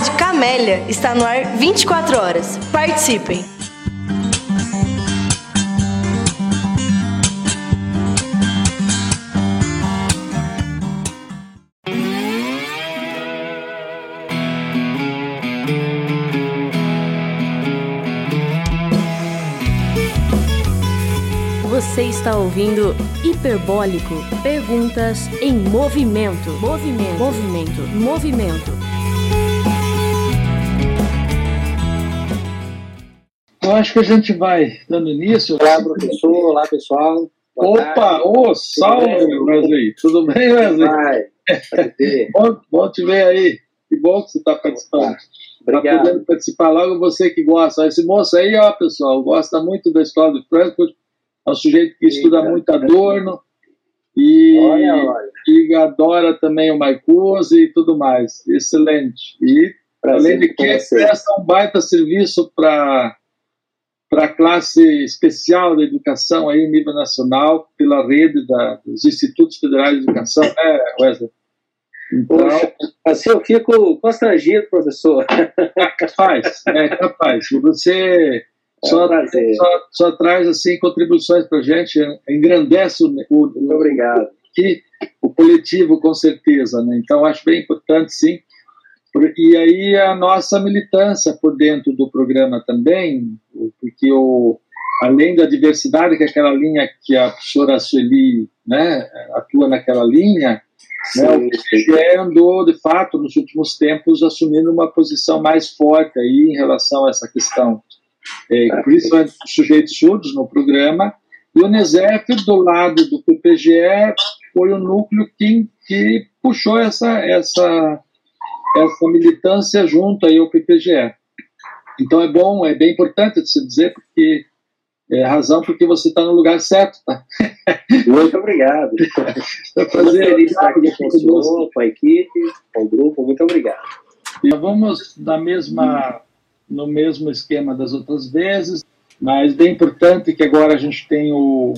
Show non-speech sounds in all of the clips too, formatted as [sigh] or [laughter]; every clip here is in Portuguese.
Rádio Camélia está no ar 24 horas. Participem! Você está ouvindo Hiperbólico Perguntas em Movimento. Movimento. Movimento. Movimento. Eu acho que a gente vai dando início. Olá, professor. Olá, pessoal. Boa Opa! Ô, oh, salve, Wesley. Tudo bem, Wesley? Vai. [laughs] bom, bom te ver aí. Que bom que você está participando. Obrigado. Tá podendo participar logo você que gosta. Esse moço aí, ó, pessoal, gosta muito da história de Frankfurt é um sujeito que estuda muito Adorno e, olha, olha. e adora também o Marcuse e tudo mais. Excelente. E, Prazer além de que, presta um baita serviço para para a classe especial da educação aí nível nacional pela rede da, dos institutos federais de educação, né, Wesley? Então, Poxa, assim eu fico constrangido, professor. É capaz, é capaz. Você só, só, só, traz assim contribuições para a gente, engrandece o, o, Muito obrigado. Que, o coletivo com certeza, né? Então acho bem importante sim. E aí a nossa militância por dentro do programa também, porque o, além da diversidade que é aquela linha que a professora Sueli né, atua naquela linha, né, o PPE andou, de fato, nos últimos tempos, assumindo uma posição mais forte aí em relação a essa questão. É, principalmente sujeitos surdos no programa, e o NESEF, do lado do PPGE, foi o núcleo que, que puxou essa, essa, essa militância junto aí ao PPGE. Então é bom, é bem importante de se dizer, porque é razão porque você está no lugar certo, tá? Muito obrigado. [laughs] fazer estar aqui com o senhor, com a equipe, com o grupo, muito obrigado. E vamos na mesma no mesmo esquema das outras vezes, mas bem importante que agora a gente tem o,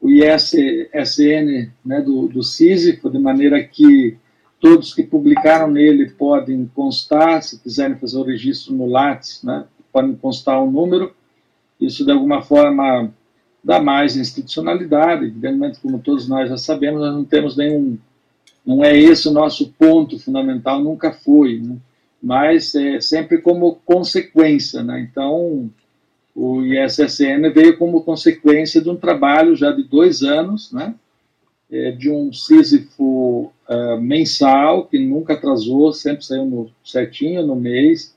o ISSN né, do, do Sísifo, de maneira que todos que publicaram nele podem constar, se quiserem fazer o registro no Lattes, né, podem constar o um número. Isso, de alguma forma, dá mais institucionalidade. Evidentemente, como todos nós já sabemos, nós não temos nenhum. Não é esse o nosso ponto fundamental, nunca foi. Né? mas é, sempre como consequência. Né? Então, o ISSN veio como consequência de um trabalho já de dois anos, né? É, de um Sísifo uh, mensal, que nunca atrasou, sempre saiu no, certinho no mês,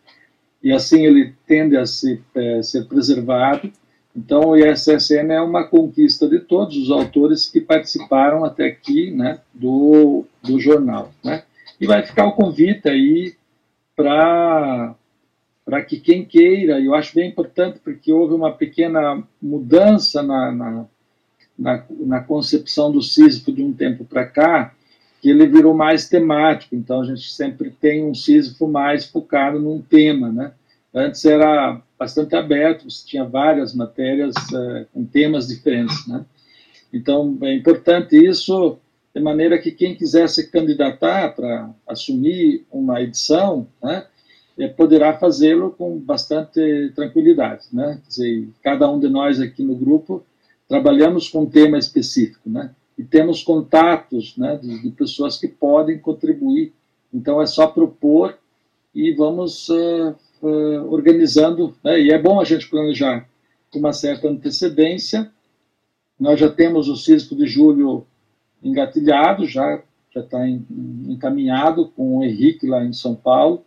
e assim ele tende a se, é, ser preservado. Então, o ISSN é uma conquista de todos os autores que participaram até aqui né, do, do jornal. Né? E vai ficar o convite aí para que quem queira, eu acho bem importante porque houve uma pequena mudança na, na, na, na concepção do Sísifo de um tempo para cá, que ele virou mais temático, então a gente sempre tem um Sísifo mais focado num tema, né? Antes era bastante aberto, você tinha várias matérias uh, com temas diferentes, né? Então é importante isso de maneira que quem quiser se candidatar para assumir uma edição, né, é, poderá fazê-lo com bastante tranquilidade, né? Quer dizer, cada um de nós aqui no grupo trabalhamos com um tema específico, né? E temos contatos, né, de, de pessoas que podem contribuir. Então é só propor e vamos uh, uh, organizando. Né? E é bom a gente planejar com uma certa antecedência. Nós já temos o Cisco de Julho engatilhado, já já está encaminhado com o Henrique lá em São Paulo,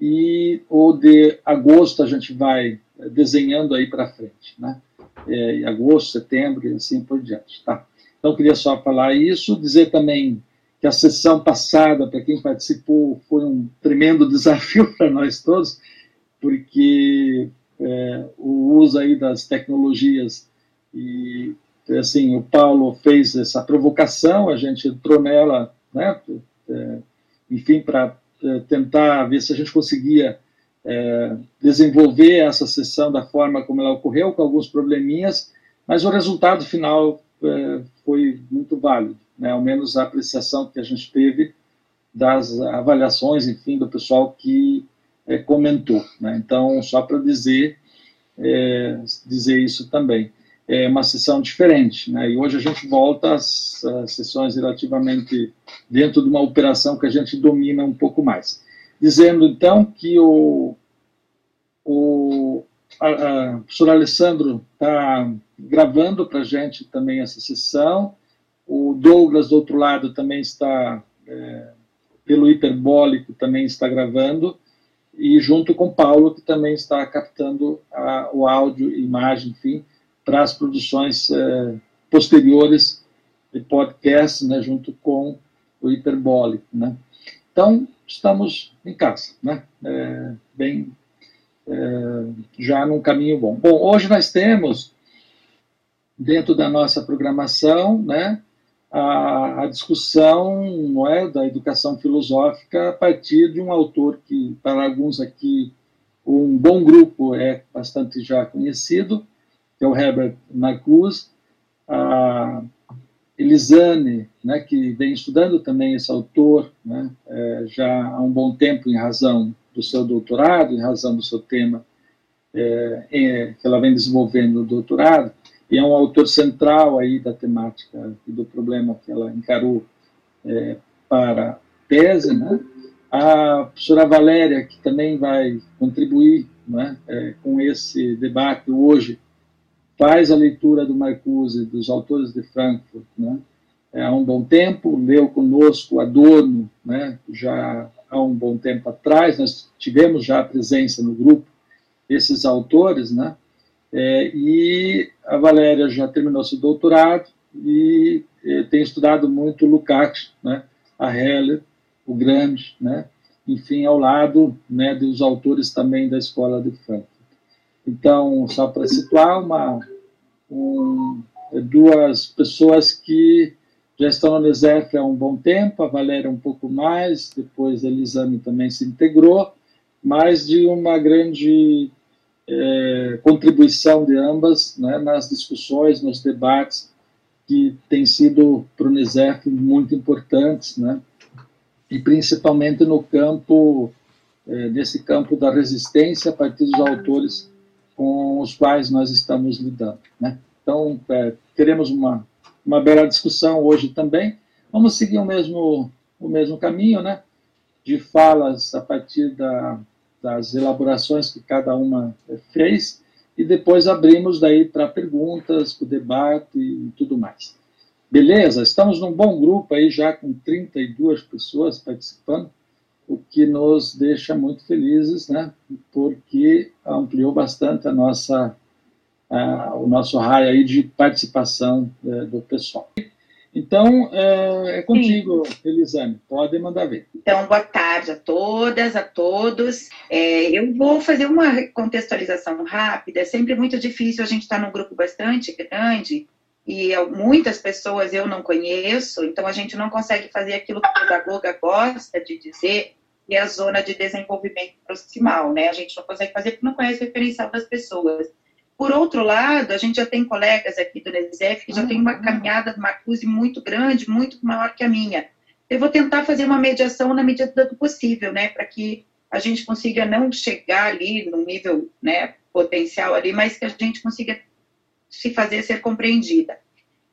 e o de agosto a gente vai eh, desenhando aí para frente, né? É, agosto, setembro e assim por diante, tá? Então, queria só falar isso, dizer também que a sessão passada, para quem participou, foi um tremendo [laughs] desafio para nós todos, porque é, o uso aí das tecnologias e assim, o Paulo fez essa provocação, a gente entrou nela, né, é, enfim, para é, tentar ver se a gente conseguia é, desenvolver essa sessão da forma como ela ocorreu, com alguns probleminhas, mas o resultado final é, foi muito válido, né, ao menos a apreciação que a gente teve das avaliações, enfim, do pessoal que é, comentou. Né? Então, só para dizer, é, dizer isso também. É uma sessão diferente, né? e hoje a gente volta às, às sessões relativamente dentro de uma operação que a gente domina um pouco mais. Dizendo, então, que o, o a, a, o professor Alessandro está gravando para a gente também essa sessão, o Douglas, do outro lado, também está, é, pelo hiperbólico, também está gravando, e junto com Paulo, que também está captando a, o áudio imagem, enfim, para as produções é, posteriores de podcast, né, junto com o hiperbólico, né. Então, estamos em casa, né, é, bem, é, já num caminho bom. Bom, hoje nós temos, dentro da nossa programação, né, a, a, discussão não é, da educação filosófica a partir de um autor que, para alguns aqui, um bom grupo é bastante já conhecido, que é o Herbert Marcuse, Elisane, né, que vem estudando também esse autor né, é, já há um bom tempo em razão do seu doutorado, em razão do seu tema é, é, que ela vem desenvolvendo no doutorado, e é um autor central aí da temática e do problema que ela encarou é, para a tese, né? A professora Valéria, que também vai contribuir né, é, com esse debate hoje, faz a leitura do Marcuse, dos autores de Frankfurt, né, é, há um bom tempo, leu conosco Adorno, né, já há um bom tempo atrás, nós tivemos já a presença no grupo desses autores, né, é, e a Valéria já terminou seu doutorado e é, tem estudado muito Lukács, né, a Heller, o Grande, né, enfim, ao lado né, dos autores também da Escola de Frankfurt. Então, só para situar, uma, um, é, duas pessoas que já estão no Nesef há um bom tempo, a Valéria um pouco mais, depois a Elisane também se integrou, mas de uma grande é, contribuição de ambas né, nas discussões, nos debates que têm sido para o Unicef muito importantes, né, e principalmente no campo, é, nesse campo da resistência a partir dos autores com os quais nós estamos lidando. Né. Então, é, teremos uma, uma bela discussão hoje também. Vamos seguir o mesmo, o mesmo caminho, né, de falas a partir da das elaborações que cada uma fez e depois abrimos daí para perguntas, para o debate e tudo mais. Beleza? Estamos num bom grupo aí já com 32 pessoas participando, o que nos deixa muito felizes, né? Porque ampliou bastante a nossa, a, o nosso raio aí de participação é, do pessoal. Então, é, é contigo, Sim. Elisane, pode mandar ver. Então, boa tarde a todas, a todos. É, eu vou fazer uma contextualização rápida. É sempre muito difícil a gente estar num grupo bastante grande e muitas pessoas eu não conheço, então a gente não consegue fazer aquilo que a pedagoga gosta de dizer, que é a zona de desenvolvimento proximal, né? A gente não consegue fazer porque não conhece o referencial das pessoas. Por outro lado, a gente já tem colegas aqui do NESEF que já uhum. tem uma caminhada de Marcuse muito grande, muito maior que a minha. Eu vou tentar fazer uma mediação na medida do possível, né, para que a gente consiga não chegar ali no nível, né, potencial ali, mas que a gente consiga se fazer ser compreendida.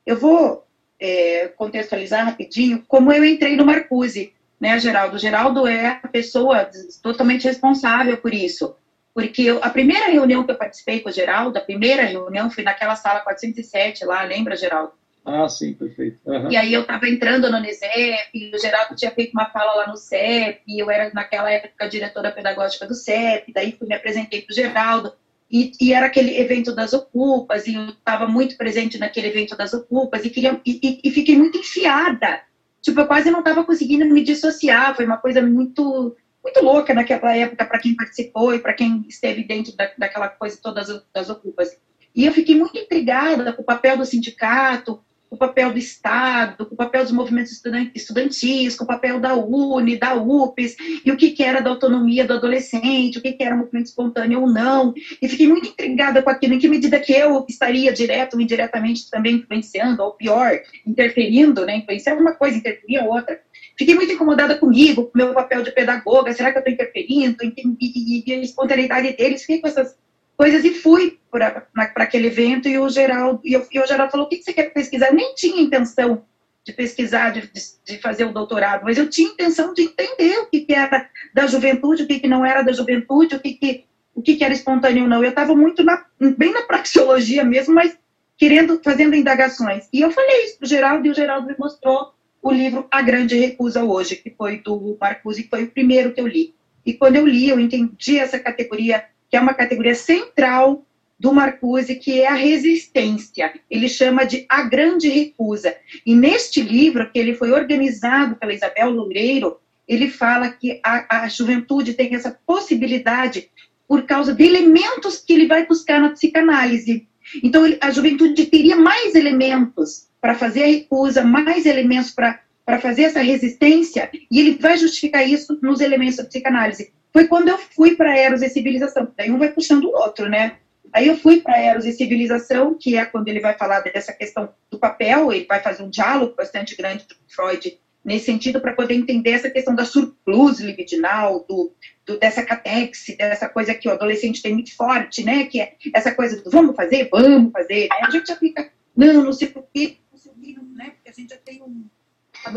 Eu vou é, contextualizar rapidinho como eu entrei no Marcuse, né, Geraldo? Geraldo é a pessoa totalmente responsável por isso porque eu, a primeira reunião que eu participei com o Geraldo, a primeira reunião foi naquela sala 407 lá, lembra, Geraldo? Ah, sim, perfeito. Uhum. E aí eu estava entrando no NESEP, o Geraldo tinha feito uma fala lá no CEP, eu era naquela época diretora pedagógica do CEP, daí fui me apresentei para o Geraldo, e, e, era aquele evento das ocupas, e eu estava muito presente naquele evento das ocupas, e, queria, e, e, fiquei muito enfiada. Tipo, eu quase não estava conseguindo me dissociar, foi uma coisa muito muito louca naquela época para quem participou e para quem esteve dentro da, daquela coisa todas das ocupas. E eu fiquei muito intrigada com o papel do sindicato, com o papel do Estado, com o papel dos movimentos estudantis, com o papel da UNE, da UPES, e o que, que era da autonomia do adolescente, o que, que era movimento espontâneo ou não. E fiquei muito intrigada com aquilo, em que medida que eu estaria direto ou indiretamente também influenciando, ou pior, interferindo, né? Influenciar uma coisa, interferir a outra. fiquei muito incomodada comigo, com meu papel de pedagoga, será que eu estou interferindo? E, e, e, a espontaneidade deles, fiquei com essas coisas e fui para aquele evento e o Geraldo, e, eu, e o Geraldo falou, o que, você quer pesquisar? Eu nem tinha intenção de pesquisar, de, de, fazer o doutorado, mas eu tinha intenção de entender o que, que era da juventude, o que, que não era da juventude, o que, que, o que, que era espontâneo ou não. Eu estava muito na, bem na praxeologia mesmo, mas querendo, fazendo indagações. E eu falei isso para o Geraldo, e o Geraldo me mostrou o livro A Grande Recusa Hoje, que foi do Marcuse, que foi o primeiro que eu li. E quando eu li, eu entendi essa categoria, que é uma categoria central do Marcuse, que é a resistência. Ele chama de a grande recusa. E neste livro, que ele foi organizado pela Isabel Loureiro, ele fala que a, a juventude tem essa possibilidade por causa de elementos que ele vai buscar na psicanálise. Então, a juventude teria mais elementos para fazer a recusa, mais elementos para fazer essa resistência, e ele vai justificar isso nos elementos da psicanálise. Foi quando eu fui para Eros e Civilização, daí um vai puxando o outro, né? Aí eu fui para Eros e Civilização, que é quando ele vai falar dessa questão do papel, ele vai fazer um diálogo bastante grande com Freud nesse sentido, para poder entender essa questão da surplus libidinal, do, do, dessa catexe, dessa coisa que o adolescente tem muito forte, né? Que é essa coisa do vamos fazer, vamos fazer. Aí a gente já fica, não, não sei por quê, não sei o né? Porque a gente já tem um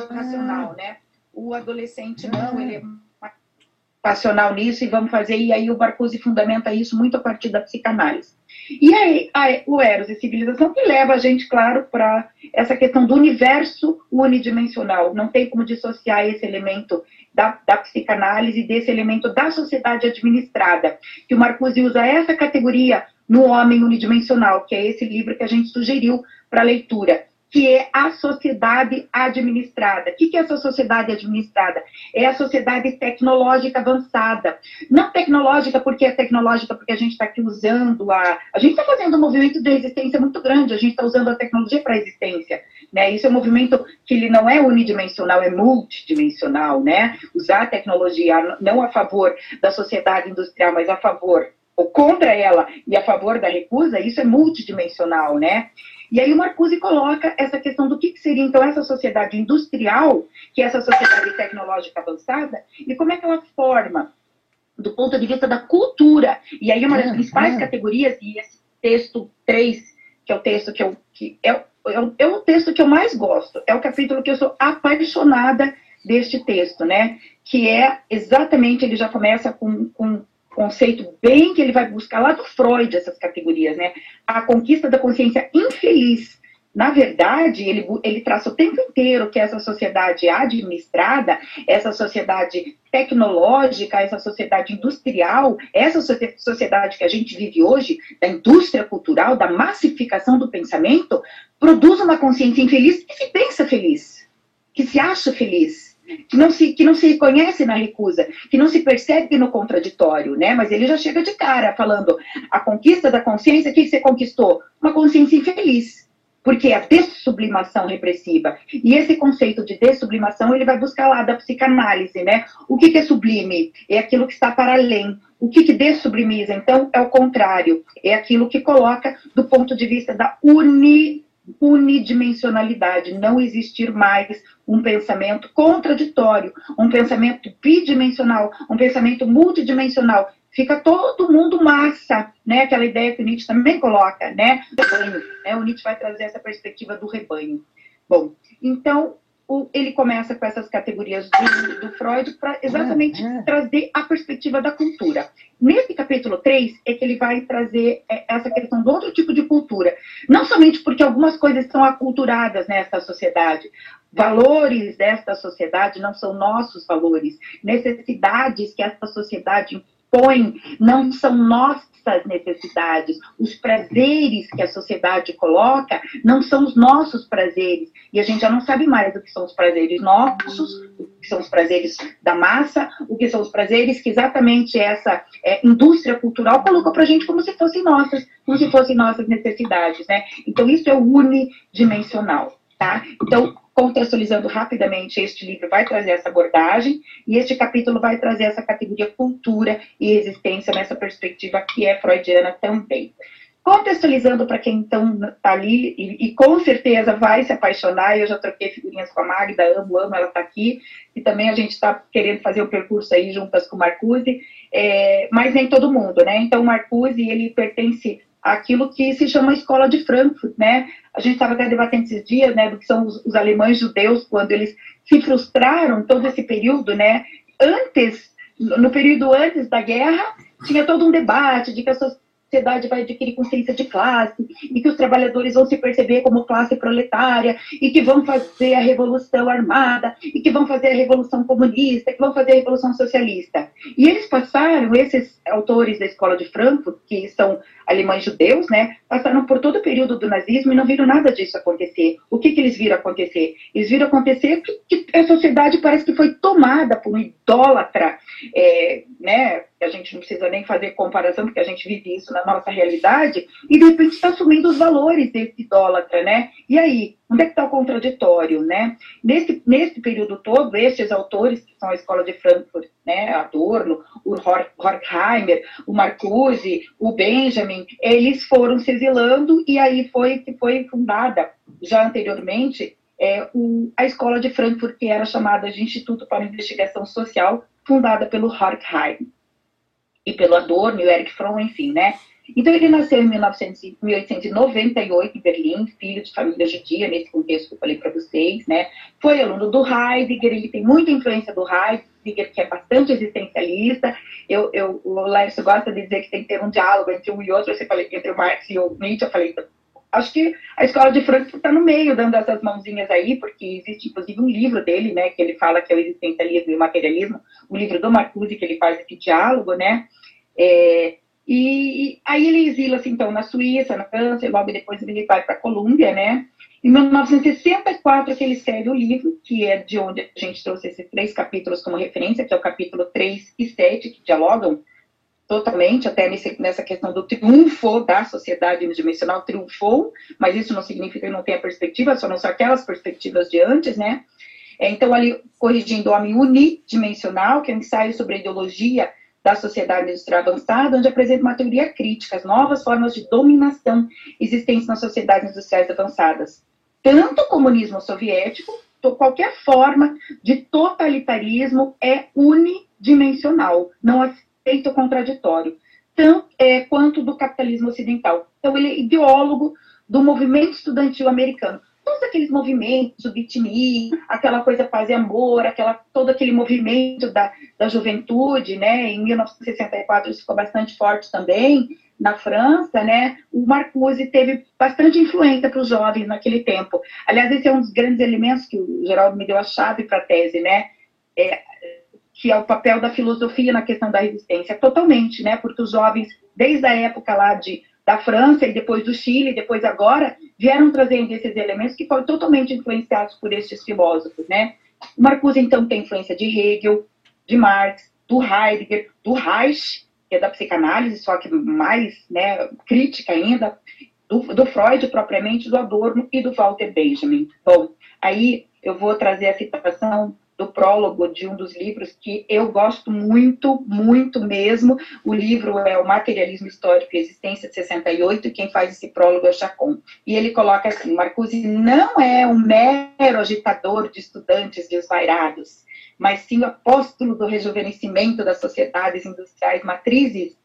racional, né? O adolescente não, ele é passional nisso e vamos fazer, e aí o Barcuse fundamenta isso muito a partir da psicanálise. E aí, aí o Eros e Civilização que leva a gente, claro, para essa questão do universo unidimensional. Não tem como dissociar esse elemento da, da, psicanálise desse elemento da sociedade administrada. Que o Marcuse usa essa categoria no Homem Unidimensional, que é esse livro que a gente sugeriu para leitura que é a sociedade administrada. O que é essa sociedade administrada? É a sociedade tecnológica avançada. Não tecnológica porque é tecnológica, porque a gente está aqui usando a. A gente está fazendo um movimento de resistência muito grande, a gente está usando a tecnologia para a existência. Né? Isso é um movimento que ele não é unidimensional, é multidimensional. Né? Usar a tecnologia não a favor da sociedade industrial, mas a favor ou contra ela e a favor da recusa, isso é multidimensional, né? E aí o Marcuse coloca essa questão do que, seria então essa sociedade industrial, que é essa sociedade tecnológica avançada, e como é que ela forma do ponto de vista da cultura. E aí uma das é, principais é. categorias, e esse texto 3, que é o texto que eu que é, é, é o texto que eu mais gosto, é o capítulo que eu sou apaixonada deste texto, né? Que é exatamente, ele já começa com, com conceito bem que ele vai buscar lá do Freud, essas categorias, né? A conquista da consciência infeliz. Na verdade, ele, ele traça o tempo inteiro que essa sociedade administrada, essa sociedade tecnológica, essa sociedade industrial, essa sociedade que a gente vive hoje, da indústria cultural, da massificação do pensamento, produz uma consciência infeliz que se pensa feliz, que se acha feliz que não se que não se reconhece na recusa, que não se percebe no contraditório, né? Mas ele já chega de cara falando a conquista da consciência, o que você conquistou? Uma consciência infeliz, porque é a dessublimação repressiva. E esse conceito de dessublimação ele vai buscar lá da psicanálise, né? O que, que é sublime? É aquilo que está para além. O que, que dessublimiza, então, é o contrário. É aquilo que coloca do ponto de vista da uni unidimensionalidade, não existir mais um pensamento contraditório, um pensamento bidimensional, um pensamento multidimensional. Fica todo mundo massa, né? Aquela ideia que o Nietzsche também coloca, né? Rebanho, né? O Nietzsche vai trazer essa perspectiva do rebanho. Bom, então o, ele começa com essas categorias do, do Freud para exatamente é, é. trazer a perspectiva da cultura. Nesse capítulo 3 é que ele vai trazer é, essa questão do outro tipo de cultura. Não somente porque algumas coisas são aculturadas nessa sociedade, valores desta sociedade não são nossos valores, necessidades que essa sociedade impõe não são nossas necessidades, os prazeres que a sociedade coloca não são os nossos prazeres. E a gente já não sabe mais o que são os prazeres nossos, o que são os prazeres da massa, o que são os prazeres que exatamente essa é, indústria cultural colocou para a gente como se fossem nossas, como se fossem nossas necessidades. Né? Então, isso é unidimensional. Tá? Então, contextualizando rapidamente, este livro vai trazer essa abordagem e este capítulo vai trazer essa categoria cultura e existência nessa perspectiva que é freudiana também. Contextualizando para quem então está ali e, e, com certeza vai se apaixonar, eu já troquei figurinhas com a Magda, amo, amo, ela está aqui, e também a gente está querendo fazer o percurso aí juntas com o Marcuse, é, mas nem todo mundo, né? Então o Marcuse, ele pertence àquilo que se chama Escola de Frankfurt, né? A gente estava até debatendo esses dias, né, do que são os, os alemães judeus, quando eles se frustraram todo esse período, né? Antes, no período antes da guerra, tinha todo um debate de que a sociedade vai adquirir consciência de classe e que os trabalhadores vão se perceber como classe proletária e que vão fazer a revolução armada e que vão fazer a revolução comunista, que vão fazer a revolução socialista. E eles passaram, esses autores da escola de Frankfurt, que são alemães judeus, né, passaram por todo o período do nazismo e não viram nada disso acontecer. O que, que eles viram acontecer? Eles viram acontecer que, que a sociedade parece que foi tomada por um idólatra, é, né, a gente não precisa nem fazer comparação, porque a gente vive isso na nossa realidade, e de repente está assumindo os valores desse idólatra, né? E aí, onde é que está o contraditório, né? Nesse, nesse período todo, estes autores, são a Escola de Frankfurt, né, Adorno, o Horkheimer, o Marcuse, o Benjamin, eles foram se exilando, e aí foi que foi fundada, já anteriormente, é, o, a Escola de Frankfurt, que era chamada de Instituto para Investigação Social, fundada pelo Horkheim e pelo Adorno e o Eric Fromm, enfim, né? Então, ele nasceu em 1900, 1898 em Berlim, filho de família judia, nesse contexto que eu falei para vocês, né? Foi aluno do Heidegger, ele tem muita influência do Heidegger, que é bastante existencialista. Eu, eu, o Lércio gosta de dizer que tem que ter um diálogo entre um e outro, você falei entre o Marx e o Nietzsche, eu falei, acho que a escola de Frankfurt está no meio, dando essas mãozinhas aí, porque existe inclusive um livro dele, né, que ele fala que é o existencialismo e o materialismo, o livro do Marcuse, que ele faz esse diálogo, né, é, e, aí ele exila-se, então, na Suíça, na França, e logo depois ele vai para a Colômbia, né, em 1964 que ele escreve o livro, que é de onde a gente trouxe esses três capítulos como referência, que é o capítulo 3 e 7, que dialogam totalmente, até nesse, nessa questão do triunfo da sociedade unidimensional, triunfou, mas isso não significa que não tenha perspectiva, só não são aquelas perspectivas de antes, né? É, então, ali, corrigindo o homem unidimensional, que é um ensaio sobre a ideologia da sociedade industrial avançada, onde apresenta uma teoria crítica, as novas formas de dominação existentes nas sociedades industriais avançadas. Tanto o comunismo soviético, qualquer forma de totalitarismo é unidimensional, não conceito contraditório, tanto é, quanto do capitalismo ocidental. Então, ele é ideólogo do movimento estudantil americano. Todos aqueles movimentos, o beatnik, aquela coisa paz e amor, aquela, todo aquele movimento da, da juventude, né? Em 1964 isso ficou bastante forte também, na França, né, o Marcuse teve bastante influência para os jovens naquele tempo. Aliás, esse é um dos grandes elementos que o Geraldo me deu a chave para a tese, né? É, que é o papel da filosofia na questão da resistência, totalmente, né? Porque os jovens, desde a época lá de, da França e depois do Chile, depois agora, vieram trazendo esses elementos que foram totalmente influenciados por estes filósofos, né? Marcuse, então, tem influência de Hegel, de Marx, do Heidegger, do Reich, que é da psicanálise, só que mais né, crítica ainda, do, do Freud propriamente, do Adorno e do Walter Benjamin. Bom, aí eu vou trazer a citação do prólogo de um dos livros que eu gosto muito, muito mesmo. O livro é O Materialismo Histórico e Existência de 68, e quem faz esse prólogo é o Chacon. E ele coloca assim: Marcuse não é um mero agitador de estudantes desvairados, mas sim o apóstolo do rejuvenescimento das sociedades industriais matrizes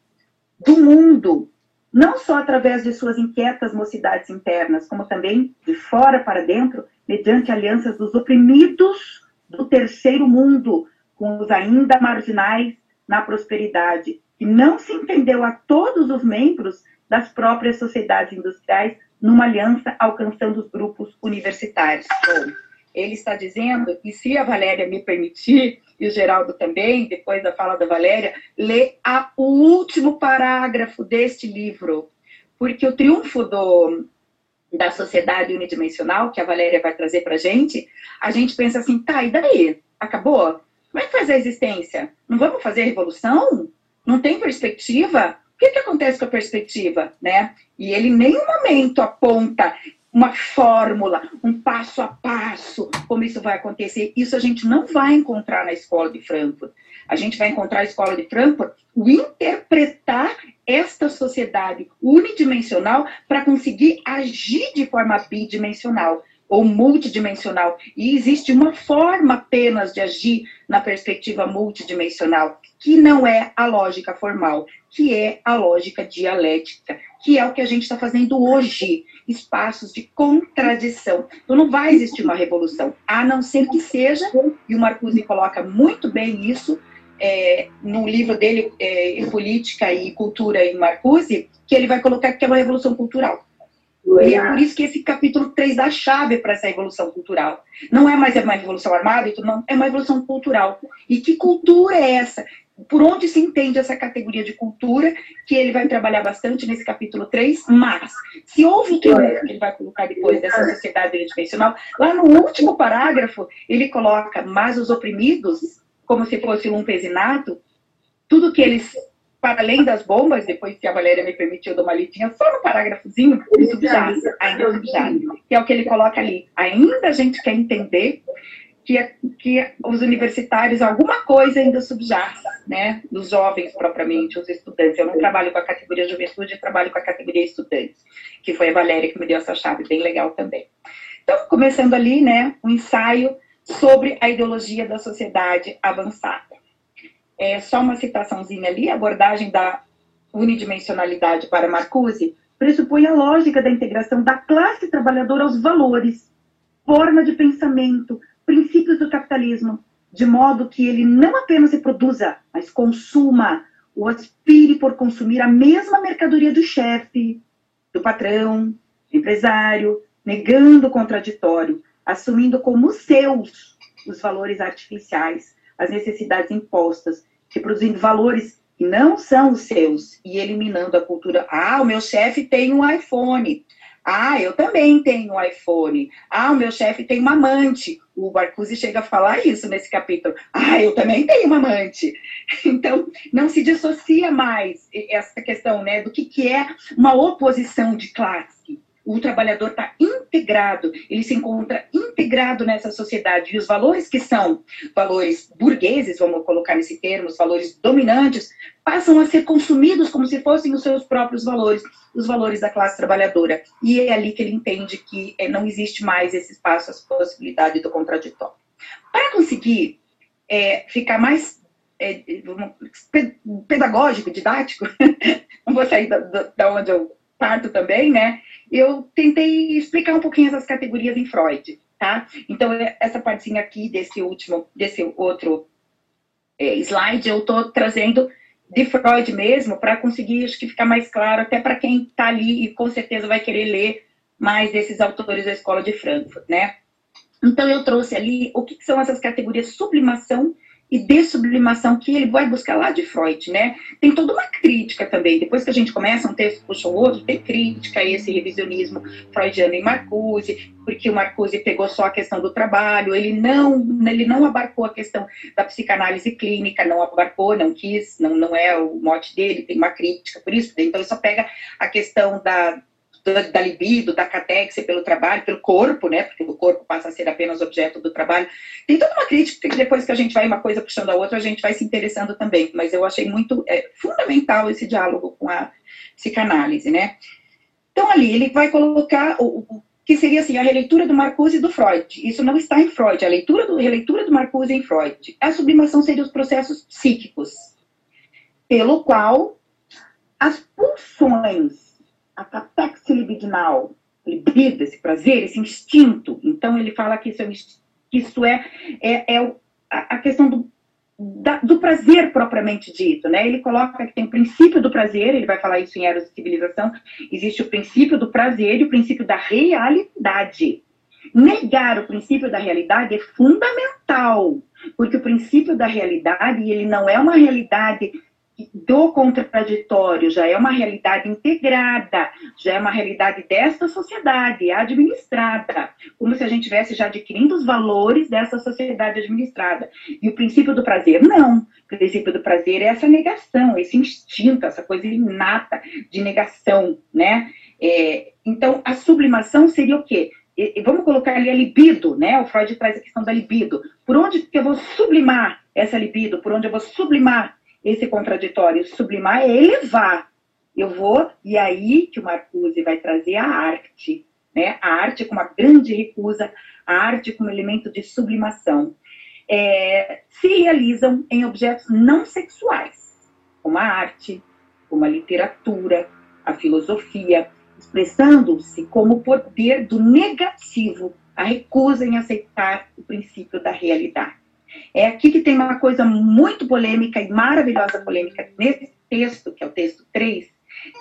do mundo, não só através de suas inquietas mocidades internas, como também de fora para dentro, mediante alianças dos oprimidos do terceiro mundo, com os ainda marginais na prosperidade, que não se entendeu a todos os membros das próprias sociedades industriais numa aliança alcançando os grupos universitários. Bom, ele está dizendo, e se a Valéria me permitir, e o Geraldo também, depois da fala da Valéria, lê a, o último parágrafo deste livro, porque o triunfo do, da sociedade unidimensional, que a Valéria vai trazer para a gente, a gente pensa assim, tá, e daí? Acabou? Como é que faz a existência? Não vamos fazer revolução? Não tem perspectiva? O que, que acontece com a perspectiva? Né? E ele em nenhum momento aponta uma fórmula, um passo a passo, como isso vai acontecer. Isso a gente não vai encontrar na escola de Frankfurt. A gente vai encontrar na escola de Frankfurt o interpretar esta sociedade unidimensional para conseguir agir de forma bidimensional ou multidimensional. E existe uma forma apenas de agir na perspectiva multidimensional, que não é a lógica formal, que é a lógica dialética, que é o que a gente está fazendo hoje, espaços de contradição. Então não vai existir uma revolução, a não ser que seja, e o Marcuse coloca muito bem isso é, no livro dele, é, Política e Cultura em Marcuse, que ele vai colocar que é uma revolução cultural. E é por isso que esse capítulo 3 dá chave para essa revolução cultural. Não é mais uma revolução armada, não, é uma revolução cultural. E que cultura é essa? Por onde se entende essa categoria de cultura, que ele vai trabalhar bastante nesse capítulo 3, mas se houve triunfo que ele vai colocar depois dessa sociedade tridimensional, lá no último parágrafo, ele coloca, mas os oprimidos, como se fosse um pesinato, tudo que eles para além das bombas, depois que a Valéria me permitiu dar uma lidinha, só no parágrafozinho, subjaz, ainda subjaz, que é o que ele coloca ali. Ainda a gente quer entender que, que os universitários, alguma coisa ainda subjaz, né, dos jovens propriamente, os estudantes. Eu não trabalho com a categoria juventude, eu trabalho com a categoria estudantes, que foi a Valéria que me deu essa chave, bem legal também. Então, começando ali, né, um ensaio sobre a ideologia da sociedade avançada. É, só uma citaçãozinha ali, a abordagem da unidimensionalidade para Marcuse pressupõe a lógica da integração da classe trabalhadora aos valores, forma de pensamento, princípios do capitalismo, de modo que ele não apenas reproduza, mas consuma, ou aspire por consumir a mesma mercadoria do chefe, do patrão, do empresário, negando o contraditório, assumindo como seus os valores artificiais, as necessidades impostas, reproduzindo valores que não são os seus e eliminando a cultura. Ah, o meu chefe tem um iPhone. Ah, eu também tenho um iPhone. Ah, o meu chefe tem uma amante. O Barcusi chega a falar isso nesse capítulo. Ah, eu também tenho uma amante. [laughs] Então, não se dissocia mais essa questão né, do que, que é uma oposição de classe o trabalhador está integrado, ele se encontra integrado nessa sociedade. E os valores que são valores burgueses, vamos colocar nesse termo, os valores dominantes, passam a ser consumidos como se fossem os seus próprios valores, os valores da classe trabalhadora. E é ali que ele entende que é, não existe mais esse espaço, essa possibilidade do contraditório. Para conseguir é, ficar mais é, pedagógico, didático, [laughs] não vou sair da, da onde eu parto também, né? eu tentei explicar um pouquinho essas categorias em Freud, tá? Então, é, essa partezinha aqui desse último, desse outro é, slide, eu estou trazendo de Freud mesmo, para conseguir, acho que ficar mais claro, até para quem está ali e com certeza vai querer ler mais desses autores da Escola de Frankfurt, né? Então, eu trouxe ali o que, que são essas categorias sublimação e dessublimação que ele vai buscar lá de Freud, né? Tem toda uma crítica também. Depois que a gente começa um texto puxa o outro, tem crítica a esse revisionismo freudiano em Marcuse, porque o Marcuse pegou só a questão do trabalho, ele não, ele não abarcou a questão da psicanálise clínica, não abarcou, não quis, não, não é o mote dele, tem uma crítica por isso. Então ele só pega a questão da da, da libido, da catexe pelo trabalho, pelo corpo, né? Porque o corpo passa a ser apenas objeto do trabalho. Tem toda uma crítica que depois que a gente vai uma coisa puxando a outra, a gente vai se interessando também. Mas eu achei muito é, fundamental esse diálogo com a psicanálise, né? Então, ali, ele vai colocar o, o que seria assim, a releitura do Marcuse e do Freud. Isso não está em Freud, a leitura do, releitura do Marcuse em Freud. A sublimação seria os processos psíquicos, pelo qual as pulsões a catex libidinal, libido, esse prazer, esse instinto. Então, ele fala que isso é, isso é, é, é a questão do, da, do prazer propriamente dito, né? Ele coloca que tem o princípio do prazer, ele vai falar isso em Eros e Civilização, existe o princípio do prazer e o princípio da realidade. Negar o princípio da realidade é fundamental, porque o princípio da realidade, ele não é uma realidade do contraditório, já é uma realidade integrada, já é uma realidade desta sociedade administrada, como se a gente tivesse já adquirindo os valores dessa sociedade administrada. E o princípio do prazer, não. O princípio do prazer é essa negação, esse instinto, essa coisa inata de negação, né? É, então, a sublimação seria o quê? E, vamos colocar ali a libido, né? O Freud traz a questão da libido. Por onde que eu vou sublimar essa libido? Por onde eu vou sublimar esse contraditório. Sublimar é elevar, eu vou, e aí que o Marcuse vai trazer a arte, né? A arte como uma grande recusa, a arte como elemento de sublimação. É, se realizam em objetos não sexuais, como a arte, como a literatura, a filosofia, expressando-se como o poder do negativo, a recusa em aceitar o princípio da realidade. É aqui que tem uma coisa muito polêmica e maravilhosa polêmica nesse texto, que é o texto 3,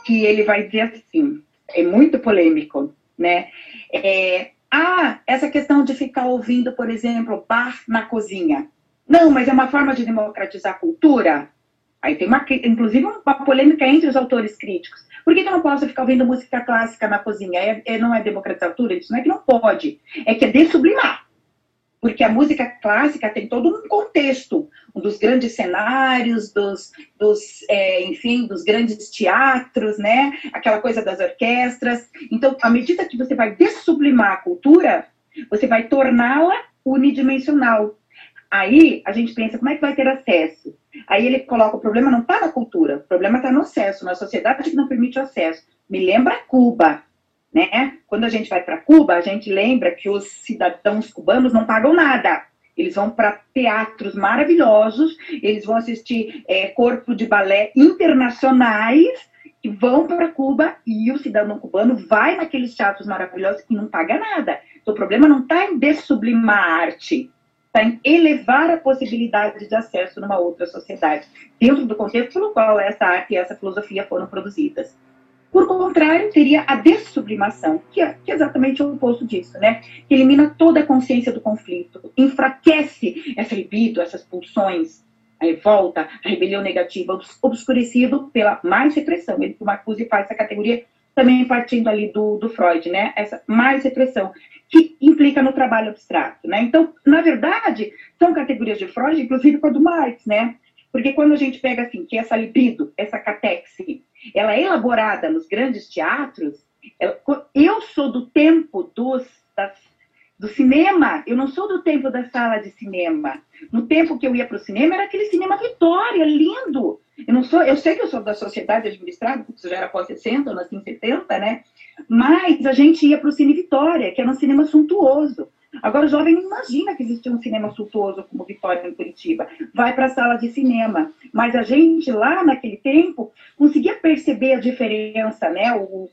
que ele vai dizer assim, é muito polêmico, né? É, ah, essa questão de ficar ouvindo, por exemplo, bar na cozinha. Não, mas é uma forma de democratizar a cultura? Aí tem uma, inclusive, uma polêmica entre os autores críticos. Por que, que eu não posso ficar ouvindo música clássica na cozinha? É, é, não é democratizar a cultura? Isso não é que não pode, é que é desublimar porque a música clássica tem todo um contexto, um dos grandes cenários, dos, dos é, enfim, dos grandes teatros, né? Aquela coisa das orquestras. Então, à medida que você vai dessublimar a cultura, você vai torná-la unidimensional. Aí a gente pensa, como é que vai ter acesso? Aí ele coloca, o problema não está na cultura, o problema está no acesso, na sociedade que não permite o acesso. Me lembra Cuba, né? Quando a gente vai para Cuba, a gente lembra que os cidadãos cubanos não pagam nada. Eles vão para teatros maravilhosos, eles vão assistir é, corpo de balé internacionais e vão para Cuba e o cidadão cubano vai naqueles teatros maravilhosos e não paga nada. Então, o problema não está em dessublimar a arte, está em elevar a possibilidade de acesso numa outra sociedade, dentro do contexto pelo qual essa arte e essa filosofia foram produzidas. Por contrário, teria a dessublimação, que é, que é exatamente o oposto disso, né? Que elimina toda a consciência do conflito, enfraquece essa libido, essas pulsões, a revolta, a rebelião negativa, obscurecido pela mais repressão. Ele, o Marcuse faz essa categoria também partindo ali do, do Freud, né? Essa mais repressão, que implica no trabalho abstrato, né? Então, na verdade, são categorias de Freud, inclusive com a do Marx, né? Porque quando a gente pega assim, que essa libido, essa catexe, ela é elaborada nos grandes teatros, eu sou do tempo dos, das, do cinema, eu não sou do tempo da sala de cinema. No tempo que eu ia para o cinema, era aquele cinema Vitória, lindo. Eu não sou, eu sei que eu sou da sociedade administrada, porque isso já era pós 60, eu nasci em 70, né? Mas a gente ia para o Cine Vitória, que era um cinema suntuoso. Agora, o jovem não imagina que existia um cinema suntuoso como Vitória em Curitiba. Vai para a sala de cinema. Mas a gente, lá naquele tempo, conseguia perceber a diferença, né? O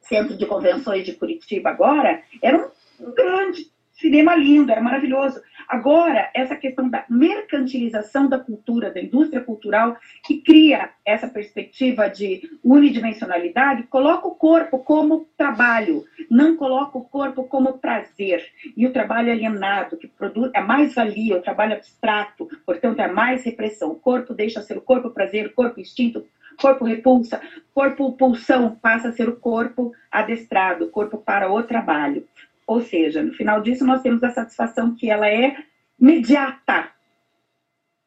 Centro de Convenções de Curitiba agora era um grande cinema lindo, era maravilhoso. Agora, essa questão da mercantilização da cultura, da indústria cultural, que cria essa perspectiva de unidimensionalidade, coloca o corpo como trabalho, não coloca o corpo como prazer. E o trabalho alienado, que produz, é mais valia, o trabalho abstrato, portanto, é mais repressão. O corpo deixa ser o corpo prazer, o corpo instinto, corpo repulsa, corpo pulsão passa a ser o corpo adestrado, corpo para o trabalho. Ou seja, no final disso, nós temos a satisfação que ela é imediata,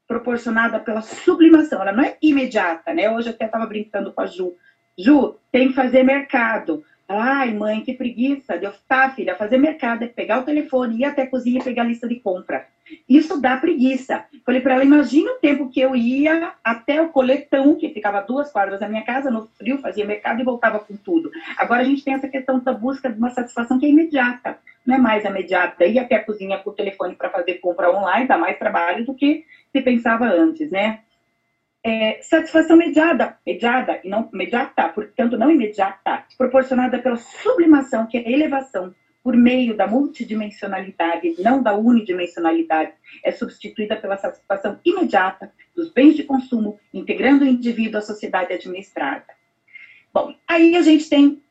proporcionada pela sublimação. Ela não é imediata, né? Hoje eu até estava brincando com a Ju. Ju, tem que fazer mercado. Ai, mãe, que preguiça. Eu, tá, filha, fazer mercado é pegar o telefone, ir até a cozinha e pegar a lista de compra. Isso dá preguiça. Falei para ela, imagina o tempo que eu ia até o coletão, que ficava duas quadras da minha casa, no frio, fazia mercado e voltava com tudo. Agora a gente tem essa questão da busca de uma satisfação que é imediata. Não é mais imediata. Ir até a cozinha o telefone para fazer compra online dá mais trabalho do que se pensava antes, né? é, satisfação mediada, mediada e não imediata, portanto não imediata, proporcionada pela sublimação, que é a elevação por meio da multidimensionalidade, não da unidimensionalidade, é substituída pela satisfação imediata dos bens de consumo, integrando o indivíduo à sociedade administrada. Bom, aí a gente tem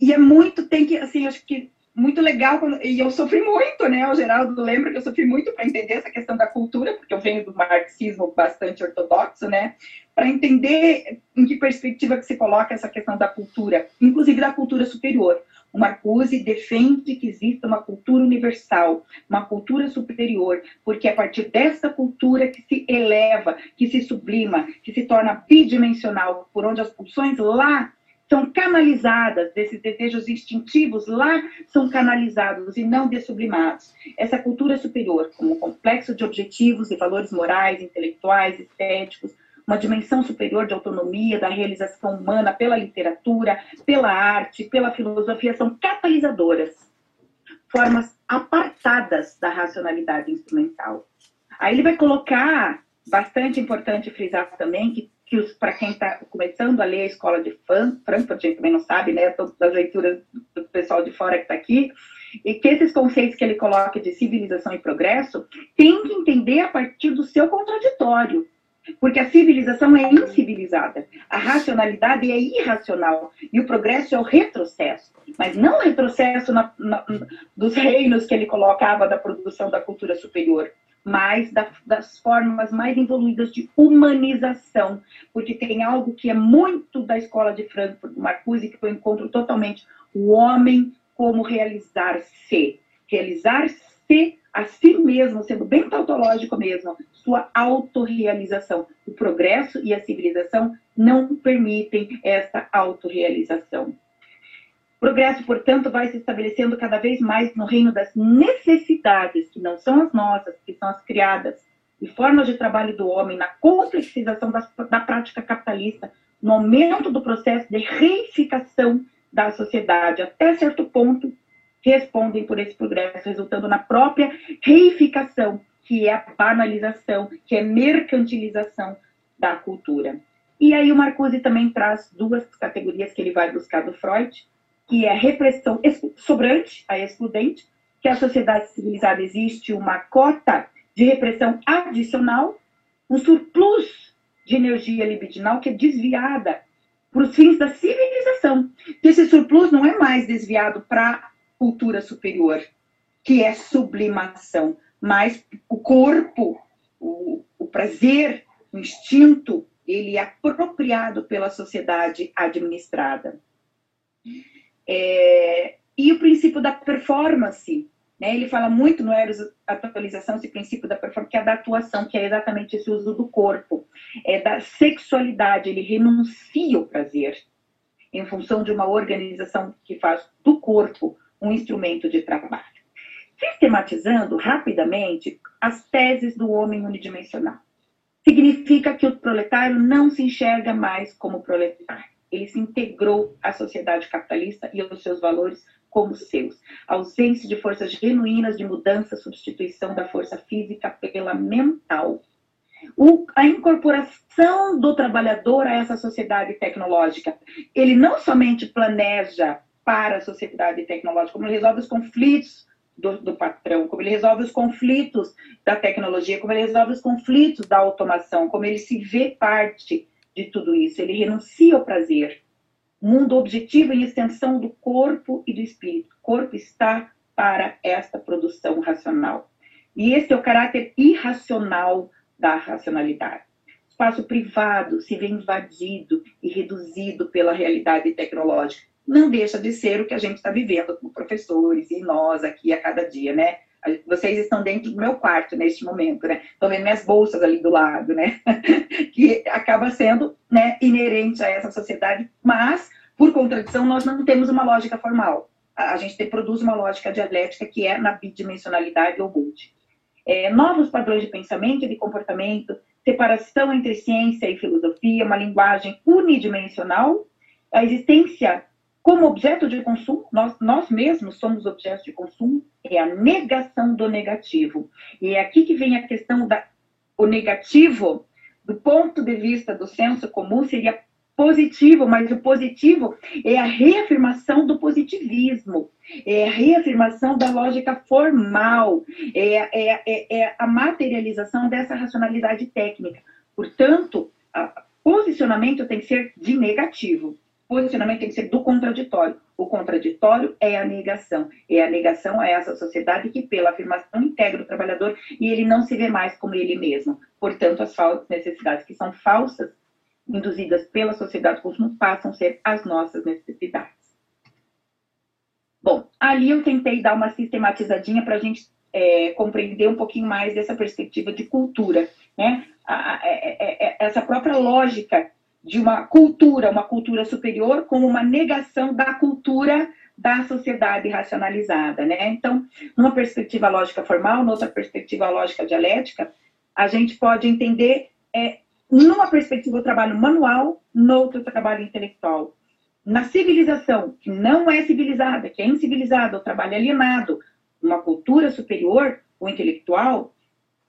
e é muito tem que assim, acho que muito legal, quando, e eu sofri muito, né? O Geraldo lembra que eu sofri muito para entender essa questão da cultura, porque eu venho do marxismo bastante ortodoxo, né? Para entender em que perspectiva que se coloca essa questão da cultura, inclusive da cultura superior. O Marcuse defende que exista uma cultura universal, uma cultura superior, porque é a partir dessa cultura que se eleva, que se sublima, que se torna bidimensional, por onde as pulsões lá são canalizadas, desses desejos instintivos lá são canalizados e não desublimados. Essa cultura superior, como um complexo de objetivos e valores morais, intelectuais, estéticos, uma dimensão superior de autonomia, da realização humana pela literatura, pela arte, pela filosofia, são catalisadoras, formas apartadas da racionalidade instrumental. Aí ele vai colocar, bastante importante frisar também, que, que para quem está começando a ler a escola de Frankfurt, a gente também não sabe, né, das leituras do pessoal de fora que está aqui, e que esses conceitos que ele coloca de civilização e progresso tem que entender a partir do seu contraditório. Porque a civilização é incivilizada, a racionalidade é irracional e o progresso é o retrocesso. Mas não o retrocesso na, na, dos reinos que ele colocava da produção da cultura superior, mas da, das formas mais evoluídas de humanização, porque tem algo que é muito da escola de Frankfurt, do Marcuse, que eu encontro totalmente o homem como realizar-se. Realizar-se a si mesmo, sendo bem tautológico mesmo, sua autorrealização. O progresso e a civilização não permitem essa autorrealização. O progresso, portanto, vai se estabelecendo cada vez mais no reino das necessidades, que não são as nossas, que são as criadas, e formas de trabalho do homem, na complexização da, da prática capitalista, no aumento do processo de reificação da sociedade, até certo ponto, respondem por esse progresso, resultando na própria reificação, que é a banalização, que é mercantilização da cultura. E aí o Marcuse também traz duas categorias que ele vai buscar do Freud, que é a repressão sobrante, a excludente, que a sociedade civilizada existe uma cota de repressão adicional, um surplus de energia libidinal que é desviada para os fins da civilização. Esse surplus não é mais desviado para cultura superior, que é sublimação, mas o corpo, o, o prazer, o instinto, ele é apropriado pela sociedade administrada. É, e o princípio da performance, né? Ele fala muito no Eros Atualização, esse princípio da performance, que é da atuação, que é exatamente esse uso do corpo, é da sexualidade, ele renuncia o prazer em função de uma organização que faz do corpo um instrumento de trabalho. Sistematizando rapidamente as teses do homem unidimensional. Significa que o proletário não se enxerga mais como proletário. Ele se integrou à sociedade capitalista e aos seus valores como seus. A ausência de forças genuínas de mudança, substituição da força física pela mental. O, a incorporação do trabalhador a essa sociedade tecnológica. Ele não somente planeja para a sociedade tecnológica, como ele resolve os conflitos do, do, patrão, como ele resolve os conflitos da tecnologia, como ele resolve os conflitos da automação, como ele se vê parte de tudo isso. Ele renuncia ao prazer mundo objetivo em extensão do corpo e do espírito. O corpo está para esta produção racional. E esse é o caráter irracional da racionalidade. O espaço privado se vê invadido e reduzido pela realidade tecnológica. Não deixa de ser o que a gente está vivendo como professores e nós aqui a cada dia, né? Vocês estão dentro do meu quarto neste momento, né? Estão vendo minhas bolsas ali do lado, né? [laughs] que acaba sendo né, inerente a essa sociedade, mas, por contradição, nós não temos uma lógica formal. A, gente produz uma lógica dialética que é na bidimensionalidade ou multi. É, novos padrões de pensamento e de comportamento, separação entre ciência e filosofia, uma linguagem unidimensional, a existência como objeto de consumo, nós, nós mesmos somos objetos de consumo, é a negação do negativo. E é aqui que vem a questão da o negativo, do ponto de vista do senso comum, seria positivo, mas o positivo é a reafirmação do positivismo, é a reafirmação da lógica formal, é, é, é, é a materialização dessa racionalidade técnica. Portanto, o posicionamento tem que ser de negativo posicionamento tem que ser do contraditório. O contraditório é a negação. E a negação é essa sociedade que, pela afirmação, integra o trabalhador e ele não se vê mais como ele mesmo. Portanto, as necessidades que são falsas, induzidas pela sociedade consumo, passam a ser as nossas necessidades. Bom, ali eu tentei dar uma sistematizadinha para a gente é, compreender um pouquinho mais dessa perspectiva de cultura, né? A, a, a, é, é, é, essa própria lógica de uma cultura, uma cultura superior, como uma negação da cultura da sociedade racionalizada, né? Então, numa perspectiva lógica formal, noutra perspectiva lógica dialética, a gente pode entender é, numa perspectiva eu trabalho manual, noutra eu trabalho intelectual. Na civilização, que não é civilizada, que é incivilizada, eu trabalho alienado, uma cultura superior, o intelectual,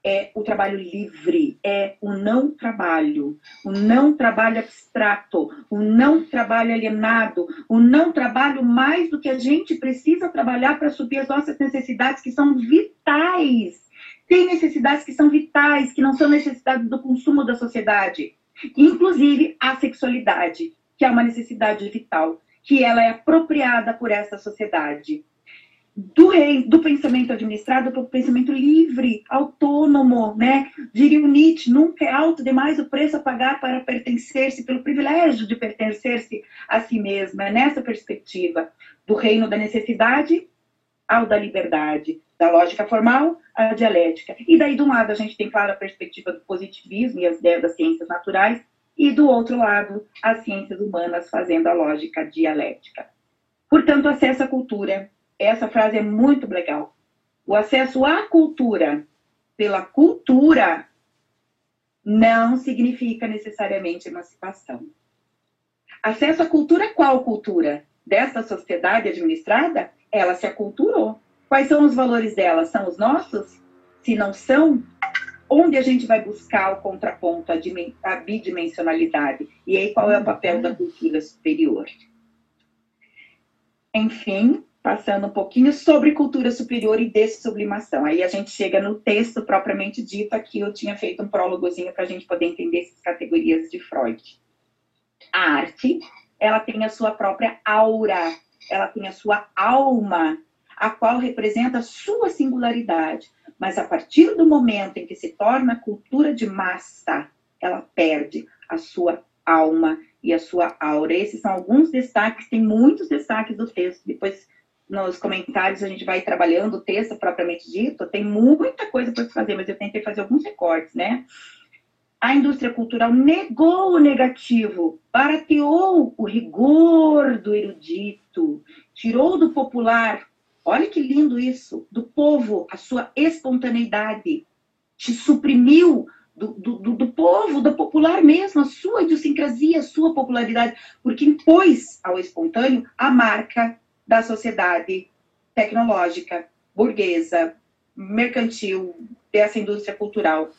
é o trabalho livre, é o não trabalho, o não trabalho abstrato, o não trabalho alienado, o não trabalho mais do que a gente precisa trabalhar para suprir as nossas necessidades que são vitais. Tem necessidades que são vitais, que não são necessidades do consumo da sociedade. Inclusive a sexualidade, que é uma necessidade vital, que ela é apropriada por essa sociedade do rei, do pensamento administrado para o pensamento livre, autônomo, né? Diria o Nietzsche, nunca é alto demais o preço a pagar para pertencer-se, pelo privilégio de pertencer-se a si mesma. É nessa perspectiva do reino da necessidade ao da liberdade, da lógica formal à dialética. E daí, de um lado, a gente tem, claro, a perspectiva do positivismo e as ideias das ciências naturais, e do outro lado, as ciências humanas fazendo a lógica dialética. Portanto, acesso à cultura essa frase é muito legal. O acesso à cultura pela cultura não significa necessariamente emancipação. Acesso à cultura, qual cultura? Desta sociedade administrada, ela se aculturou. Quais são os valores dela? São os nossos? Se não são, onde a gente vai buscar o contraponto, a bidimensionalidade? E aí, qual é o papel da cultura superior? Enfim, passando um pouquinho sobre cultura superior e dessublimação. Aí a gente chega no texto propriamente dito, aqui eu tinha feito um prólogozinho para a gente poder entender essas categorias de Freud. A arte, ela tem a sua própria aura, ela tem a sua alma, a qual representa a sua singularidade. Mas a partir do momento em que se torna cultura de massa, ela perde a sua alma e a sua aura. Esses são alguns destaques, tem muitos destaques do texto. Depois nos comentários a gente vai trabalhando o texto propriamente dito, tem muita coisa para fazer, mas eu tentei fazer alguns recortes, né? A indústria cultural negou o negativo, barateou o rigor do erudito, tirou do popular, olha que lindo isso, do povo, a sua espontaneidade, te suprimiu do, do, do, povo, do popular mesmo, a sua idiosincrasia, a sua popularidade, porque impôs ao espontâneo a marca da sociedade tecnológica, burguesa, mercantil, dessa indústria cultural.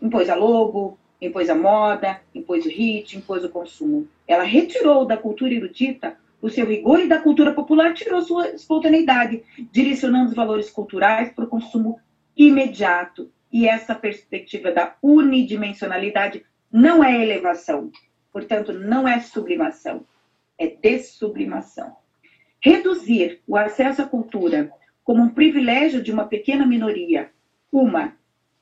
Impôs a logo, impôs a moda, impôs o hit, impôs o consumo. Ela retirou da cultura erudita o seu rigor e da cultura popular tirou sua espontaneidade, direcionando os valores culturais para o consumo imediato. E essa perspectiva da unidimensionalidade não é elevação, portanto, não é sublimação, é dessublimação. Reduzir o acesso à cultura como um privilégio de uma pequena minoria, uma,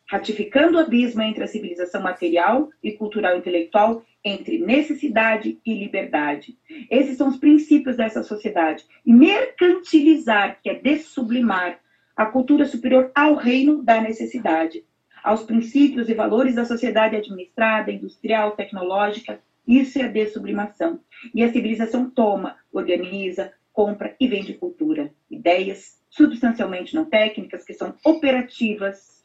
ratificando o abismo entre a civilização material e cultural intelectual, entre necessidade e liberdade. Esses são os princípios dessa sociedade. E mercantilizar, que é dessublimar, a cultura superior ao reino da necessidade, aos princípios e valores da sociedade administrada, industrial, tecnológica, isso é a dessublimação. E a civilização toma, organiza, compra e vende cultura. Ideias substancialmente não técnicas, que são operativas,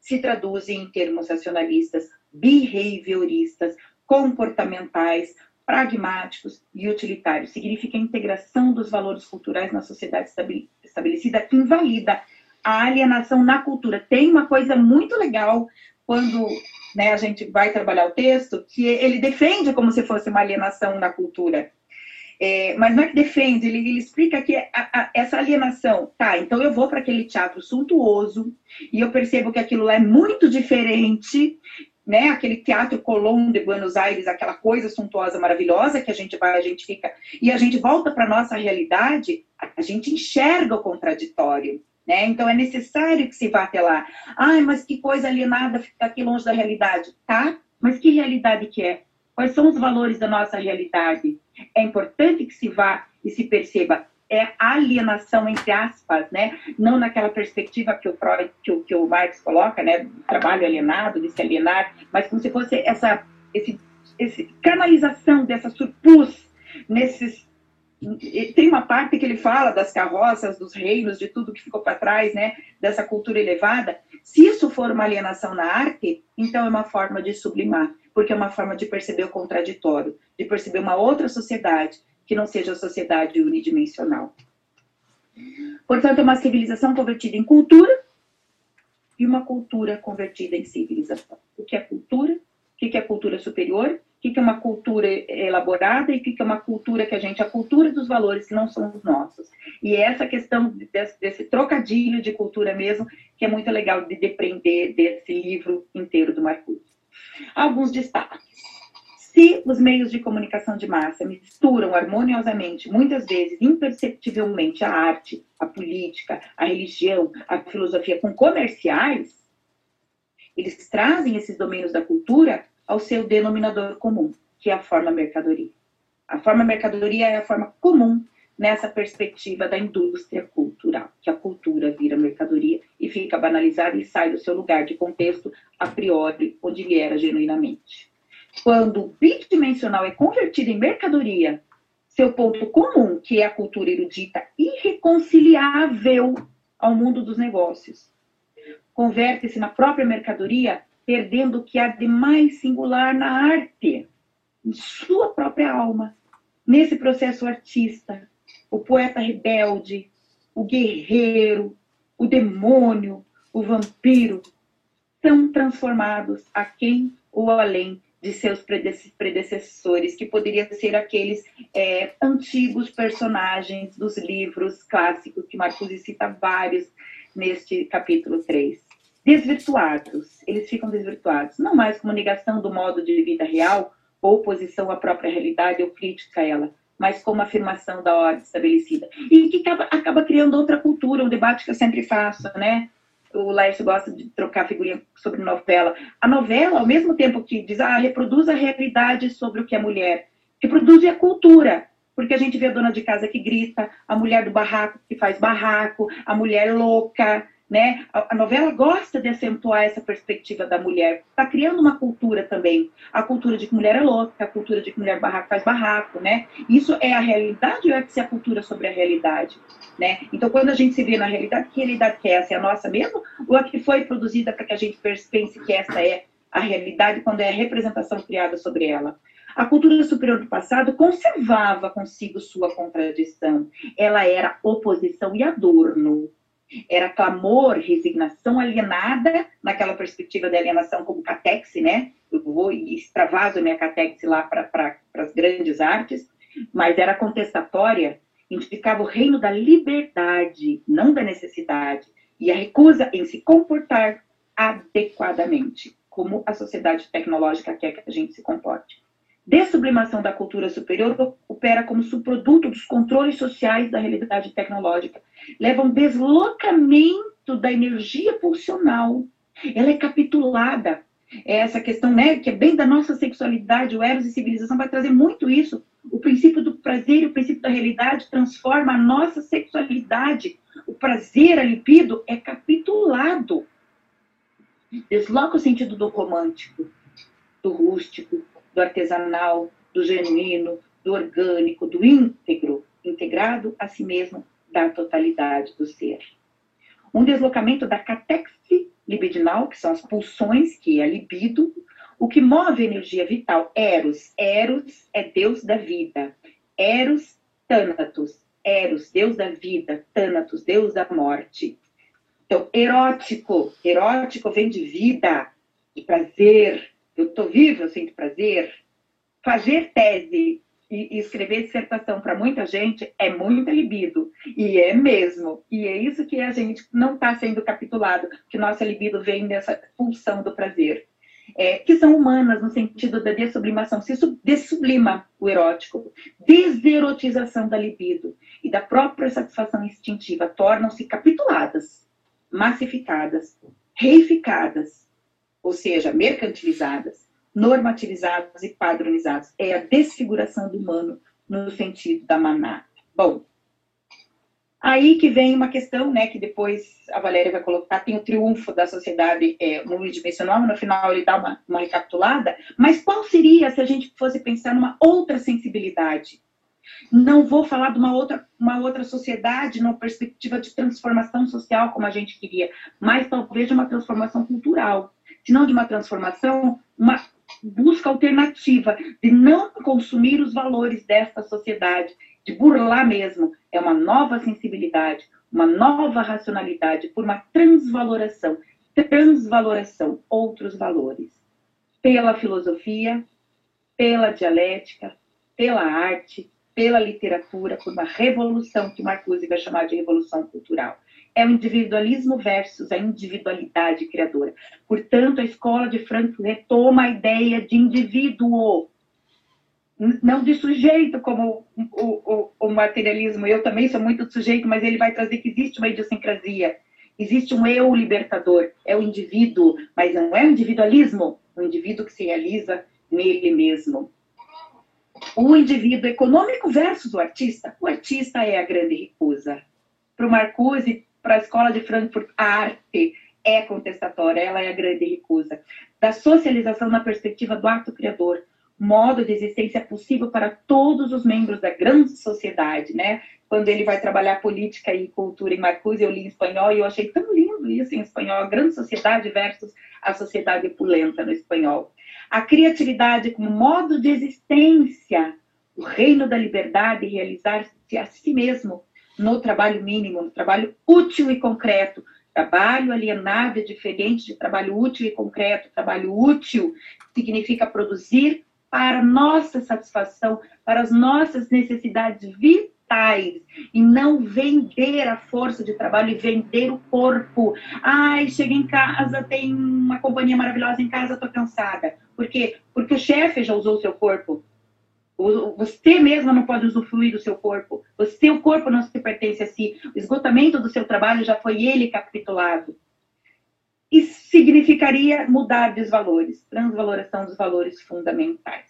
se traduzem em termos racionalistas, behavioristas, comportamentais, pragmáticos e utilitários. Significa a integração dos valores culturais na sociedade estabelecida que invalida a alienação na cultura. Tem uma coisa muito legal quando né, a gente vai trabalhar o texto, que ele defende como se fosse uma alienação na cultura. É, mas não é que defende, ele, ele explica que a, a, essa alienação, tá, então eu vou para aquele teatro suntuoso e eu percebo que aquilo lá é muito diferente, né, aquele teatro Colón de Buenos Aires, aquela coisa suntuosa, maravilhosa que a gente vai, a gente fica, e a gente volta para nossa realidade, a gente enxerga o contraditório. Né? Então é necessário que se vá até lá. Ai, mas que coisa alienada ficar aqui longe da realidade. Tá, mas que realidade que é? Quais são os valores da nossa realidade? É importante que se vá e se perceba é alienação entre aspas, né? Não naquela perspectiva que o Freud, que o, que o Marx coloca, né? Trabalho alienado, de se alienar, mas como se fosse essa esse, esse canalização dessa surplus nesses tem uma parte que ele fala das carroças, dos reinos, de tudo que ficou para trás, né, dessa cultura elevada. Se isso for uma alienação na arte, então é uma forma de sublimar, porque é uma forma de perceber o contraditório, de perceber uma outra sociedade que não seja a sociedade unidimensional. Portanto, é uma civilização convertida em cultura e uma cultura convertida em civilização. O que é cultura? O que é cultura superior? O que é uma cultura elaborada e o que é uma cultura que a gente, a cultura dos valores que não são os nossos. E é essa questão desse, desse trocadilho de cultura mesmo, que é muito legal de depreender desse livro inteiro do Marcuse. Alguns destaques. Se os meios de comunicação de massa misturam harmoniosamente, muitas vezes imperceptivelmente, a arte, a política, a religião, a filosofia com comerciais, eles trazem esses domínios da cultura ao seu denominador comum, que é a forma mercadoria. A forma mercadoria é a forma comum nessa perspectiva da indústria cultural, que a cultura vira mercadoria e fica banalizada e sai do seu lugar de contexto a priori, onde ele era genuinamente. Quando o bidimensional é convertido em mercadoria, seu ponto comum, que é a cultura erudita irreconciliável ao mundo dos negócios, converte-se na própria mercadoria, perdendo o que há de mais singular na arte, em sua própria alma. Nesse processo, artista, o poeta rebelde, o guerreiro, o demônio, o vampiro, são transformados a quem ou além de seus predecessores, que poderiam ser aqueles é, antigos personagens dos livros clássicos, que Marcuse cita vários neste capítulo 3. Desvirtuados, eles ficam desvirtuados, não mais como negação do modo de vida real, ou oposição à própria realidade ou crítica a ela, mas como afirmação da ordem estabelecida. E que acaba, acaba criando outra cultura, um debate que eu sempre faço, né? o Laércio gosta de trocar figurinha sobre novela. A novela, ao mesmo tempo que diz, ah, reproduz a realidade sobre o que é mulher, reproduz a cultura. Porque a gente vê a dona de casa que grita, a mulher do barraco que faz barraco, a mulher louca, né? A, novela gosta de acentuar essa perspectiva da mulher. Está criando uma cultura também. A cultura de que mulher é louca, a cultura de que mulher barraco faz barraco, né? Isso é a realidade ou é que a cultura sobre a realidade? Né? Então, quando a gente se vê na realidade, que realidade que é essa? É a nossa mesmo? Ou a que foi produzida para que a gente pense que essa é a realidade quando é a representação criada sobre ela? A cultura superior do passado conservava consigo sua contradição. Ela era oposição e adorno era clamor, resignação alienada, naquela perspectiva de alienação como catexe, né? Eu vou e extravaso minha catexe lá para pra, as grandes artes, mas era contestatória, indicava o reino da liberdade, não da necessidade, e a recusa em se comportar adequadamente, como a sociedade tecnológica quer que a gente se comporte dessublimação da cultura superior opera como subproduto dos controles sociais da realidade tecnológica. Leva um deslocamento da energia pulsional. Ela é capitulada. É essa questão, né, que é bem da nossa sexualidade, o Eros e civilização vai trazer muito isso. O princípio do prazer e o princípio da realidade transforma a nossa sexualidade. O prazer, a libido, é capitulado. Desloca o sentido do romântico, do rústico, do artesanal, do genuíno, do orgânico, do íntegro, integrado a si mesmo da totalidade do ser. Um deslocamento da catexe libidinal, que são as pulsões, que é a libido, o que move a energia vital, Eros. Eros é Deus da vida. Eros, Thanatos. Eros, Deus da vida. Thanatos, Deus da morte. Então, erótico. Erótico vem de vida, de prazer, eu estou vivo, eu sinto prazer. Fazer tese e, escrever dissertação para muita gente é muito libido. E é mesmo. E é isso que a gente não está sendo capitulado, que nossa libido vem dessa pulsão do prazer. É, que são humanas no sentido da dessublimação, se dessublima o erótico, deserotização da libido e da própria satisfação instintiva, tornam-se capituladas, massificadas, reificadas, ou seja, mercantilizadas, normativizadas e padronizadas. É a desfiguração do humano no sentido da manada. Bom, aí que vem uma questão, né, que depois a Valéria vai colocar, tem o triunfo da sociedade é, unidimensional, no final ele dá uma, uma recapitulada, mas qual seria se a gente fosse pensar numa outra sensibilidade? Não vou falar de uma outra, uma outra sociedade, numa perspectiva de transformação social, como a gente queria, mas talvez de uma transformação cultural. Se não de uma transformação, uma busca alternativa de não consumir os valores desta sociedade, de burlar mesmo. É uma nova sensibilidade, uma nova racionalidade por uma transvaloração transvaloração, outros valores. Pela filosofia, pela dialética, pela arte, pela literatura, por uma revolução que Marcuse vai chamar de revolução cultural. É o individualismo versus a individualidade criadora. Portanto, a escola de Frankfurt retoma a ideia de indivíduo, não de sujeito, como o, o, o materialismo. Eu também sou muito sujeito, mas ele vai trazer que existe uma idiosincrasia Existe um eu libertador, é o indivíduo, mas não é o individualismo, o indivíduo que se realiza nele mesmo. O indivíduo econômico versus o artista. O artista é a grande recusa. Para o Marcuse, para a escola de Frankfurt, a arte é contestatória, ela é a grande recusa. Da socialização na perspectiva do ato criador, modo de existência possível para todos os membros da grande sociedade, né? Quando ele vai trabalhar política e cultura em Marcuse, eu li em espanhol e eu achei tão lindo isso em espanhol, a grande sociedade versus a sociedade opulenta no espanhol. A criatividade como modo de existência, o reino da liberdade, realizar-se a si mesmo no trabalho mínimo, no trabalho útil e concreto, Trabalho alienado é diferente de trabalho útil e concreto. Trabalho útil significa produzir para nossa satisfação, para as nossas necessidades vitais e não vender a força de trabalho e vender o corpo. Ai, cheguei em casa, tem uma companhia maravilhosa em casa, tô cansada. Por quê? Porque o chefe já usou o seu corpo. Você mesma não pode usufruir do seu corpo. O seu corpo não se pertence a si. O esgotamento do seu trabalho já foi ele capitulado. Isso significaria mudar dos valores, transvaloração dos valores fundamentais.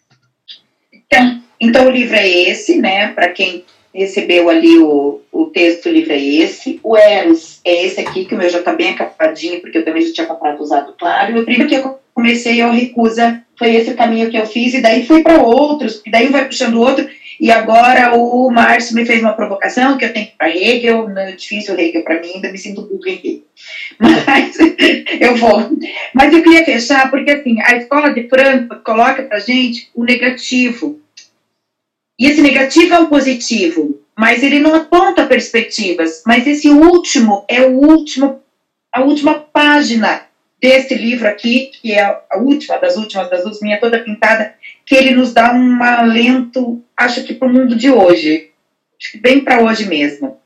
Então, então o livro é esse, né? Para quem recebeu ali o, o texto, o livro é esse. O Eros é esse aqui, que o meu já está bem acapadinho, porque eu também já tinha comprado usado claro. E o primeiro que eu comecei, eu recusa, foi esse o caminho que eu fiz, e daí fui para outros, e daí vai puxando outro. E agora o Márcio me fez uma provocação que eu tenho para Hegel, não é difícil Hegel para mim, ainda me sinto burro em Hegel. [laughs] Mas eu vou. Mas eu queria fechar, porque assim, a escola de Frankfurt coloca para gente o negativo. E esse negativo é o positivo, mas ele não aponta perspectivas. Mas esse último é o último, a última página desse livro aqui, que é a última das últimas das últimas, minha toda pintada, que ele nos dá um alento, acho que para o mundo de hoje, bem para hoje mesmo.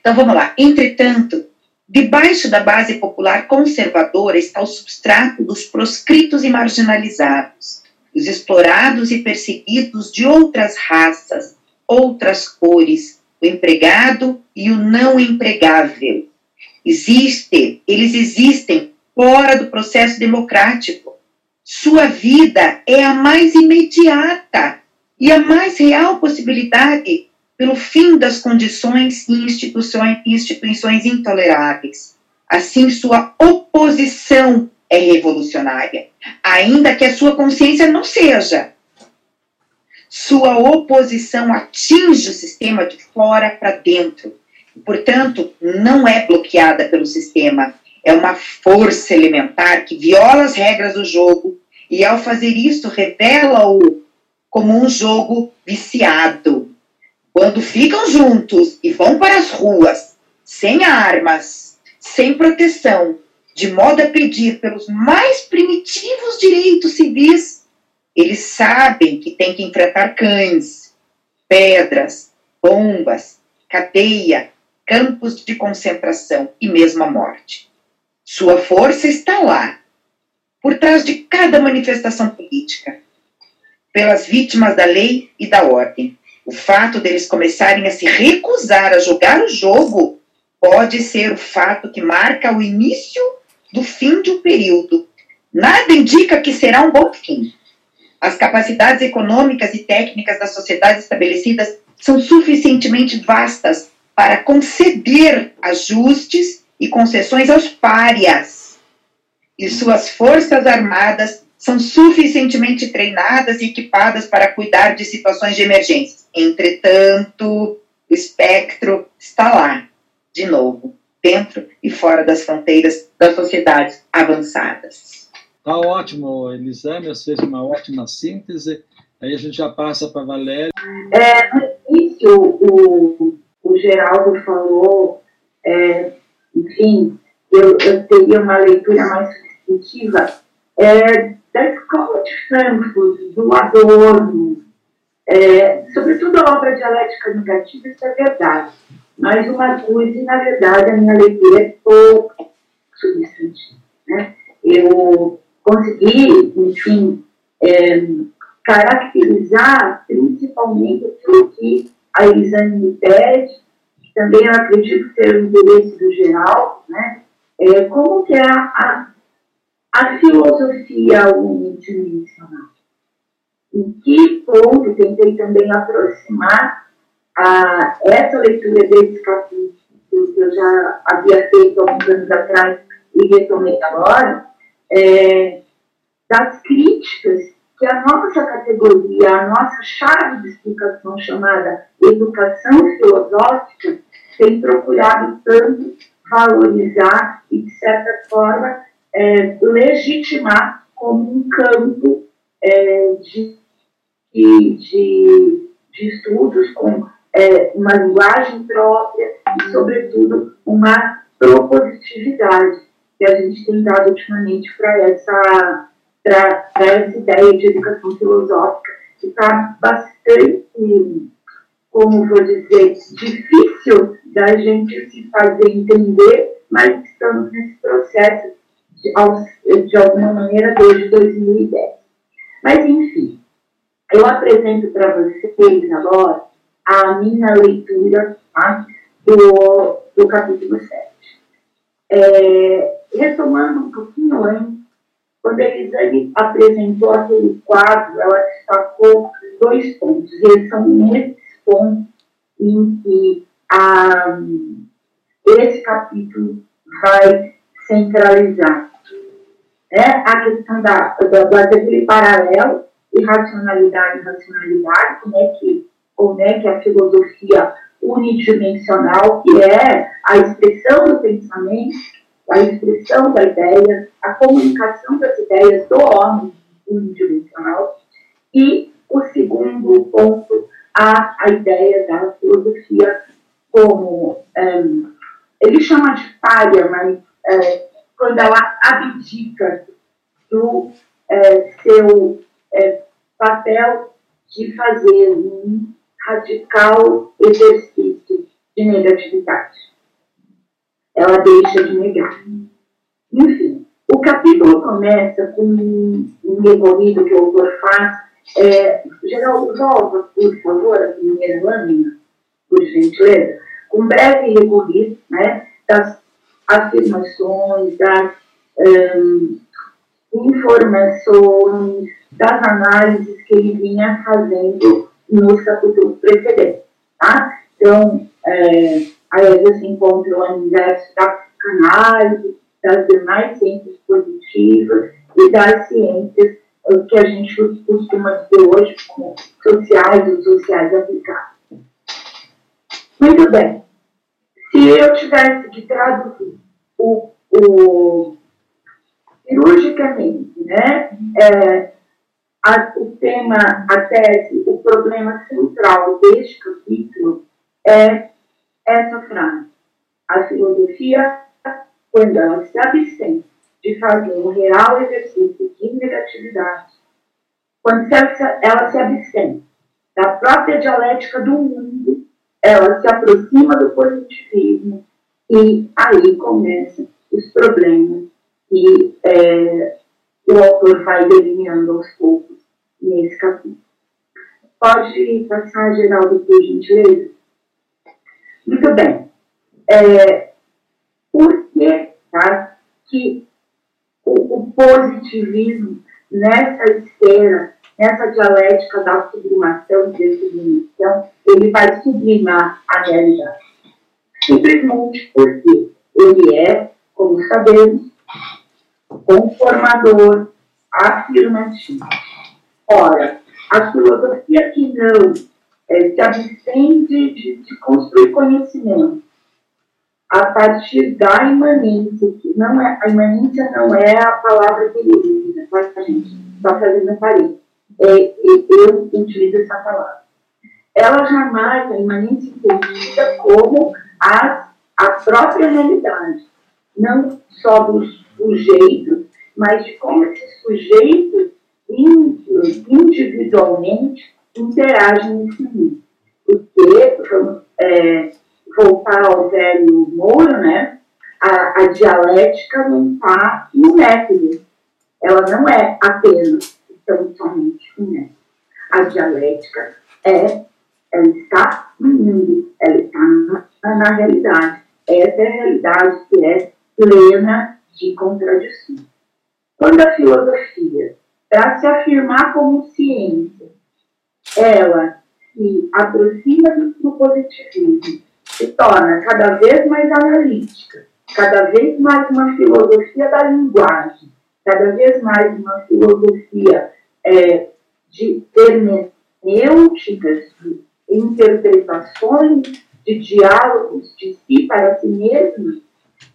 Então vamos lá. Entretanto, debaixo da base popular conservadora está o substrato dos proscritos e marginalizados, os explorados e perseguidos de outras raças, outras cores, o empregado e o não empregável. Existe, eles existem fora do processo democrático. Sua vida é a mais imediata e a mais real possibilidade pelo fim das condições e instituições, instituições intoleráveis. Assim, sua oposição é revolucionária, ainda que a sua consciência não seja. Sua oposição atinge o sistema de fora para dentro. Portanto, não é bloqueada pelo sistema, é uma força elementar que viola as regras do jogo e, ao fazer isso, revela-o como um jogo viciado. Quando ficam juntos e vão para as ruas, sem armas, sem proteção, de modo a pedir pelos mais primitivos direitos civis, eles sabem que têm que enfrentar cães, pedras, bombas, cadeia, campos de concentração e mesmo a morte. Sua força está lá, por trás de cada manifestação política, pelas vítimas da lei e da ordem. O fato deles começarem a se recusar a jogar o jogo pode ser o fato que marca o início do fim de um período. Nada indica que será um bom fim. As capacidades econômicas e técnicas das sociedades estabelecidas são suficientemente vastas para conceder ajustes e concessões aos párias. E suas forças armadas são suficientemente treinadas e equipadas para cuidar de situações de emergência. Entretanto, o espectro está lá, de novo, dentro e fora das fronteiras das sociedades avançadas. Tá ótimo, Elisâmia, fez uma ótima síntese. Aí a gente já passa para a Valéria. É, no início, o, o Geraldo falou, é, enfim, eu, eu teria uma leitura mais substantiva é, da escola de Frankfurt, do Adorno, é, sobretudo a obra dialética negativa, isso é verdade. Mas uma coisa, na verdade, a minha leitura é pouco substantiva. Né? Eu consegui, enfim, é, caracterizar principalmente aquilo que a Elisane pede, que também eu acredito ser o interesse do geral, né? É, como que é a, a, a filosofia unidimensional. Em que ponto tentei também aproximar a, essa leitura desse capítulo que eu já havia feito alguns anos atrás e retomei agora, é, das críticas que a nossa categoria, a nossa chave de explicação chamada educação filosófica tem procurado tanto valorizar e, de certa forma, é, legitimar como um campo é, de, de, de, estudos com é, uma linguagem própria e, sobretudo, uma propositividade que a gente tem dado ultimamente para essa, essa ideia de educação filosófica, que está bastante, como vou dizer, difícil da gente se fazer entender, mas estamos nesse processo de, de alguma maneira desde 2010. Mas, enfim, eu apresento para vocês agora a minha leitura tá, do, do capítulo 7. É, retomando um pouquinho antes, quando a Elisane apresentou aquele quadro, ela destacou dois pontos, e eles são nesses pontos em que a, esse capítulo vai centralizar. É a questão da, da, daquele paralelo irracionalidade e racionalidade, como é que, como é que a filosofia unidimensional, que é a expressão do pensamento, a expressão da ideia, a comunicação das ideias do homem unidimensional, e o segundo ponto, a, a ideia da filosofia como, um, ele chama de palha, mas é, quando ela abdica do é, seu é, papel de fazer um radical exercício de negatividade. Ela deixa de negar. Enfim, o capítulo começa com um recorrido que o autor faz. É, geral, volta, por favor, a primeira lâmina, por gentileza, com um breve recorrido né, das afirmações, das um, informações, das análises que ele vinha fazendo nos capítulos precedentes. Tá? Então, é, aí você encontra universo da psicanálise, das demais ciências positivas e das ciências que a gente costuma dizer hoje como sociais ou sociais aplicadas. Muito bem. Se eu tivesse que traduzir o, o cirurgicamente, né, é, a, o tema, a tese, o problema central deste capítulo é essa frase. A filosofia, quando ela se abstém de fazer um real exercício de negatividade, quando ela, se abstém da própria dialética do mundo ela se aproxima do positivismo e aí começam os problemas que é, o autor vai delineando aos poucos nesse capítulo. Pode passar, Geraldo, por gentileza? Muito bem. É, por que, tá, que o, o positivismo nessa esfera nessa dialética da sublimação e desublimação, ele vai sublimar a realidade. Simplesmente porque ele é, como sabemos, conformador, afirmativa. Ora, a filosofia que não é, se abstém de, de, construir conhecimento a partir da imanência, que não é, a imanência não é a palavra que ele usa, tá, gente? Só fazendo a parede. É, eu utilizo essa palavra. Ela jamais, a imanência entendida como a, a própria realidade, não só dos sujeitos, mas de como esses sujeitos individualmente interagem nesse mundo. Porque, vamos é, voltar ao velho Moura, né? A, a dialética não está no método. Ela não é apenas, então, somente um método. A dialética é, ela está no mundo, ela está na, na realidade. Essa é a realidade que é plena de contradições. Quando a filosofia, para se afirmar como ciência, ela se aproxima do positivismo, se torna cada vez mais analítica, cada vez mais uma filosofia da linguagem, cada vez mais uma filosofia é, de hermenêuticas, de interpretações, de diálogos de si para si mesma,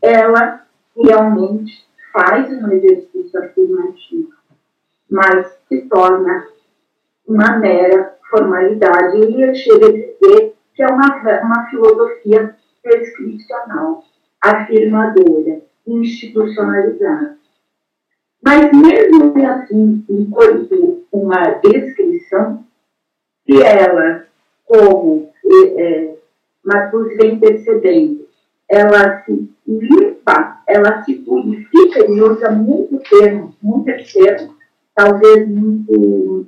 ela realmente faz um exercício afirmativo, mas se torna uma mera formalidade. E ele chega a dizer que é uma, uma filosofia prescricional, afirmadora, institucionalizada. Mas mesmo assim, enquanto uma descrição, que ela, como é, vem percebendo, ela se limpa, ela se purifica, ele usa muito termo, muitos termos, talvez muito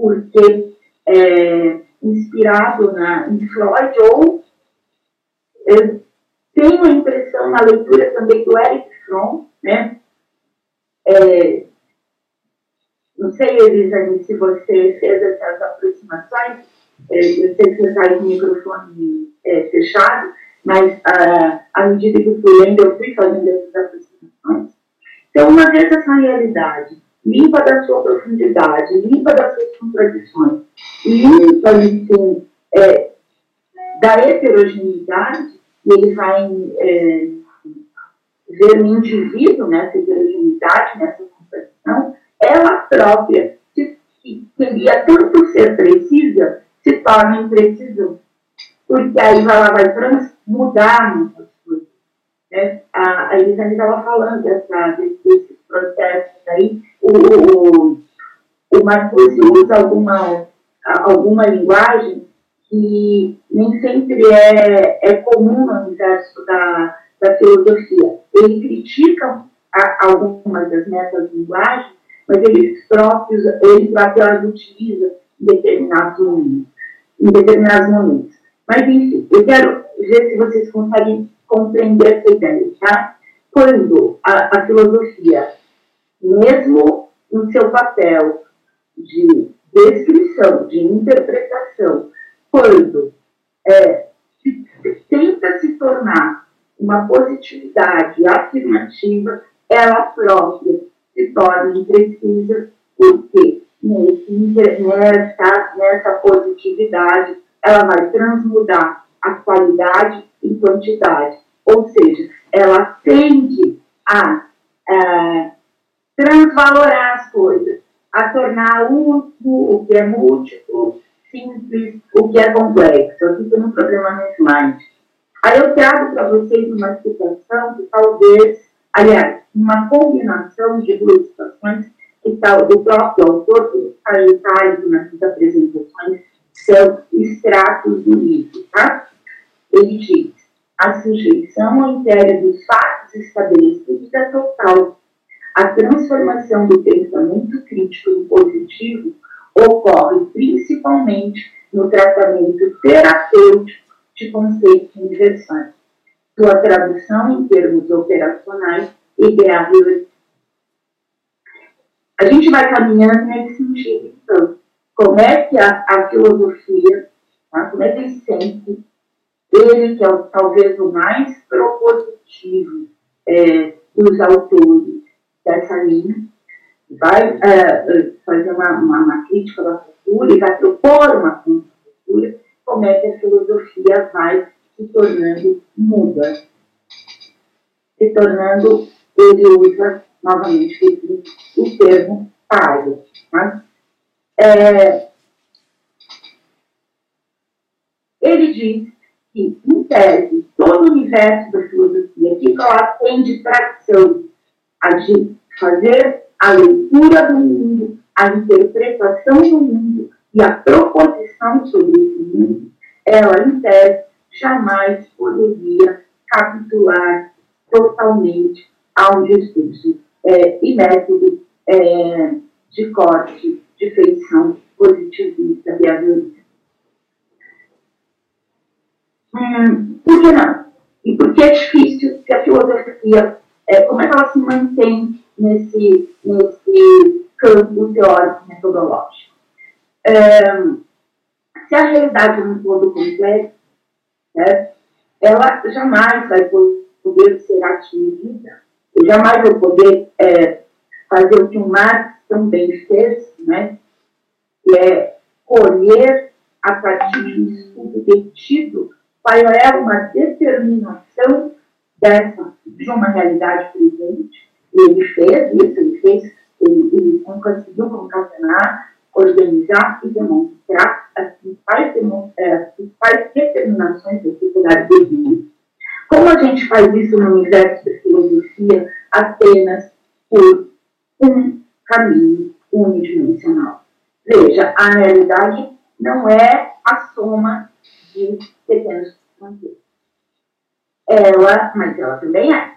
porque é, inspirado na, em Freud, ou eu tenho a impressão na leitura também do Eric Fromm, né? É, não sei, Elisane, se você fez essas aproximações, é, eu sei que você está com o microfone é, fechado, mas ah, à medida que eu fui lendo, eu fui fazendo essas aproximações. Então, uma vez essa realidade limpa da sua profundidade, limpa das suas contradições, limpa, enfim, é, da heterogeneidade, e ele vai é, ver o indivíduo nessa heterogeneidade, nessa contradição, ela própria, se, que queria tanto ser precisa, se torna imprecisão. Porque aí ela vai transmudar muitas coisas. Né? A, a Elisane estava falando dessa, desses processos aí, o, o, Marcos usa alguma, alguma linguagem que nem sempre é, é comum no universo da, da filosofia. Ele critica a, algumas das metalinguagens, mas eles próprios, ele próprio as utiliza em determinados momentos. Em determinados momentos. Mas, enfim, eu quero ver se vocês conseguem compreender essa ideia, tá? Quando a, a filosofia mesmo no seu papel de descrição, de interpretação, quando é, se, tenta se tornar uma positividade afirmativa, ela própria se torna imprecisa, porque nessa, nessa positividade ela vai transmudar a qualidade em quantidade, ou seja, ela tende a, a transvalorar as coisas, a tornar útil o que é múltiplo, simples, o que é complexo. Eu fico no programa slide. Aí eu trago para vocês uma situação que talvez, aliás, uma combinação de duas situações que está do próprio autor, que está nas apresentações, são extratos do livro, tá? Ele diz, a sujeição ao império dos fatos estabelecidos é total a transformação do pensamento crítico no positivo ocorre principalmente no tratamento terapêutico de conceitos universais. Sua tradução em termos operacionais e grave. A gente vai caminhando nesse sentido, então. Como é que a, a filosofia, tá? como é que ele sente, ele que é talvez o mais propositivo é, dos autores, dessa linha, vai é, fazer uma, uma, uma, crítica da cultura e vai propor uma cultura, como é que a filosofia vai se tornando muda, se tornando, ele usa novamente o termo pago. Tá? É, ele diz que, em tese, todo o universo da filosofia que ela tem de tradição a de fazer a leitura do mundo, a interpretação do mundo e a proposição sobre esse mundo, ela, em tese, jamais poderia capitular totalmente a um discurso é, e método é, de corte, de feição positivista, behaviorista. Hum, por que não? E por que é difícil que a filosofia, é, como é que ela se mantém nesse, nesse campo teórico metodológico? É, se a realidade é um todo complexo, né, ela jamais vai poder ser atingida, jamais vou poder é, fazer o que o Marx também fez, né, que é colher a partir de um estudo detido qual é uma determinação dessa, de uma realidade presente. E ele fez isso, ele fez, ele, ele conseguiu concatenar, organizar e demonstrar as principais, é, as principais determinações da sociedade brasileira. Como a gente faz isso no universo da filosofia apenas por um caminho unidimensional? Veja, a realidade não é a soma de pequenos fronteiras. Ela, mas ela também é.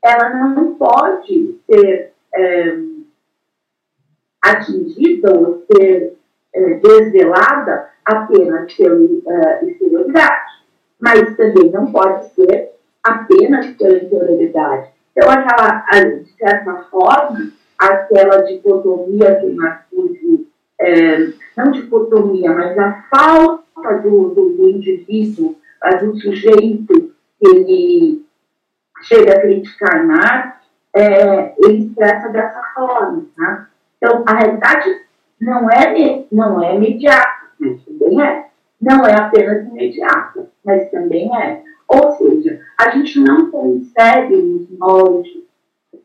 Ela não pode ser é, atingida ou ser é, desvelada apenas pela uh, exterioridade, mas também não pode ser apenas pela interioridade. Então, aquela, de certa forma, aquela dicotomia que Marcuse, é, não dicotomia, mas a falta do, do, do indivíduo, do sujeito ele chega a criticar Marx, é, ele expressa dessa forma. Tá? Então, a realidade não é, não é imediata, mas também é. Não é apenas imediata, mas também é. Ou seja, a gente não consegue nos moldes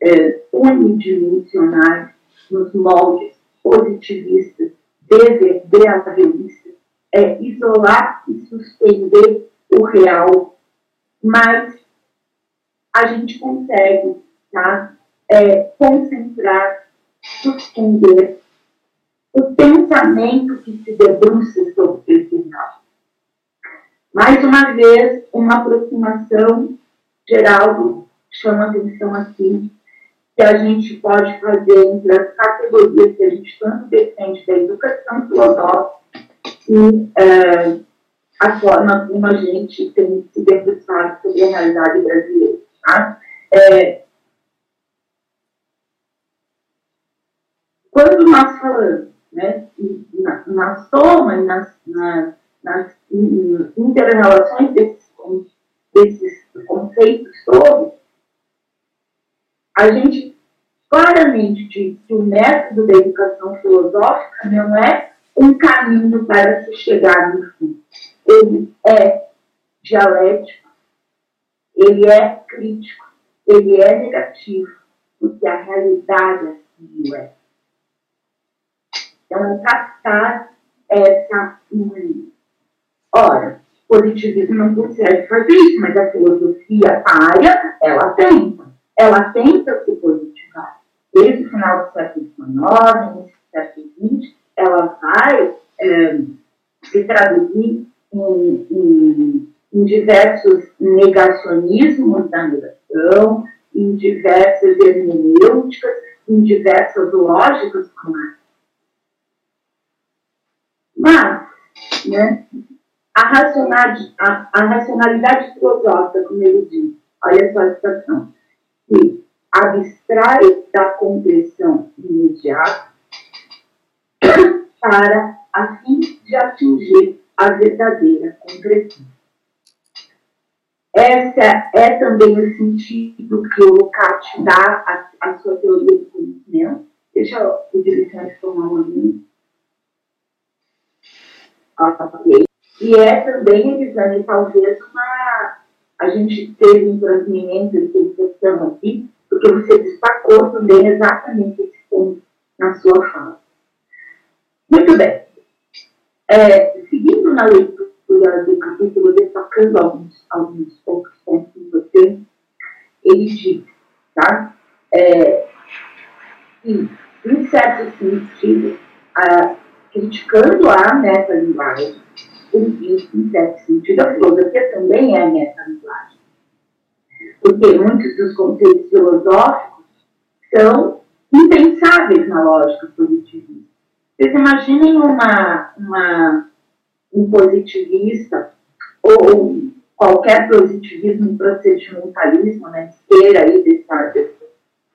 é, unidimensionais, nos moldes positivistas, behavioristas, é, isolar e suspender o real, mas a gente consegue tá, é, concentrar, suspender o pensamento que se debruça sobre esse real. Mais uma vez, uma aproximação, Geraldo chama atenção aqui, que a gente pode fazer entre as categorias que a gente tanto defende da educação filosófica e é, a forma como a gente tem se debruçado sobre a realidade brasileira. Tá? É, quando nós falamos né, na, na soma e nas, nas, nas inter-relações desses, desses conceitos todos, a gente claramente diz que o método da educação filosófica não é um caminho para se chegar no fim. Ele é dialético, ele é crítico, ele é negativo, porque a realidade assim é. Então, é captar essa harmonia. Ora, positivismo não consegue fazer isso, mas a filosofia área, ela tenta. Ela tenta se positivar. Desde o final do século XIX, início do século XX, ela vai é, se traduzir em, em, em, diversos negacionismos da negação, em diversas hermenêuticas, em diversas lógicas Mas, né, a, racionalidade, a, a racionalidade filosófica, como ele diz, olha só a situação, que abstrai da compreensão imediata [coughs] para a fim de atingir a verdadeira concreção. Essa é também o sentido que o Lukács dá à, à sua teoria do conhecimento, Deixa eu licença tomar uma minha. Ok. E é também, Elisane, talvez uma. A gente teve um transmimento de percepção aqui, porque você destacou também exatamente esse ponto na sua fala. Muito bem. É, seguindo na leitura do capítulo, destacando alguns, alguns poucos pontos que você, ele diz, tá? É, que, em certo sentido, a, criticando a metalinguagem, ele em certo sentido, a filosofia também é metalinguagem. Porque muitos dos conceitos filosóficos são impensáveis na lógica positivista. Vocês imaginem uma, uma, um positivista ou qualquer positivismo, procedimentalismo, né, esteira aí dessa,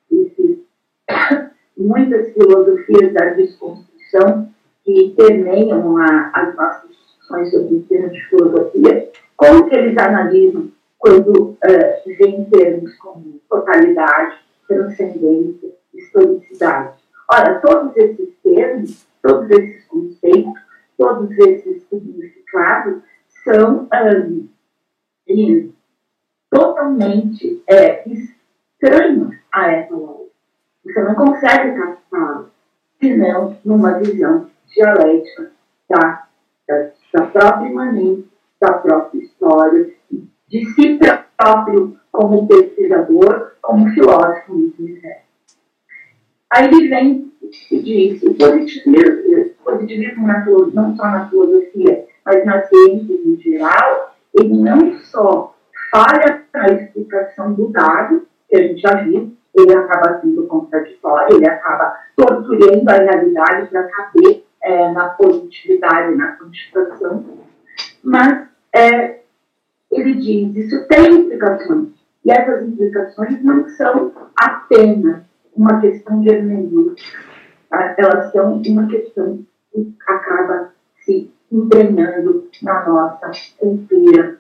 desse, [coughs] muitas filosofias da desconstrução que permeiam a, as nossas discussões sobre o termo de filosofia, como que eles analisam quando uh, termos como totalidade, transcendência, historicidade. Ora, todos esses termos, todos esses conceitos, todos esses significados são um, totalmente é, estranhos a essa lógica. Você não consegue captá-los, senão numa visão dialética da, da, da própria imanência, da própria história, de si próprio como pesquisador, como filósofo mesmo. Aí vem e diz, o positivismo, positivismo na, não só na filosofia, mas na ciência em geral, ele não só falha na explicação do dado, que a gente já viu, ele acaba sendo contraditório, ele acaba torturando a realidade para caber é, na positividade, na quantificação, mas é, ele diz, isso tem implicações, e essas implicações não são apenas uma questão de hermenêutica, tá? elas são uma questão que acaba se entranhando na nossa cultura,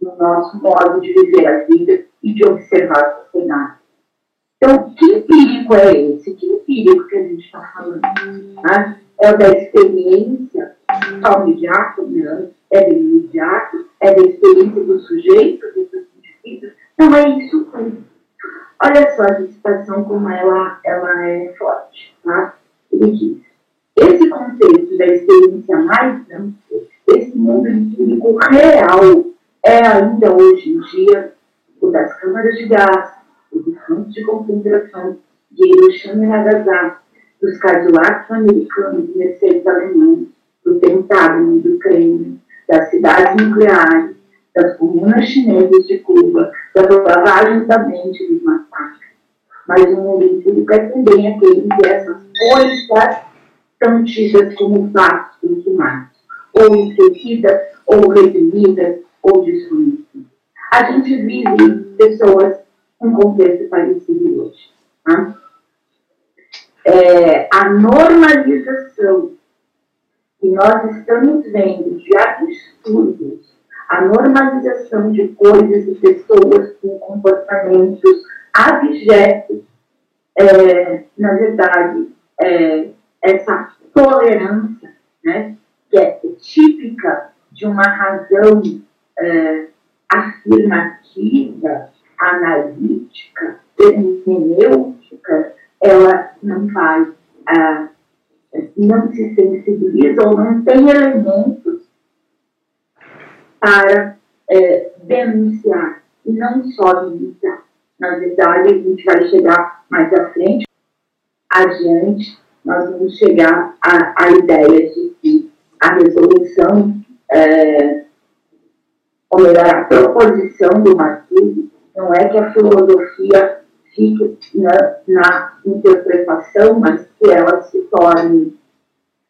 no nosso modo de viver a vida e de observar a sociedade. Então, que empírico é esse? Que empírico que a gente está falando? Né? É o da experiência imediato, né? é do imediato, é da experiência do sujeito, desses indivíduos. Não é isso tudo. Olha só a situação como ela, ela é forte. Tá? Ele diz, esse conceito da experiência mais ampla, esse mundo empírico real, é ainda hoje em dia o das câmaras de gás, dos campos de concentração de Hiroshima e Nagasaki, dos Cadillacs americanos e Mercedes alemães, do Pentágono do Kremlin, das cidades nucleares, das comunas chinesas de Cuba, das lavagens da mente dos massacres. Mas o mundo empírico é também aquele que essas coisas são tidas como fatos consumados, ou esquecidas, ou reprimidas, ou desconhecidas. A gente vive pessoas um contexto parecido hoje. Tá? É, a normalização que nós estamos vendo de absurdos, a normalização de coisas e pessoas com comportamentos abjetos, é, na verdade, é, essa tolerância, né, que é típica de uma razão é, afirmativa, analítica, hermenêutica, ela não vai, ah, não se sensibiliza ou não tem elementos para é, denunciar, e não só denunciar. Na verdade, a gente vai chegar mais à frente, adiante, nós vamos chegar à, à ideia de que a resolução, é, ou melhor, a proposição do marxismo não é que a filosofia fique na, na interpretação, mas que ela se torne,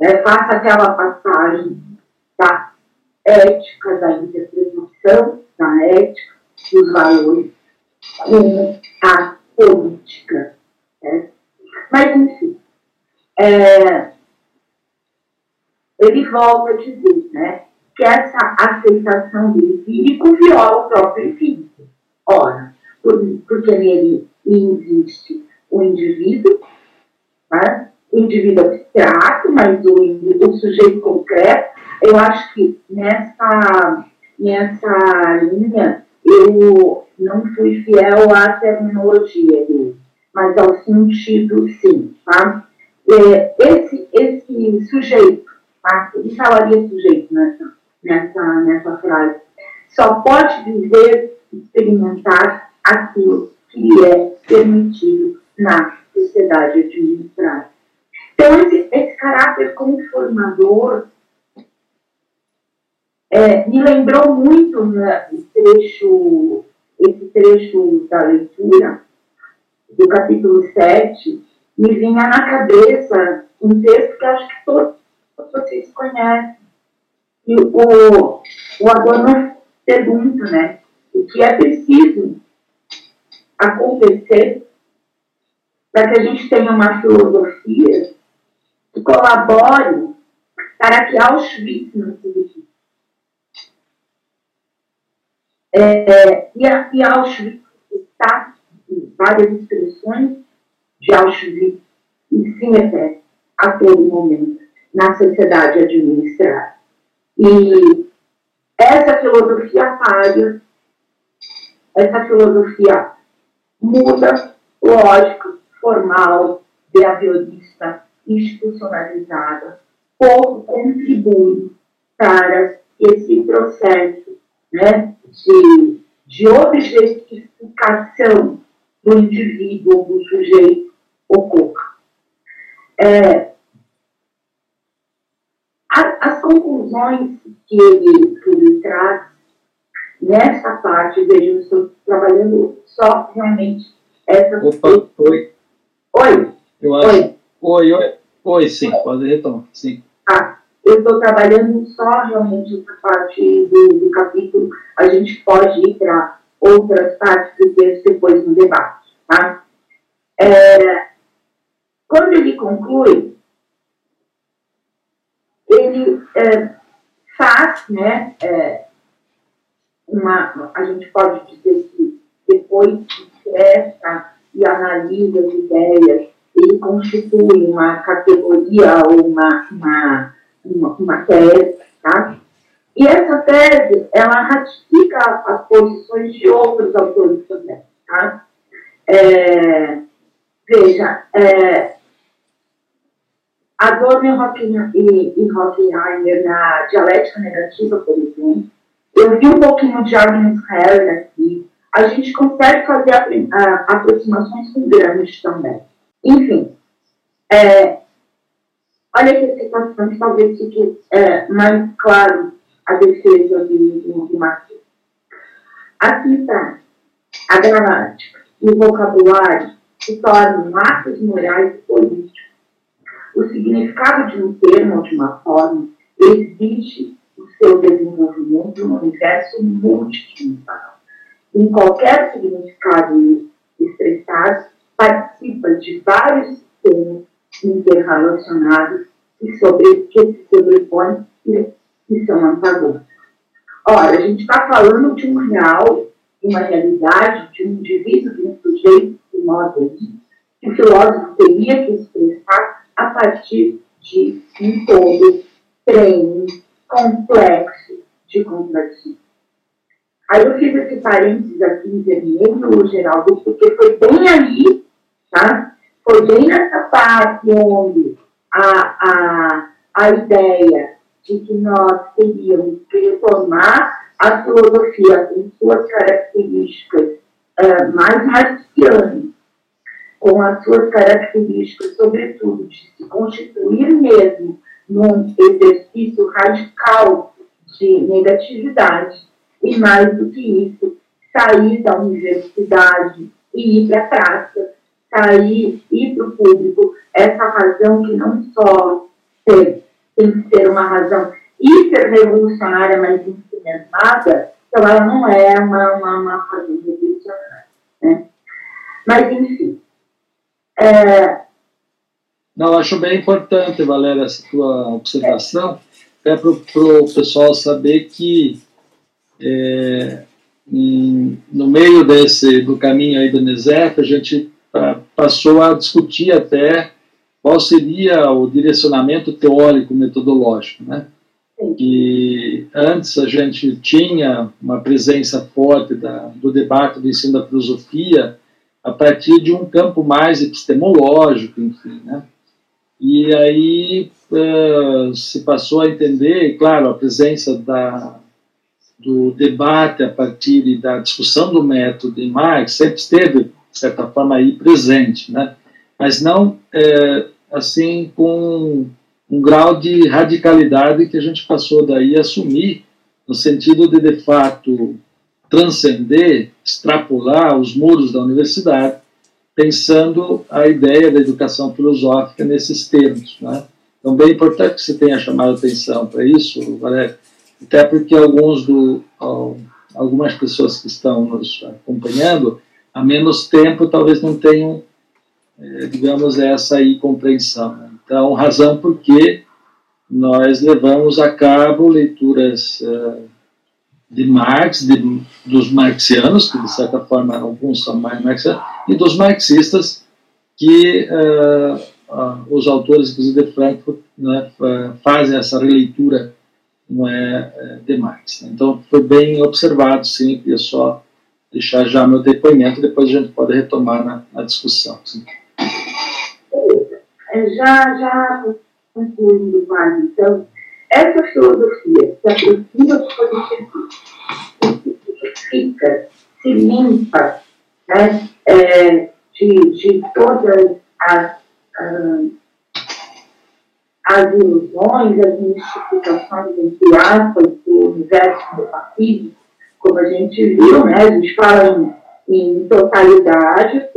né, faça aquela passagem da ética, da interpretação, da ética, dos valores, com a política. Né? Mas, enfim, é, ele volta a dizer né, que essa aceitação do empírico viola o próprio empírico. Ora, porque nele existe o indivíduo, né? o indivíduo abstrato, mas o, o sujeito concreto. Eu acho que nessa, nessa linha eu não fui fiel à terminologia dele, mas ao sentido sim. Tá? É, esse, esse sujeito, tá? ele falaria sujeito nessa, nessa, nessa frase, só pode viver, experimentar aquilo que é permitido na sociedade administrada. Então, esse, esse caráter conformador é, me lembrou muito né, trecho, esse trecho da leitura do capítulo 7, me vinha na cabeça um texto que acho que todos vocês conhecem. E o, o Adorno pergunta, né, o que é preciso acontecer para que a gente tenha uma filosofia que colabore para que Auschwitz não se. É, e, a, e Auschwitz está em várias expressões de Auschwitz e repete a todo momento na sociedade administrada. E essa filosofia falha, essa filosofia muda, lógico, formal, behaviorista, institucionalizada, pouco contribui para esse processo né, de, de objetificação do indivíduo, do sujeito ocorra. É, as conclusões que ele, que ele traz nessa parte, veja, eu estou trabalhando só realmente essa. Opa, oi. Oi. Eu acho. Oi. Oi, oi, oi, sim, pode retomar, sim. Ah, eu estou trabalhando só realmente essa parte do, do capítulo, a gente pode ir para outras partes do texto depois no debate, tá? É, quando ele conclui, ele é, faz, né, é, uma, a gente pode dizer que depois que cresça e analisa as ideias ele constitui uma categoria ou uma, uma, uma, uma tese, tá? E essa tese, ela ratifica as posições de outros autores também, tá? É, veja, é, Adorno e, Hockenheimer na dialética negativa, por exemplo, eu vi um pouquinho de Agnes Heller aqui, a gente consegue fazer aproximações com Gramsci também. Enfim, é, olha que situação que talvez fique é, mais claro a defesa de, de, de Marquinhos. Aqui está a gramática e o vocabulário se tornam atos morais e políticos. O significado de um termo ou de uma forma exige o seu desenvolvimento no universo multidimensional. Em qualquer significado expressado, participa de vários sistemas interrelacionados e sobre, que se sobrepõem e, são antagônicos. Ora, a gente está falando de um real, de uma realidade, de um indivíduo, de um sujeito, de modo que o filósofo teria que expressar a partir de um todo treino complexo de contradições. Aí eu fiz esse parênteses aqui em vermelho, Geraldo, porque foi bem ali Tá? Foi bem nessa parte onde a, a, a ideia de que nós teríamos que retomar a filosofia com suas características uh, mais marxianas, com as suas características, sobretudo, de se constituir mesmo num exercício radical de negatividade, e mais do que isso, sair da universidade e ir para a praça sair, ir para o público, essa razão que não só tem, tem que ser uma razão hiper revolucionária, mas instrumentada, então ela não é uma, uma, uma razão revolucionária. Né? Mas, enfim. É... Não, acho bem importante, Valéria, essa tua observação, até para o pessoal saber que é, em, no meio desse do caminho aí do NESEF, a gente passou a discutir até qual seria o direcionamento teórico metodológico, né? que antes a gente tinha uma presença forte da, do debate do ensino da filosofia a partir de um campo mais epistemológico, enfim, né? E aí uh, se passou a entender, claro, a presença da, do debate a partir da discussão do método em Marx sempre esteve, de certa forma, aí presente, né? Mas não, é, assim, com um grau de radicalidade que a gente passou daí a assumir, no sentido de, de fato, transcender, extrapolar os muros da universidade, pensando a ideia da educação filosófica nesses termos. Né? Então, bem importante que você tenha chamado atenção para isso, Valério, até porque alguns do, algumas pessoas que estão nos acompanhando, há menos tempo, talvez não tenham, eh, digamos, essa aí compreensão. Né? Então, razão por que nós levamos a cabo leituras uh, de Marx, de, dos marxianos, que de certa forma alguns são mais marxianos, e dos marxistas, que uh, uh, os autores, inclusive de Frankfurt, né, fazem essa releitura não é, eh, de Marx. Então, foi bem observado, sim, queria só deixar já meu depoimento, depois a gente pode retomar na, na discussão. Sim. É, já, já concluindo mais, então, essa filosofia se aproxima do positivismo, se fica, se limpa né, é, de, de todas as, as ilusões, as mistificações, entre aspas, do universo metafísico, como a gente viu, né, a gente fala em, em totalidade,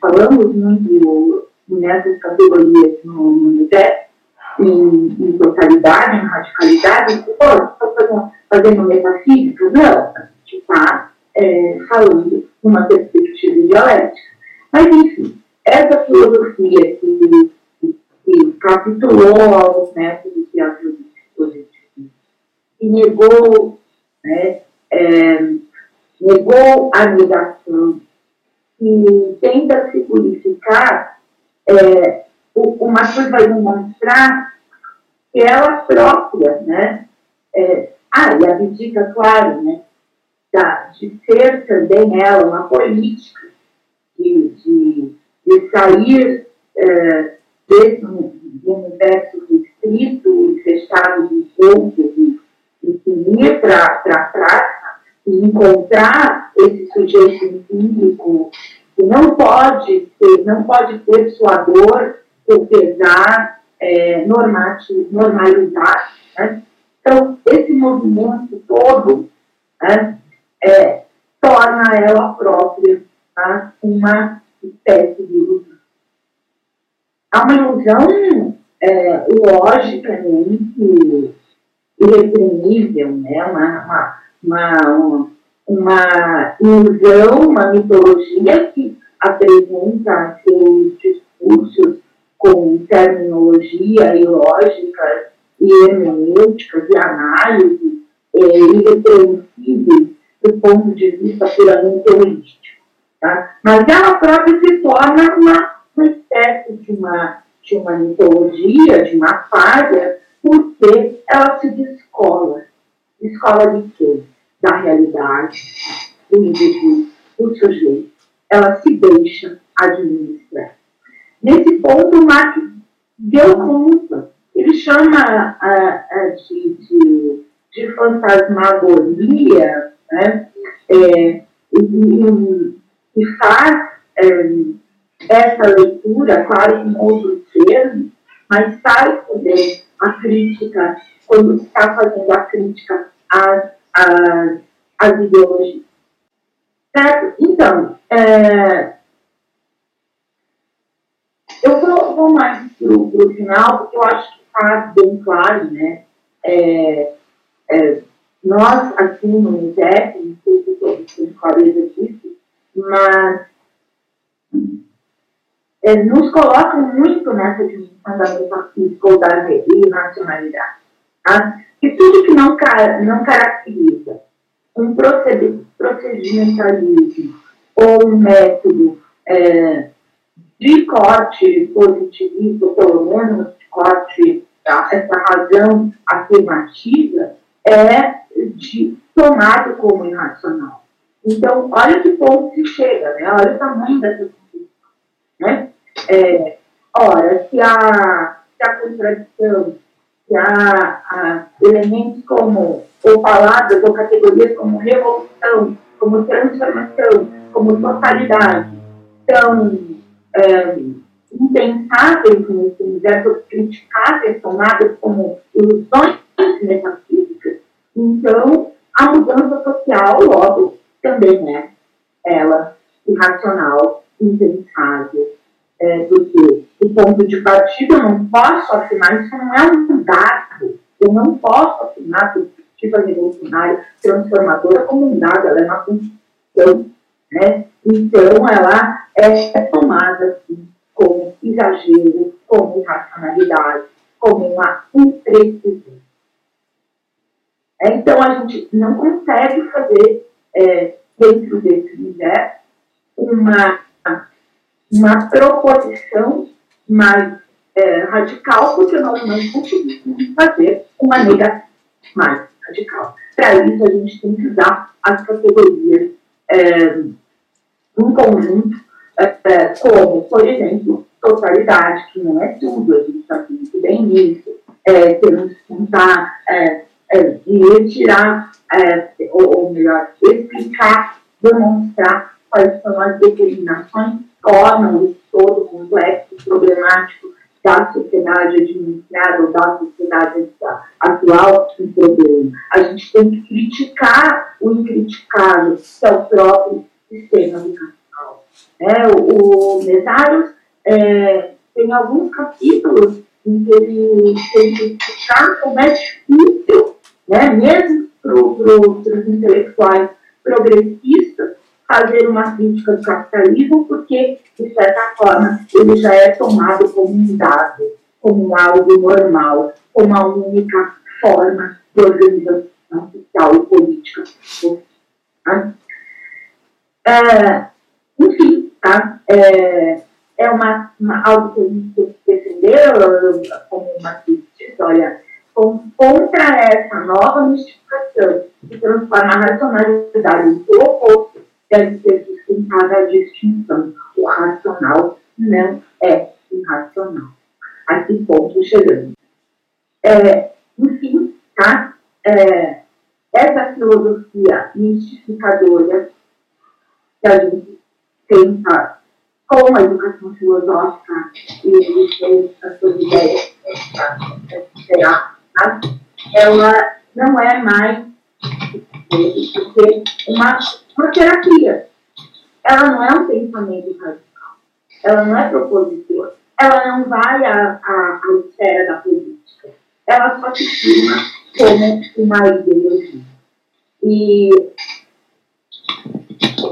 falamos muito nessas categorias no, no em, em, totalidade, em radicalidade, pô, estou fazendo, metafísica? Não, a gente está é, falando numa perspectiva dialética. Mas, enfim, essa filosofia que, que, capitulou aos métodos de positivismo e negou, né, é, negou a negação e tenta se purificar é, o Matheus vai demonstrar que ela própria, né, é, ah, e abdica, claro, né, da, de ser também ela uma política, de, de, de sair é, desse universo restrito e fechado de poucos e, e ir para a prática e encontrar esse sujeito empírico que não pode ser, não pode ter sua dor ou pesar, é, normalizar. Né? Então, esse movimento todo né, é, torna ela própria tá? uma espécie de ilusão. Há uma ilusão é, logicamente irreprimível, né? uma, uma, uma uma ilusão, uma mitologia que apresenta seus discursos com terminologia e lógica e hermenêutica e análise é, irrepreensíveis do ponto de vista puramente holístico. Tá? Mas ela própria se torna uma, uma espécie de uma, de uma mitologia, de uma falha, porque ela se descola. Descola de quê? da realidade do indivíduo, do sujeito. Ela se deixa administrar. Nesse ponto, o Marx deu conta. Ele chama de, de, de, fantasmagoria né? É, e, e, faz é, essa leitura, claro, em outros termos, mas faz também a crítica, quando está fazendo a crítica às as, as ideologias. Certo? Então, é, eu vou, vou mais para o final, porque eu acho que está bem claro, né? É, é, nós, aqui no UNICEF, não sei se todos têm clareza disso, mas é, nos colocam muito nessa dimensão da metafísica ou da nacionalidade. Tá? E tudo que não, não caracteriza um procedimentalismo ou um método é, de corte positivista, ou pelo menos de corte, essa razão afirmativa, é de tomado como irracional. Então, olha que ponto se chega, né? olha o tamanho dessa confusão. Né? É, ora, se a, se a contradição, se há elementos como, ou palavras ou categorias como revolução, como transformação, como totalidade, são é, impensáveis nesse universo, criticáveis, tomadas como ilusões metafísicas, então a mudança social, logo, também é ela irracional, impensável. É, porque o ponto de partida eu não posso afirmar, isso não é um dado. Eu não posso afirmar que perspectiva revolucionária transformadora como um dado, ela é uma construção. Né? Então, ela é tomada assim, como exagero, como irracionalidade, como uma imprecisão. Então, a gente não consegue fazer, é, dentro desse universo, uma, uma proposição mais é, radical, porque nós não conseguimos fazer uma negação mais radical. Para isso, a gente tem que usar as categorias é, em conjunto, é, é como, por exemplo, totalidade, que não é tudo, a gente está muito bem nisso, é, temos que tentar é, é, retirar, é, ou, ou, melhor, explicar, demonstrar quais são as determinações que tornam o todo complexo, problemático da sociedade administrada ou da sociedade atual um problema. A gente tem que criticar o incriticável, que é o próprio sistema educacional. É, o, o Mesários é, tem alguns capítulos em que ele tem que explicar como é difícil né, mesmo para os intelectuais progressistas, fazer uma crítica do capitalismo, porque, de certa forma, ele já é tomado como um dado, como algo normal, como a única forma de organização social e política. Tá? É, enfim, tá? é, é uma, uma, algo que a gente defender como uma crítica, olha, contra essa nova mistificação que transforma a racionalidade seu oposto, deve ser sustentada a distinção. O racional não é irracional. A que ponto chegamos? É, enfim, tá? É, essa filosofia mistificadora que a gente tenta com a educação filosófica e as suas ideias, será ela não é mais uma, uma terapia. Ela não é um pensamento radical. Ela não é propositor. Ela não vai à, à, à esfera da política. Ela só se firma como uma ideologia. E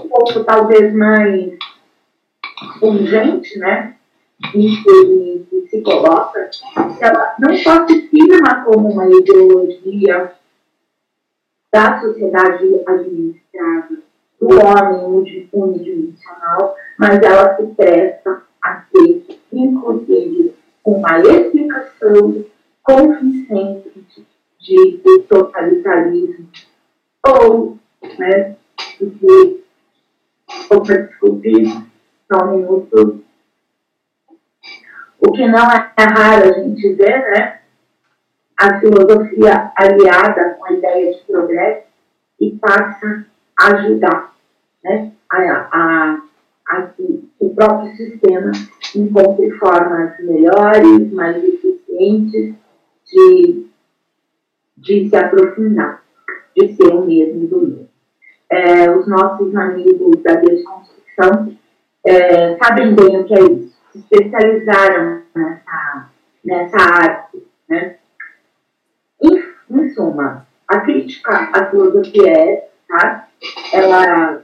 um pouco talvez mais urgente, né? em que se coloca, ela não só se firma como uma ideologia da sociedade administrada, do homem unidimensional, mas ela se presta a ser, inclusive, uma explicação convincente de totalitarismo ou, né, de, desculpe, só um minuto, o que não é raro a gente ver, né? A filosofia aliada com a ideia de progresso e passa a ajudar, né? A, a, a que o próprio sistema encontre formas melhores, mais eficientes de, de se aprofundar, de ser o mesmo do mesmo. É, os nossos amigos da desconstrução é, sabem bem o que é isso se especializaram nessa, nessa arte. Né? Em, em suma, a crítica à filosofia é, tá? ela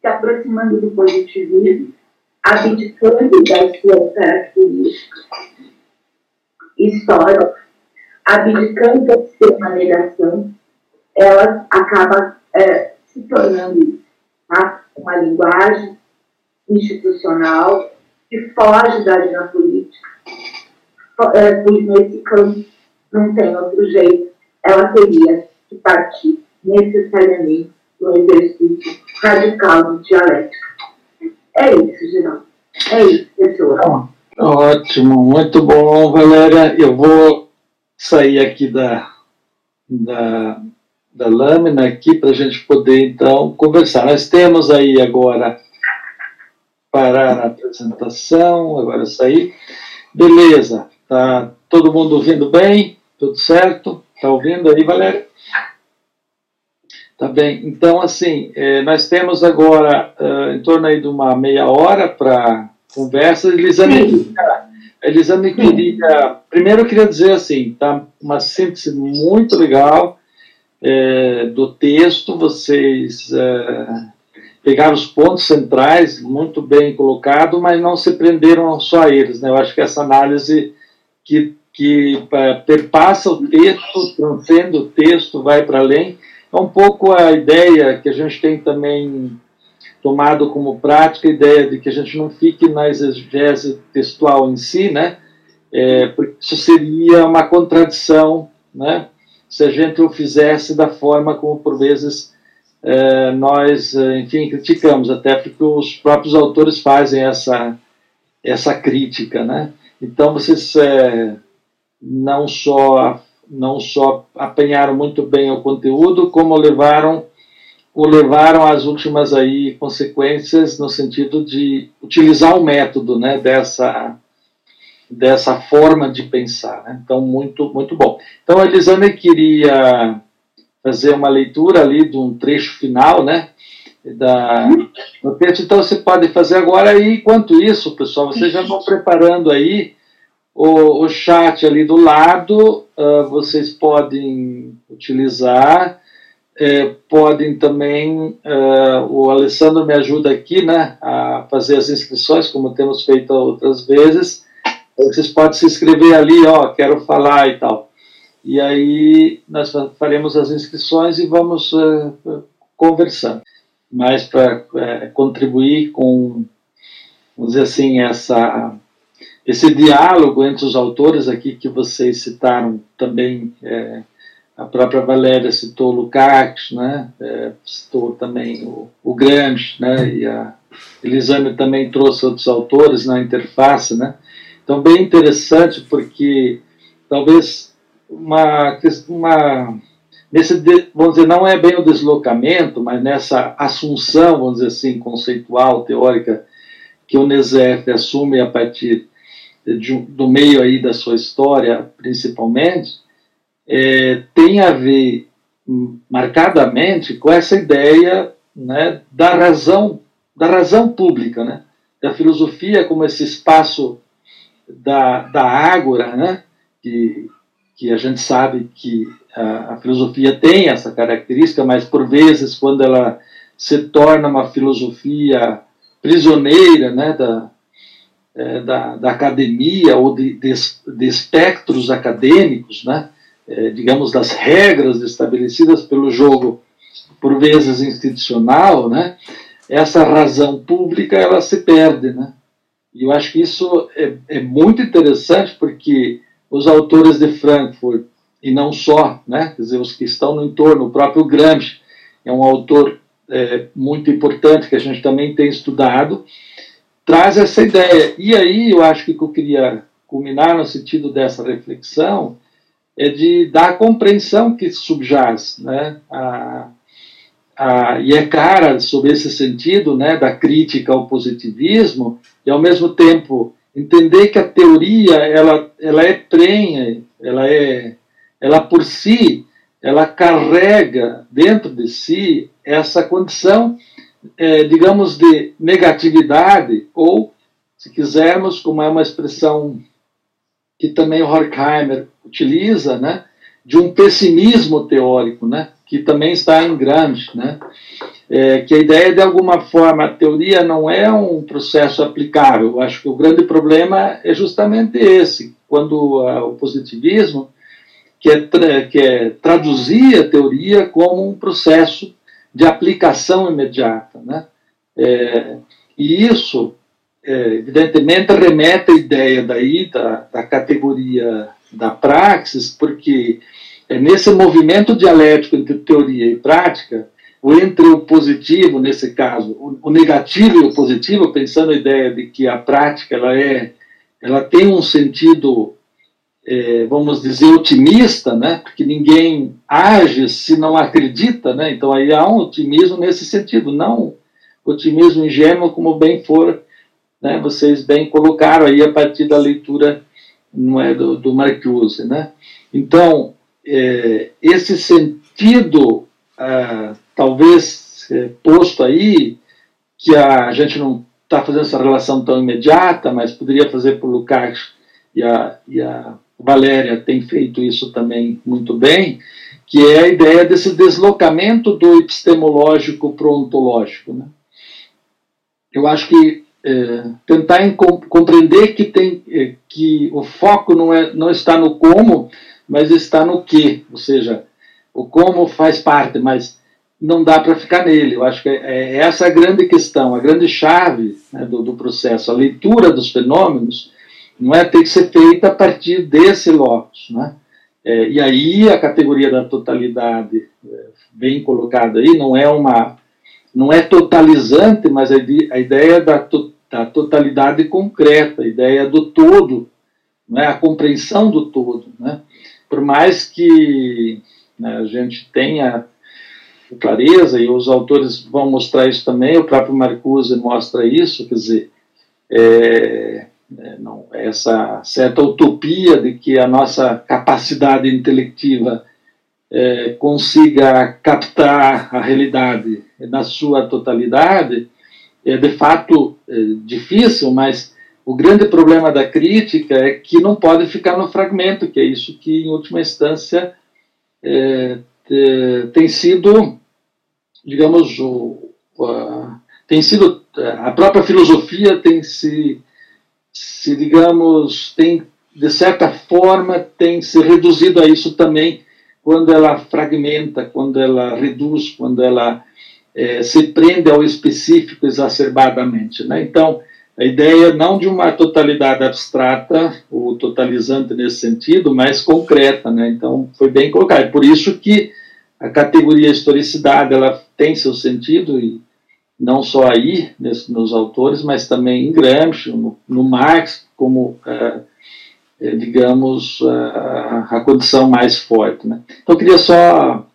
se aproximando do positivismo, abdicando das suas características históricas, abdicando de ser uma negação, ela acaba é, se tornando tá? uma linguagem institucional que foge da agenda política, é, pois nesse campo não tem outro jeito, ela teria que partir necessariamente do exercício radical de dialética. É isso, Geraldo. É isso, pessoal. Ótimo, muito bom, Valéria. Eu vou sair aqui da, da, da lâmina aqui para a gente poder então conversar. Nós temos aí agora parar a apresentação, agora sair. Beleza, tá todo mundo ouvindo bem? Tudo certo? Tá ouvindo aí, Valéria? Tá bem. Então, assim, eh, nós temos agora em torno aí de uma meia hora para conversa. Elisane, Elisane queria. Primeiro, eu queria dizer assim: tá uma síntese muito legal é, do texto. Vocês é, pegaram os pontos centrais, muito bem colocado, mas não se prenderam só a eles. Né? Eu acho que essa análise que, que perpassa o texto, transcende o texto, vai para além. É um pouco a ideia que a gente tem também tomado como prática a ideia de que a gente não fique na exegese textual em si, né? É, porque isso seria uma contradição, né? Se a gente o fizesse da forma como por vezes é, nós, enfim, criticamos, até porque os próprios autores fazem essa essa crítica, né? Então vocês é, não só não só apanharam muito bem o conteúdo, como levaram o levaram às últimas aí consequências no sentido de utilizar o método né, dessa, dessa forma de pensar. Né? Então, muito, muito bom. Então, a Elisane queria fazer uma leitura ali de um trecho final, né? Da, no texto, então você pode fazer agora e enquanto isso, pessoal, vocês já vão preparando aí o, o chat ali do lado, uh, vocês podem utilizar é, podem também, é, o Alessandro me ajuda aqui, né, a fazer as inscrições, como temos feito outras vezes. Vocês podem se inscrever ali, ó, quero falar e tal. E aí nós faremos as inscrições e vamos é, conversando. Mas para é, contribuir com, vamos dizer assim, essa, esse diálogo entre os autores aqui que vocês citaram também é, a própria Valéria citou o Lukács, né? É, citou também o, o Gramsci, né? e a Elisane também trouxe outros autores na interface. Né? Então, bem interessante, porque talvez uma, uma nesse, vamos dizer, não é bem o deslocamento, mas nessa assunção, vamos dizer assim, conceitual, teórica, que o Nesef assume a partir de, do meio aí da sua história, principalmente, é, tem a ver marcadamente com essa ideia né, da razão da razão pública, né, da filosofia como esse espaço da, da ágora, né, que, que a gente sabe que a, a filosofia tem essa característica, mas por vezes quando ela se torna uma filosofia prisioneira né, da, é, da, da, academia ou de, de, de espectros acadêmicos, né, é, digamos, das regras estabelecidas pelo jogo, por vezes institucional, né, essa razão pública ela se perde. Né? E eu acho que isso é, é muito interessante porque os autores de Frankfurt, e não só, né, quer dizer, os que estão no entorno, o próprio Gramsci é um autor é, muito importante que a gente também tem estudado, traz essa ideia. E aí eu acho que eu queria culminar no sentido dessa reflexão é de dar compreensão que subjaz, né? A, a, e é cara sobre esse sentido, né, da crítica ao positivismo e ao mesmo tempo entender que a teoria ela ela é prenha, ela é ela por si ela carrega dentro de si essa condição, é, digamos, de negatividade, ou, se quisermos, como é uma expressão que também o Horkheimer utiliza, né, de um pessimismo teórico, né, que também está em Gramsci, né, é, que a ideia de alguma forma a teoria não é um processo aplicável. Acho que o grande problema é justamente esse, quando o positivismo quer, tra quer traduzir a teoria como um processo de aplicação imediata, né, é, e isso é, evidentemente, remete a ideia daí da, da categoria da praxis, porque é nesse movimento dialético entre teoria e prática, ou entre o positivo, nesse caso, o negativo e o positivo, pensando a ideia de que a prática ela é, ela tem um sentido, é, vamos dizer, otimista, né? Porque ninguém age se não acredita, né? Então aí há um otimismo nesse sentido, não otimismo ingênuo como bem for, né? Vocês bem colocaram aí a partir da leitura não é do, do Marcuse, né? Então é, esse sentido ah, talvez é, posto aí, que a gente não está fazendo essa relação tão imediata, mas poderia fazer por Lukács e a, e a Valéria tem feito isso também muito bem, que é a ideia desse deslocamento do epistemológico para o ontológico. Né? Eu acho que é, tentar compreender que, tem, é, que o foco não, é, não está no como, mas está no que, ou seja, o como faz parte, mas não dá para ficar nele. Eu acho que é, é essa a grande questão, a grande chave né, do, do, processo. A leitura dos fenômenos não é ter que ser feita a partir desse locus. Né? É, e aí a categoria da totalidade, é, bem colocada aí, não é uma não é totalizante, mas a, a ideia da, to, da, totalidade concreta, a ideia do todo, né, a compreensão do todo. Né? Por mais que né, a gente tenha clareza, e os autores vão mostrar isso também, o próprio Marcuse mostra isso, quer dizer, é, é, não, essa certa utopia de que a nossa capacidade intelectiva é, consiga captar a realidade na sua totalidade é de fato é, difícil, mas o grande problema da crítica é que não pode ficar no fragmento, que é isso que, em última instância, é, é tem sido digamos, o, a, tem sido a própria filosofia tem se, se digamos, tem de certa forma tem se reduzido a isso também quando ela fragmenta, quando ela reduz, quando ela é, se prende ao específico exacerbadamente, né? Então a ideia não de uma totalidade abstrata ou totalizante nesse sentido, mas concreta, né? Então foi bem colocado. Por isso que a categoria historicidade ela tem seu sentido e não só aí nesse, nos autores, mas também em Gramsci, no, no Marx, como é, é, digamos a, condição mais forte. Né? Então eu queria só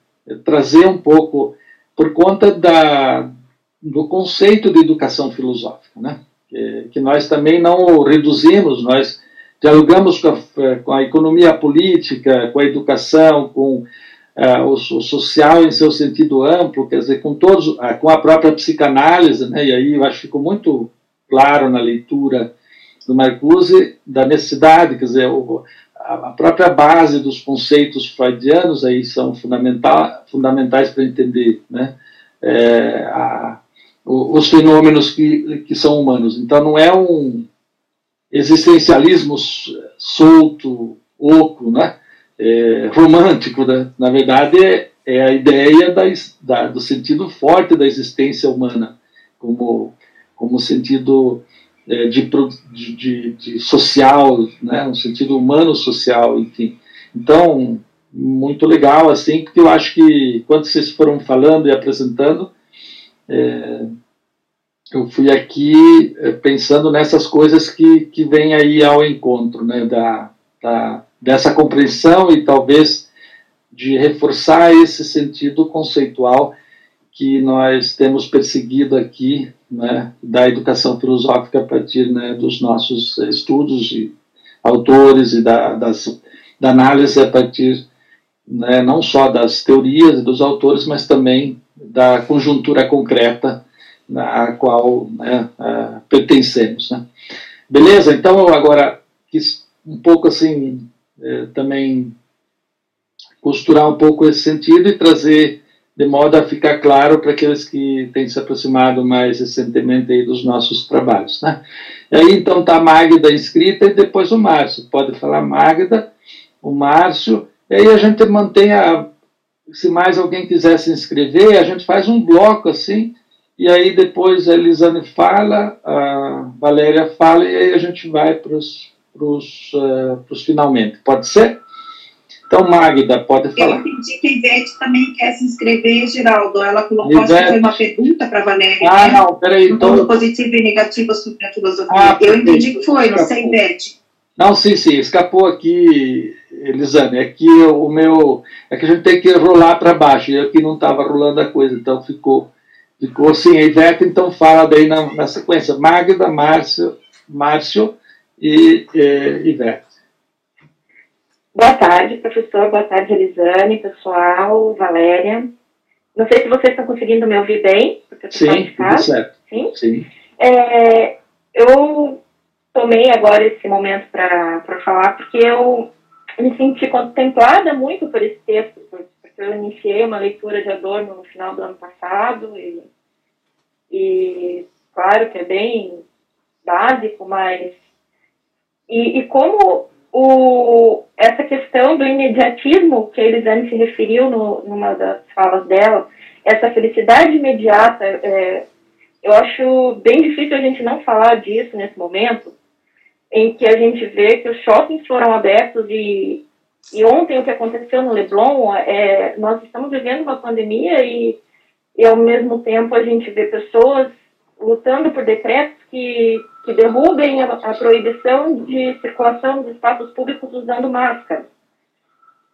trazer um pouco por conta da, do conceito de educação filosófica, né? Que, que nós também não reduzimos, nós dialogamos com a, com a economia política, com a educação, com uh, o, o, social em seu sentido amplo, quer dizer, com todos, uh, com a própria psicanálise, né, e aí eu acho que ficou muito claro na leitura do Marcuse da necessidade, quer dizer, o, a própria base dos conceitos freudianos aí são fundamental, fundamentais para entender, né, é, a, os fenômenos que, que são humanos. Então não é um existencialismo solto, oco, né? é, romântico, né? na verdade é, é a ideia da, da, do sentido forte da existência humana, como, como sentido é, de, de, de, social, né? um sentido humano social, enfim. Então, muito legal, assim, porque eu acho que quando vocês foram falando e apresentando, é, eu fui aqui é, pensando nessas coisas que, que vêm aí ao encontro, né, da, da, dessa compreensão e talvez de reforçar esse sentido conceitual que nós temos perseguido aqui, né, da educação filosófica a partir né, dos nossos estudos e autores e da, das, da análise a partir né, não só das teorias e dos autores, mas também da conjuntura concreta à qual né, pertencemos. Né. Beleza? Então eu agora quis um pouco assim é, também costurar um pouco esse sentido e trazer de modo a ficar claro para aqueles que têm se aproximado mais recentemente dos nossos trabalhos. Né? E aí então está a Magda inscrita e depois o Márcio. Pode falar Magda, o Márcio, e aí a gente mantém a. Se mais alguém quiser se inscrever, a gente faz um bloco assim, e aí depois a Elisane fala, a Valéria fala, e aí a gente vai para os uh, finalmente. Pode ser? Então, Magda, pode falar. Eu entendi que a Ivete também quer se inscrever, Geraldo. Ela colocou Ivete... acho que uma pergunta para a Valéria. Ah, né? não, peraí. Então... positivo e negativo sobre a filosofia. Ah, eu entendi que foi, não sei, Ivete. Não, sim, sim, escapou aqui, Elisane. É que o meu. É que a gente tem que rolar para baixo, e aqui não estava rolando a coisa, então ficou, ficou assim. A Ivete, então, fala daí na, na sequência: Magda, Márcio, Márcio e, e Ivete. Boa tarde, professor. Boa tarde, Elisane, pessoal, Valéria. Não sei se vocês estão conseguindo me ouvir bem, porque eu Sim, tudo certo. Sim? Sim. É, eu tomei agora esse momento para falar porque eu me senti contemplada muito por esse texto, porque eu iniciei uma leitura de Adorno no final do ano passado e, e claro que é bem básico, mas e, e como o, essa questão do imediatismo que a Elisane se referiu no, numa das falas dela, essa felicidade imediata, é, eu acho bem difícil a gente não falar disso nesse momento, em que a gente vê que os shoppings foram abertos e, e ontem o que aconteceu no Leblon, é, nós estamos vivendo uma pandemia e, e ao mesmo tempo a gente vê pessoas lutando por decretos que que derrubem a, a proibição de circulação dos espaços públicos usando máscara.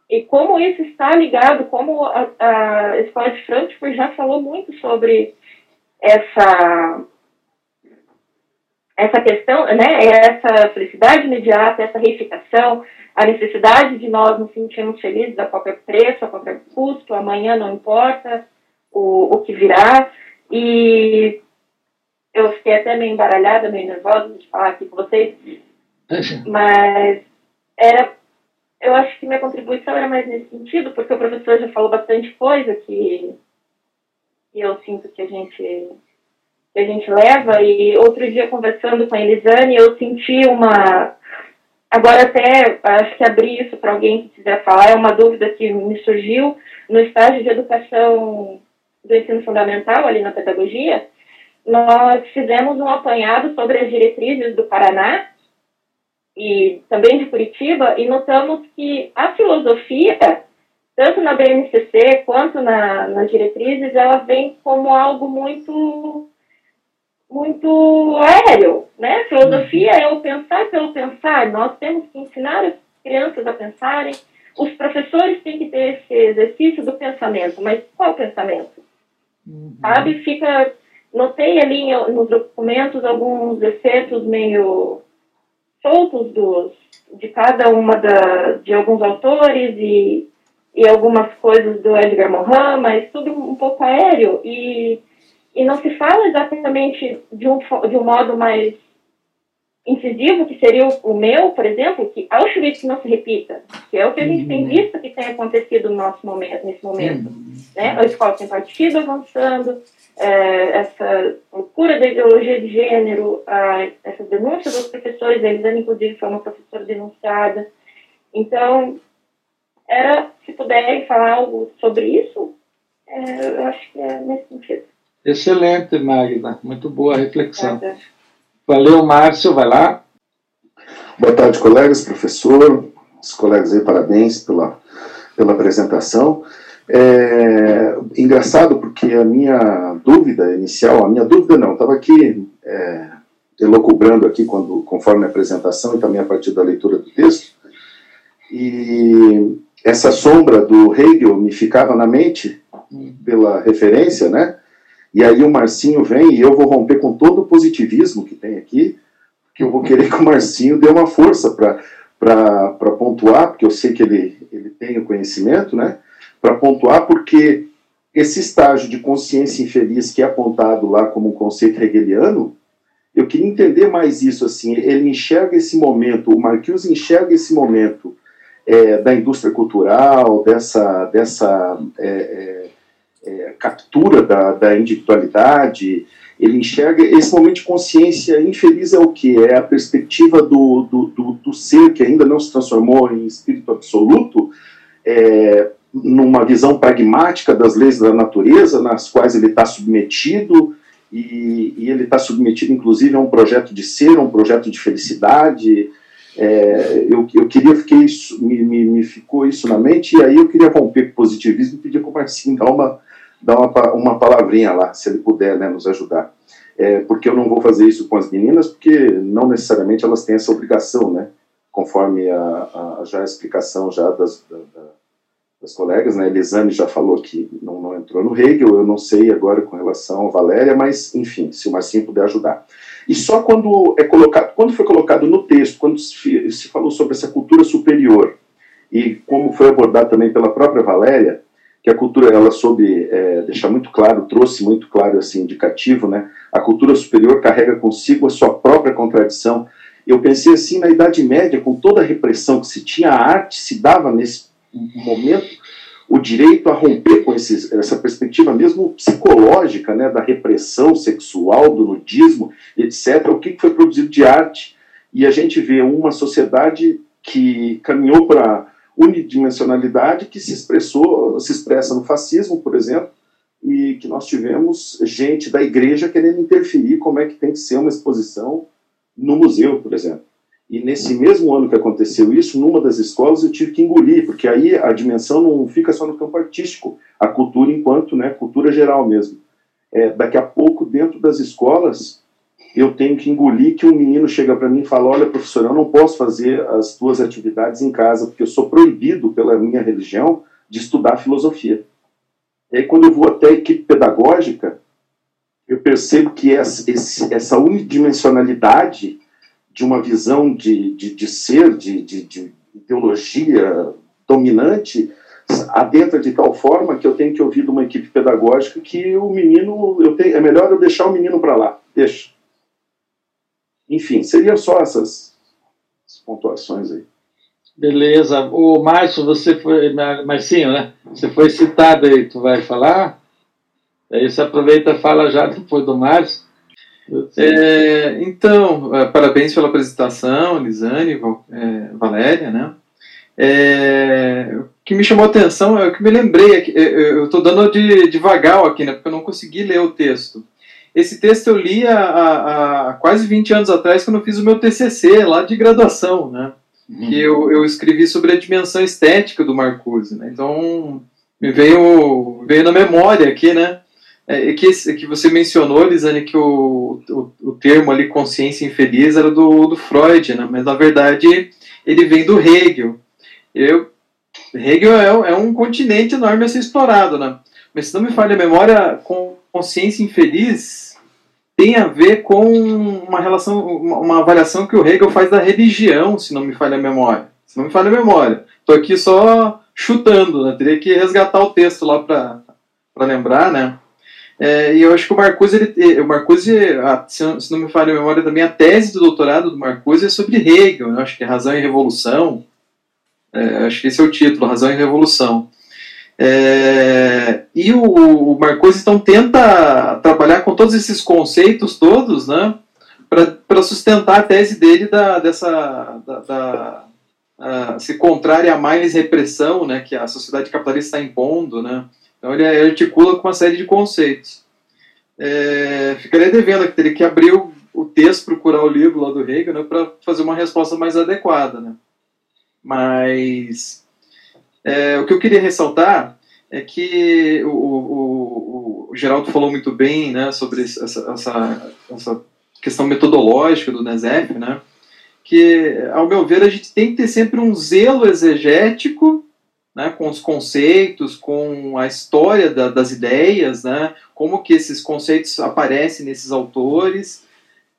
E como isso está ligado, como a, a Escola de Frankfurt já falou muito sobre essa essa questão, né, essa felicidade imediata, essa reificação, a necessidade de nós nos sentirmos felizes a qualquer preço, a qualquer custo, amanhã não importa o, o que virá, e eu fiquei até meio embaralhada, meio nervosa de falar aqui com vocês, mas era, eu acho que minha contribuição era mais nesse sentido, porque o professor já falou bastante coisa que, que eu sinto que a gente que a gente leva, e outro dia conversando com a Elisane, eu senti uma Agora, até acho que abrir isso para alguém que quiser falar, é uma dúvida que me surgiu no estágio de educação do ensino fundamental, ali na pedagogia. Nós fizemos um apanhado sobre as diretrizes do Paraná e também de Curitiba e notamos que a filosofia, tanto na BNCC quanto na, nas diretrizes, ela vem como algo muito muito aéreo, né? Filosofia é o pensar pelo pensar. Nós temos que ensinar as crianças a pensarem. Os professores têm que ter esse exercício do pensamento, mas qual pensamento? Uhum. Sabe? Fica Notei ali nos documentos alguns excertos meio soltos dos, de cada uma da, de alguns autores e, e algumas coisas do Edgar Morin, mas tudo um pouco aéreo e, e não se fala exatamente de um, de um modo mais incisivo, que seria o, meu, por exemplo, que Auschwitz não se repita, que é o que a gente tem uhum. visto que tem acontecido no nosso momento, nesse momento. Uhum. Né? A escola sem partido avançando, é, essa loucura da ideologia de gênero, a, essa denúncia dos professores, a Elisane, inclusive, foi uma professora denunciada. Então, era, se puderem falar algo sobre isso, é, eu acho que é nesse sentido. Excelente, Magna. Muito boa reflexão. Valeu, Márcio. Vai lá. Boa tarde, colegas, professor. Os colegas aí, parabéns pela, pela apresentação. É, engraçado porque a minha dúvida inicial, a minha dúvida não, estava aqui é, elocubrando aqui quando, conforme a apresentação e também a partir da leitura do texto, e essa sombra do Hegel me ficava na mente pela referência, né? E aí o Marcinho vem e eu vou romper com todo o positivismo que tem aqui, que eu vou querer que o Marcinho dê uma força para pontuar, porque eu sei que ele, ele tem o conhecimento, né? para pontuar, porque esse estágio de consciência infeliz que é apontado lá como um conceito hegeliano, eu queria entender mais isso, assim, ele enxerga esse momento, o Marcuse enxerga esse momento é, da indústria cultural, dessa, dessa é, é, é, captura da, da individualidade, ele enxerga esse momento de consciência infeliz é o que? É a perspectiva do, do, do, do, ser que ainda não se transformou em espírito absoluto, é, numa visão pragmática das leis da natureza, nas quais ele está submetido, e, e ele está submetido, inclusive, a um projeto de ser, um projeto de felicidade. É, eu, eu queria, fiquei isso, me, me, me, ficou isso na mente, e aí eu queria romper com o positivismo e pedir para o Marcinho dar uma, dar uma, uma palavrinha lá, se ele puder né, nos ajudar. É, porque eu não vou fazer isso com as meninas, porque não necessariamente elas têm essa obrigação, né? Conforme a, a já a explicação já das, da, das colegas, né? Elisane já falou que não, não entrou no Hegel, eu não sei agora com relação a Valéria, mas enfim, se o Marcinho puder ajudar. E só quando é colocado, quando foi colocado no texto, quando se, se falou sobre essa cultura superior e como foi abordado também pela própria Valéria, que a cultura ela soube é, deixar muito claro, trouxe muito claro assim indicativo, né? A cultura superior carrega consigo a sua própria contradição. Eu pensei assim na Idade Média, com toda a repressão que se tinha, a arte se dava nesse momento o direito a romper com esses, essa perspectiva mesmo psicológica, né, da repressão sexual, do nudismo, etc. O que foi produzido de arte e a gente vê uma sociedade que caminhou para unidimensionalidade que se expressou, se expressa no fascismo, por exemplo, e que nós tivemos gente da igreja querendo interferir como é que tem que ser uma exposição no museu, por exemplo. E nesse mesmo ano que aconteceu isso, numa das escolas eu tive que engolir, porque aí a dimensão não fica só no campo artístico, a cultura enquanto né, cultura geral mesmo. É, daqui a pouco, dentro das escolas, eu tenho que engolir que um menino chega para mim e fala: Olha, professor, eu não posso fazer as tuas atividades em casa, porque eu sou proibido pela minha religião de estudar filosofia. E aí, quando eu vou até a equipe pedagógica, eu percebo que essa, essa unidimensionalidade de uma visão de, de, de ser, de, de, de ideologia dominante, adentra de tal forma que eu tenho que ouvir de uma equipe pedagógica que o menino, eu tenho, é melhor eu deixar o menino para lá, deixa. Enfim, seriam só essas pontuações aí. Beleza. O Márcio, você foi. Marcinho, né? Você foi citado aí, tu vai falar? Aí você aproveita e fala já depois do Márcio. É, então, é, parabéns pela apresentação, Lisane, é, Valéria, né? É, o que me chamou a atenção é o que me lembrei, aqui, é, eu estou dando de devagar aqui, né? Porque eu não consegui ler o texto. Esse texto eu li há, há, quase 20 anos atrás, quando eu fiz o meu TCC lá de graduação, né? Uhum. Que eu, eu escrevi sobre a dimensão estética do Marcuse, né? Então, me veio, veio na memória aqui, né? É, é que, é que você mencionou, Lisane, que o, o, o, termo ali, consciência infeliz, era do, do Freud, né? Mas, na verdade, ele vem do Hegel. Eu, Hegel é, é um continente enorme a ser explorado, né? Mas, se não me falha a memória, com consciência infeliz tem a ver com uma relação, uma, avaliação que o Hegel faz da religião, se não me falha a memória. Se não me falha a memória. Estou aqui só chutando, né? Teria que resgatar o texto lá para lembrar, né? É, e eu acho que o Marcuse, ele, o Marcuse se, não me falha a memória também, a tese do doutorado do Marcuse é sobre Hegel, eu acho que é Razão e Revolução. É, acho que esse é o título, Razão e Revolução. É, e o, o Marcuse então tenta trabalhar com todos esses conceitos todos, né, para sustentar a tese dele da, dessa da, da a, se contrária a mais repressão, né, que a sociedade capitalista está impondo, né. Então ele articula com uma série de conceitos. É, ficaria devendo que teria que abrir o, o texto, procurar o livro lá do Hegel, né, para fazer uma resposta mais adequada, né. Mas é, o que eu queria ressaltar é que o, o, o Geraldo falou muito bem né, sobre essa, essa, essa questão metodológica do NESEF, né, que, ao meu ver, a gente tem que ter sempre um zelo exegético né, com os conceitos, com a história da, das ideias, né, como que esses conceitos aparecem nesses autores,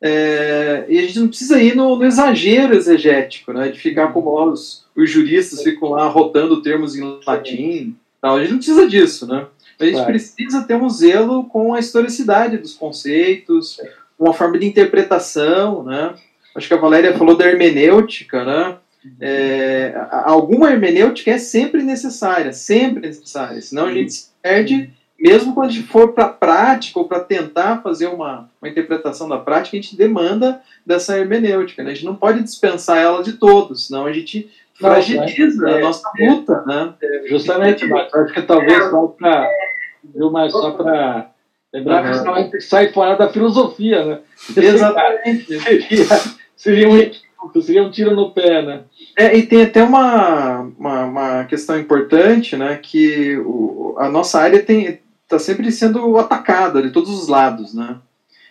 é, e a gente não precisa ir no, no exagero exegético, né, de ficar como os, os juristas ficam lá rotando termos em latim. Tal. A gente não precisa disso, né? A gente claro. precisa ter um zelo com a historicidade dos conceitos, com a forma de interpretação, né? Acho que a Valéria falou da hermenêutica, né? É, alguma hermenêutica é sempre necessária, sempre necessária, senão a gente se perde, mesmo quando a gente for para a prática ou para tentar fazer uma, uma interpretação da prática, a gente demanda dessa hermenêutica, né? a gente não pode dispensar ela de todos, senão a gente fragiliza é, a nossa é, luta, né? É, justamente, Marcos, acho que talvez só para, viu, mas só para Lembrar que sai fora da filosofia, né? Exatamente. [laughs] seria, seria, um, seria um tiro no pé, né? É, e tem até uma, uma, uma, questão importante, né? Que o, a nossa área está sempre sendo atacada de todos os lados, né?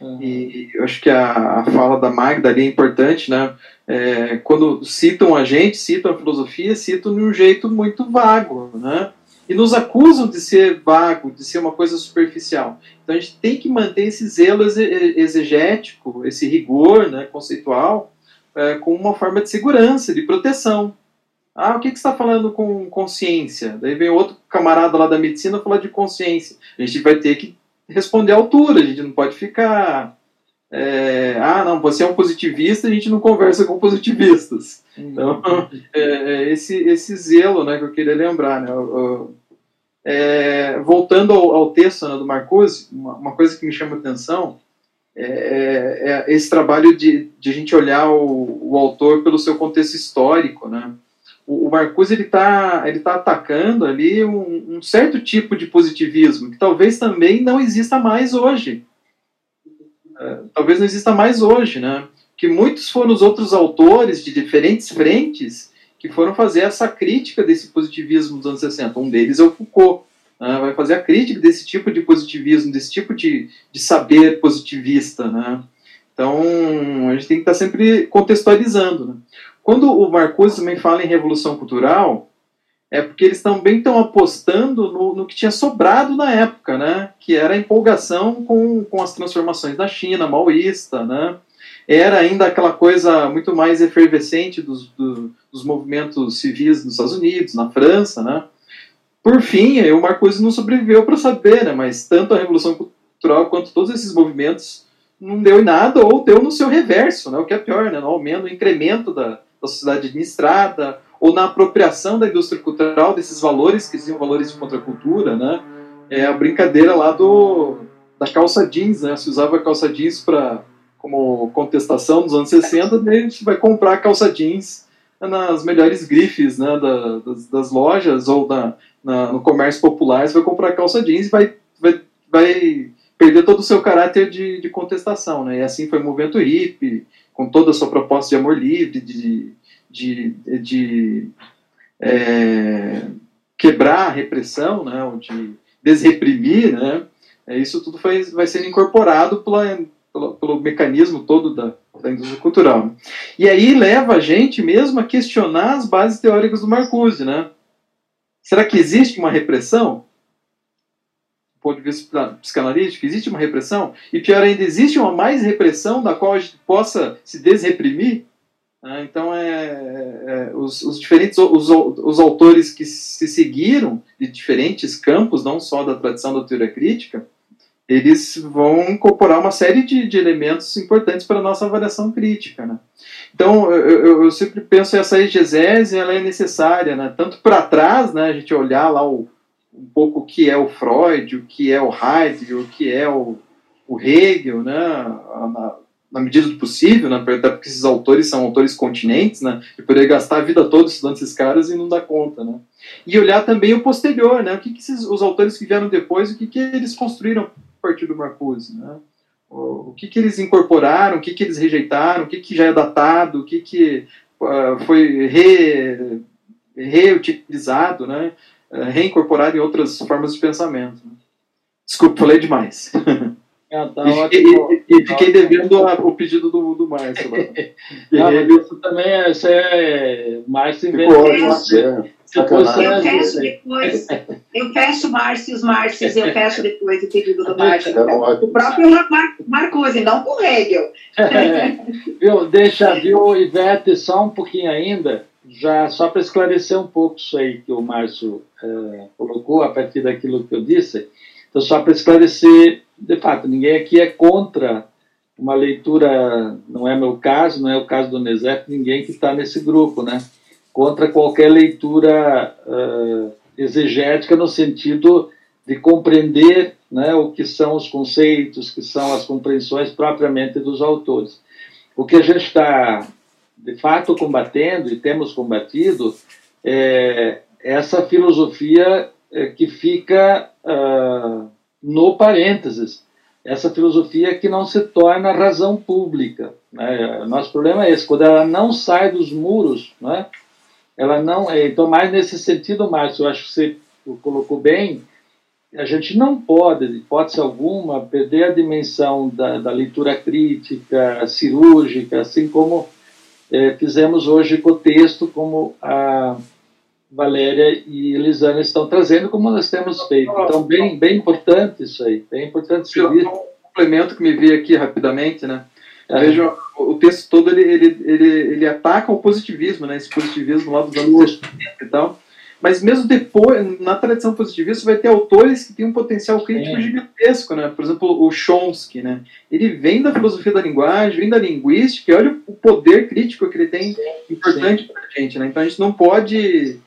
Uhum. E eu acho que a, a, fala da Magda ali é importante, né? É, quando citam a gente, citam a filosofia, citam de um jeito muito vago, né? E nos acusam de ser vago, de ser uma coisa superficial. Então a gente tem que manter esse zelo exegético, esse rigor né, conceitual, é, com uma forma de segurança, de proteção. Ah, o que, que você está falando com consciência? Daí vem outro camarada lá da medicina falar de consciência. A gente vai ter que responder à altura, a gente não pode ficar. É, ah, não, você é um positivista, a gente não conversa com positivistas. Então, é, é, esse, esse zelo né, que eu queria lembrar. Né, é, voltando ao, ao texto né, do Marcuse, uma, uma, coisa que me chama atenção é, é, esse trabalho de, de a gente olhar o, o autor pelo seu contexto histórico. Né? O, Marcuse está ele tá atacando ali um, um certo tipo de positivismo que talvez também não exista mais hoje. É, talvez não exista mais hoje, né? Que muitos foram os outros autores de diferentes frentes que foram fazer essa crítica desse positivismo dos anos 60. Um deles é o Foucault, né? vai fazer a crítica desse tipo de positivismo, desse tipo de, de saber positivista. Né? Então, a gente tem que estar sempre contextualizando. Né? Quando o Marcuse também fala em revolução cultural, é porque eles também estão apostando no, no, que tinha sobrado na época, né? que era a empolgação com, com as transformações da China, maoísta, né? era ainda aquela coisa muito mais efervescente dos, do, dos movimentos civis nos Estados Unidos, na França, né? Por fim, o Marcuse não sobreviveu para saber, né? Mas tanto a Revolução Cultural quanto todos esses movimentos não deu em nada ou deu no seu reverso, né? O que é pior, né? No aumento, no incremento da, da sociedade administrada, ou na apropriação da indústria cultural desses valores que são valores de contracultura, né? É a brincadeira lá do da calça jeans, né? Se usava calça jeans para como contestação nos anos 60, daí a gente vai comprar calça jeans nas melhores grifes né, da, das, das, lojas ou na, na, no comércio popular, você vai comprar calça jeans e vai, vai, vai perder todo o seu caráter de, de contestação. Né? E assim foi o movimento hippie, com toda a sua proposta de amor livre, de, de, de é, quebrar a repressão, né, ou de desreprimir, né, é, isso tudo foi, vai sendo incorporado pela, pelo, pelo mecanismo todo da, da indústria cultural. E aí leva a gente mesmo a questionar as bases teóricas do Marcuse, né? Será que existe uma repressão? Do ponto de vista psicanalítico, existe uma repressão? E pior ainda, existe uma mais repressão da qual a gente possa se desreprimir? Ah, então, é, é, os, os, diferentes os, os autores que se seguiram de diferentes campos, não só da tradição da teoria crítica, eles vão incorporar uma série de, de elementos importantes para a nossa avaliação crítica. Né? Então, eu, eu, eu, sempre penso que essa exegese ela é necessária, né? tanto para trás, né, a gente olhar lá o, um pouco o que é o Freud, o que é o Heidegger, o que é o, o Hegel, né, na, na, medida do possível, né, até porque esses autores são autores continentes, né, de poder gastar a vida toda estudando esses caras e não dar conta. Né? E olhar também o posterior, né, o que, que esses, os autores que vieram depois, o que, que eles construíram partir do Marcuse, né? O, o que, que eles incorporaram, o que, que eles rejeitaram, o que, que já é datado, o que, que uh, foi re, reutilizado, né? Uh, reincorporado em outras formas de pensamento. Né? Desculpa, falei demais. [laughs] Ah, tá e, ótimo, e, e, fiquei devendo a, o pedido do, do Márcio. [laughs] Não, isso também é, isso é Márcio inventa. Eu fecho depois, eu fecho Márcio, os Márcios, eu fecho depois o pedido do Márcio. O próprio Mar Marcuse, não o Hegel. É, [laughs] viu, deixa, viu, Ivete, só um pouquinho ainda, já só para esclarecer um pouco isso aí que o Márcio é, colocou a partir daquilo que eu disse. Então, só para esclarecer, de fato, ninguém aqui é contra uma leitura, não é meu caso, não é o caso do Nesep, ninguém que está nesse grupo, né? contra qualquer leitura uh, exegética no sentido de compreender né, o que são os conceitos, que são as compreensões propriamente dos autores. O que a gente está, de fato, combatendo e temos combatido é essa filosofia é, que fica uh, no parênteses, essa filosofia que não se torna razão pública. Né? Nosso problema é esse, quando ela não sai dos muros, né? ela não. É, então, mais nesse sentido, Márcio, eu acho que você colocou bem, a gente não pode, de hipótese alguma, perder a dimensão da, da leitura crítica, cirúrgica, assim como é, fizemos hoje com o texto, como a Valéria e Elisane estão trazendo, como nós temos feito. Então, bem, bem importante isso aí, bem importante seguir. Um complemento que me veio aqui rapidamente, né? É. Veja, o texto todo ele, ele, ele, ele ataca o positivismo, né? Esse positivismo lá dos anos 60 e tal. Mas mesmo depois, na tradição positivista, vai ter autores que têm um potencial crítico é. gigantesco, né? Por exemplo, o Chomsky, né? Ele vem da filosofia da linguagem, vem da linguística, e olha o poder crítico que ele tem importante para a gente, né? Então a gente não pode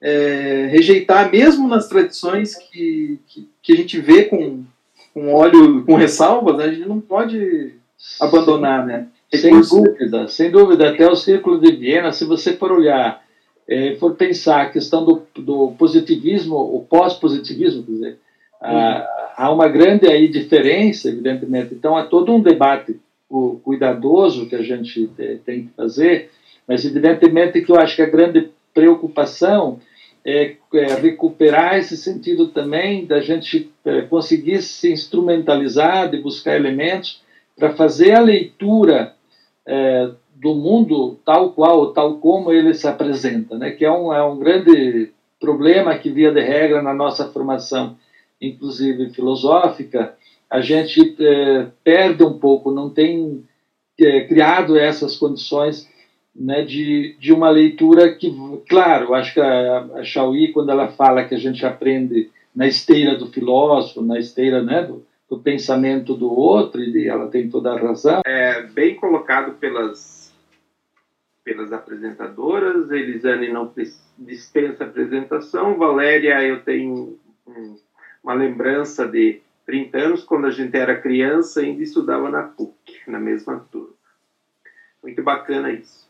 é, rejeitar, mesmo nas tradições que, que, que, a gente vê com, com óleo, com ressalvas, né? a gente não pode abandonar, né? Sem dúvida, sem dúvida. Até o Círculo de Viena, se você for olhar é, for pensar a questão do, do positivismo, o pós-positivismo, quer dizer, há, há uma grande aí diferença, evidentemente. Então, há todo um debate cuidadoso que a gente tem que fazer, mas evidentemente que eu acho que a grande preocupação é, é recuperar esse sentido também da gente é, conseguir se instrumentalizar, de buscar elementos para fazer a leitura é, do mundo tal qual, tal como ele se apresenta, né? que é um, é um grande problema que, via de regra, na nossa formação, inclusive filosófica, a gente é, perde um pouco, não tem é, criado essas condições né, de, de uma leitura que, claro, acho que a, a Chauí, quando ela fala que a gente aprende na esteira do filósofo, na esteira né, do, do pensamento do outro, e ela tem toda a razão. É bem colocado pelas pelas apresentadoras. Elisane não dispensa apresentação. Valéria, eu tenho um, uma lembrança de 30 anos, quando a gente era criança, ainda estudava na PUC, na mesma turma. Muito bacana isso.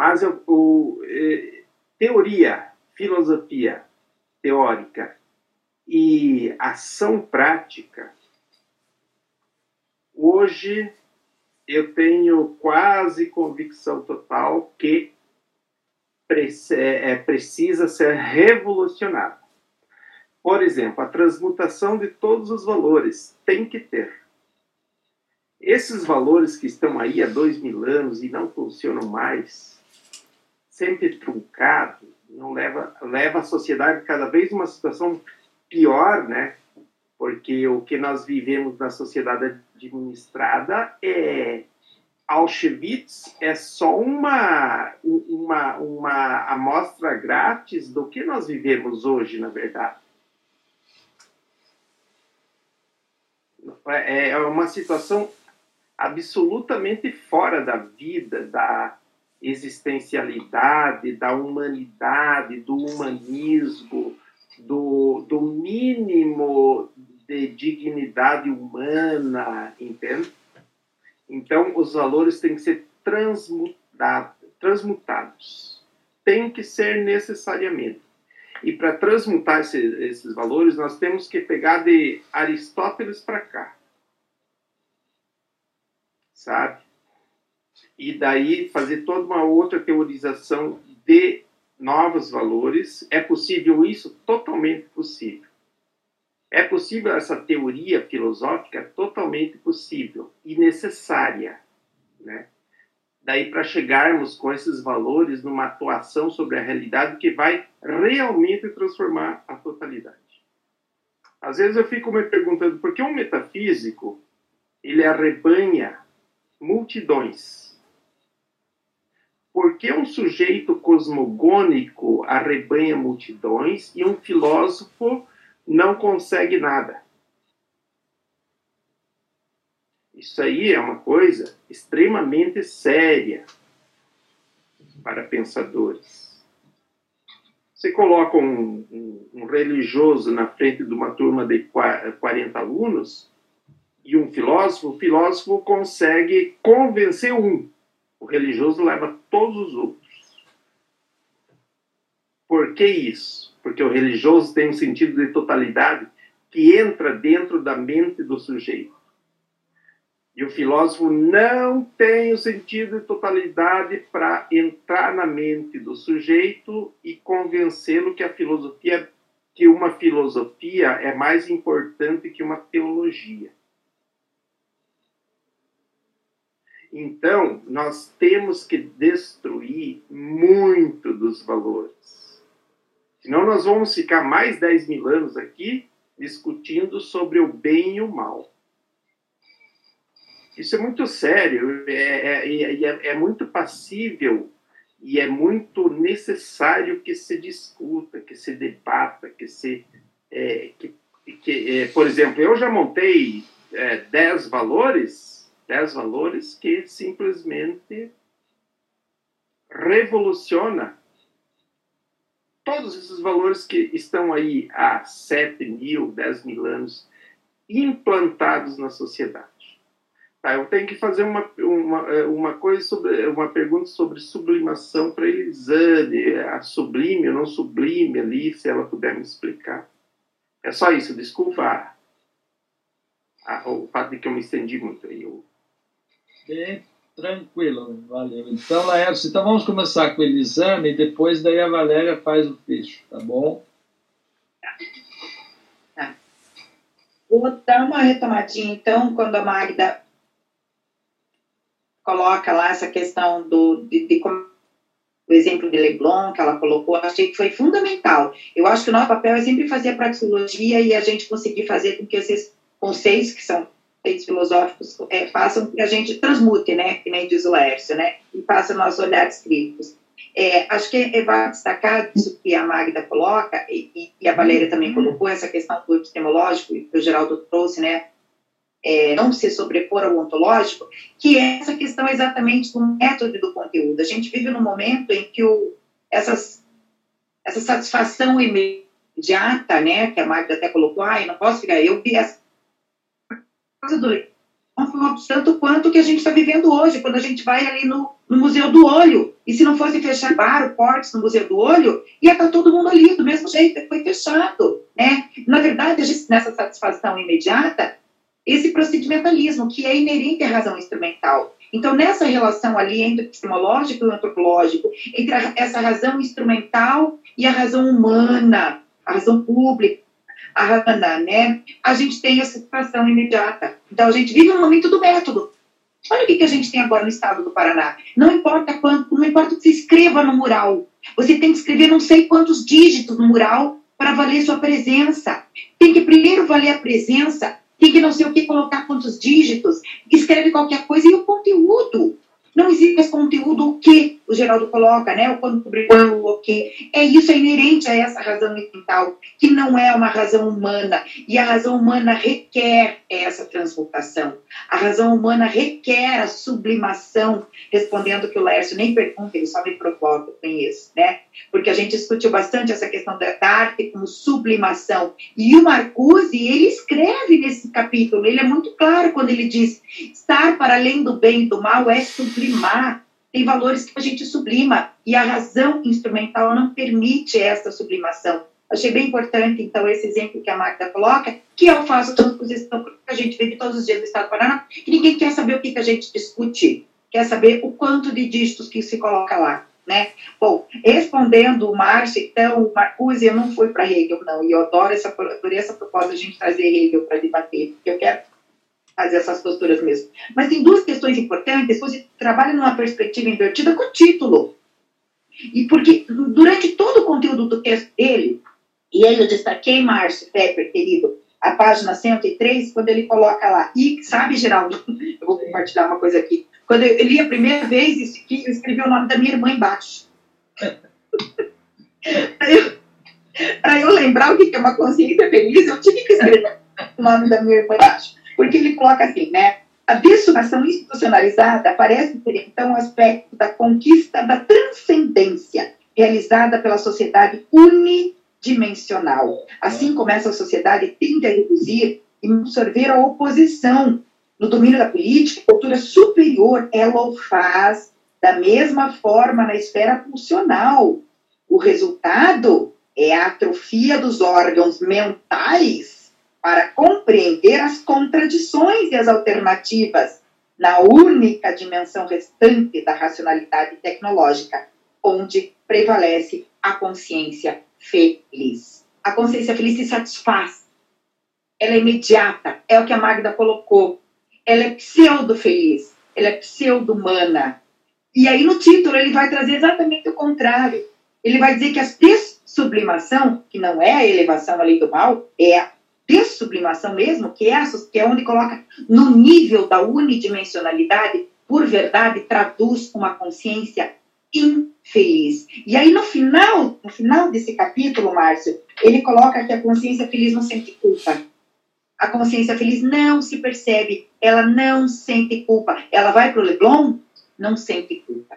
Mas eu, eh, teoria, filosofia teórica e ação prática, hoje eu tenho quase convicção total que é, precisa ser revolucionado. Por exemplo, a transmutação de todos os valores tem que ter. Esses valores que estão aí há dois mil anos e não funcionam mais, sempre truncado, não leva, leva a sociedade cada vez uma situação pior, né? Porque o que nós vivemos na sociedade administrada é Auschwitz é só uma, uma, uma amostra grátis do que nós vivemos hoje, na verdade. É, é uma situação absolutamente fora da vida, da existencialidade, da humanidade, do humanismo, do, do mínimo de dignidade humana, entende? Então, os valores têm que ser transmutados. Tem que ser necessariamente. E para transmutar esse, esses valores, nós temos que pegar de Aristóteles para cá. Sabe? E daí fazer toda uma outra teorização de novos valores. É possível isso? Totalmente possível. É possível essa teoria filosófica? Totalmente possível e necessária, né? Daí para chegarmos com esses valores numa atuação sobre a realidade que vai realmente transformar a totalidade. Às vezes eu fico me perguntando por que um metafísico ele arrebanha multidões. Por que um sujeito cosmogônico arrebanha multidões e um filósofo não consegue nada. Isso aí é uma coisa extremamente séria para pensadores. Você coloca um, um, um, religioso na frente de uma turma de 40 alunos e um filósofo, o filósofo consegue convencer um. O religioso leva todos os outros. Por que isso? porque o religioso tem um sentido de totalidade que entra dentro da mente do sujeito. E o filósofo não tem o sentido e totalidade para entrar na mente do sujeito e convencê-lo que a filosofia, que uma filosofia é mais importante que uma teologia. Então, nós temos que destruir muito dos valores. Senão, nós vamos ficar mais 10 mil anos aqui discutindo sobre o bem e o mal. Isso é muito sério, é, é, é, é muito passível e é muito necessário que se discuta, que se debata, que se. É, que, que é, por exemplo, eu já montei é, dez valores, dez valores que simplesmente revoluciona todos esses valores que estão aí há sete mil, dez mil anos implantados na sociedade. Tá, eu tenho que fazer uma, uma, é, uma coisa sobre uma pergunta sobre sublimação para Elisane, a sublime ou não sublime ali, se ela puder me explicar. É só isso, desculpa a, a, o fato de que eu me estendi muito aí. Eu... Bem tranquilo, valeu. Então, Laércio, então vamos começar com Elisane e depois daí a Valéria faz o fecho, tá bom? Tá. Vou dar uma retomadinha, então, quando a Magda coloca lá essa questão do, de, de o exemplo de Leblon que ela colocou, achei que foi fundamental. Eu acho que o nosso papel é sempre fazer a praxeologia e a gente conseguir fazer com que esses conceitos, que são conceitos filosóficos, é, façam que a gente transmute, né, que nem diz o Lércio, né, e faça nossos olhares críticos. É, acho que é, vai destacar isso que a Magda coloca, e, e a Valéria também colocou, essa questão do epistemológico, que o Geraldo trouxe, né, é, não se sobrepor ao ontológico, que é essa questão exatamente do método e do conteúdo. A gente vive num momento em que o, essas, essa satisfação imediata, né, que a Magda até colocou, ah, eu não posso ficar, eu vi essa do tanto quanto que a gente está vivendo hoje, quando a gente vai ali no, no, Museu do Olho, e se não fosse fechar bar, portes no Museu do Olho, ia estar tá todo mundo ali, do mesmo jeito, foi fechado, né? Na verdade, a gente, nessa satisfação imediata, esse procedimentalismo, que é inerente à razão instrumental. Então, nessa relação ali entre o epistemológico e o antropológico, entre a, essa razão instrumental e a razão humana, a razão pública, a razão, né, a gente tem essa situação imediata. Então, a gente vive um momento do método. Olha o que, que a gente tem agora no estado do Paraná. Não importa quanto, não importa que você escreva no mural. Você tem que escrever não sei quantos dígitos no mural para valer sua presença. Tem que primeiro valer a presença tem que não sei o que colocar quantos dígitos, escreve qualquer coisa e o conteúdo. Não existe esse conteúdo o que o Geraldo coloca, né? O quando, quando, o que. É isso, é inerente a essa razão mental, que não é uma razão humana. E a razão humana requer essa transmutação. A razão humana requer a sublimação, respondendo que o Lércio nem pergunta, ele só me provoca com isso, né? Porque a gente discutiu bastante essa questão da arte como sublimação. E o Marcuse, ele escreve nesse capítulo, ele é muito claro quando ele diz: estar para além do bem e do mal é sublimar tem valores que a gente sublima e a razão instrumental não permite essa sublimação. Achei bem importante, então, esse exemplo que a Magda coloca, que eu faço transposição, porque a gente vive todos os dias no Estado do Paraná, que ninguém quer saber o que, que a gente discute, quer saber o quanto de dígitos que se coloca lá. Né? Bom, respondendo o Márcio, então, o Marcuse, eu não fui para Hegel, não, e eu adoro essa, essa proposta de a gente trazer Hegel para debater, porque eu quero fazer essas posturas mesmo. Mas tem duas questões importantes, você trabalha numa perspectiva invertida com o título. E porque durante todo o conteúdo do texto dele, e aí eu destaquei, Márcio Pepper, querido, a página 103, quando ele coloca lá, e sabe, Geraldo, [laughs] eu vou compartilhar uma coisa aqui. Quando eu li a primeira vez, eu escrevi o nome da minha irmã embaixo. [laughs] Para eu, lembrar o que é uma consciência feliz, eu tive que escrever o nome da minha irmã embaixo. Porque ele coloca assim, né? A dessuração institucionalizada parece ter, então, o aspecto da conquista da transcendência realizada pela sociedade unidimensional. Assim como essa sociedade tende a reduzir e absorver a oposição no domínio da política, cultura superior, ela o faz da mesma forma na esfera funcional. O resultado é a atrofia dos órgãos mentais para compreender as contradições e as alternativas na única dimensão restante da racionalidade tecnológica, onde prevalece a consciência feliz. A consciência feliz se satisfaz. Ela é imediata, é o que a Magda colocou. Ela é pseudo-feliz, ela é pseudo-humana. E aí no título ele vai trazer exatamente o contrário. Ele vai dizer que a dessublimação, que não é a elevação além do mal, é a dessublimação mesmo, que é, a, que é onde coloca no nível da unidimensionalidade, por verdade, traduz uma consciência infeliz. E aí, no final, no final desse capítulo, Márcio, ele coloca que a consciência feliz não sente culpa. A consciência feliz não se percebe, ela não sente culpa. Ela vai para o Leblon, não sente culpa.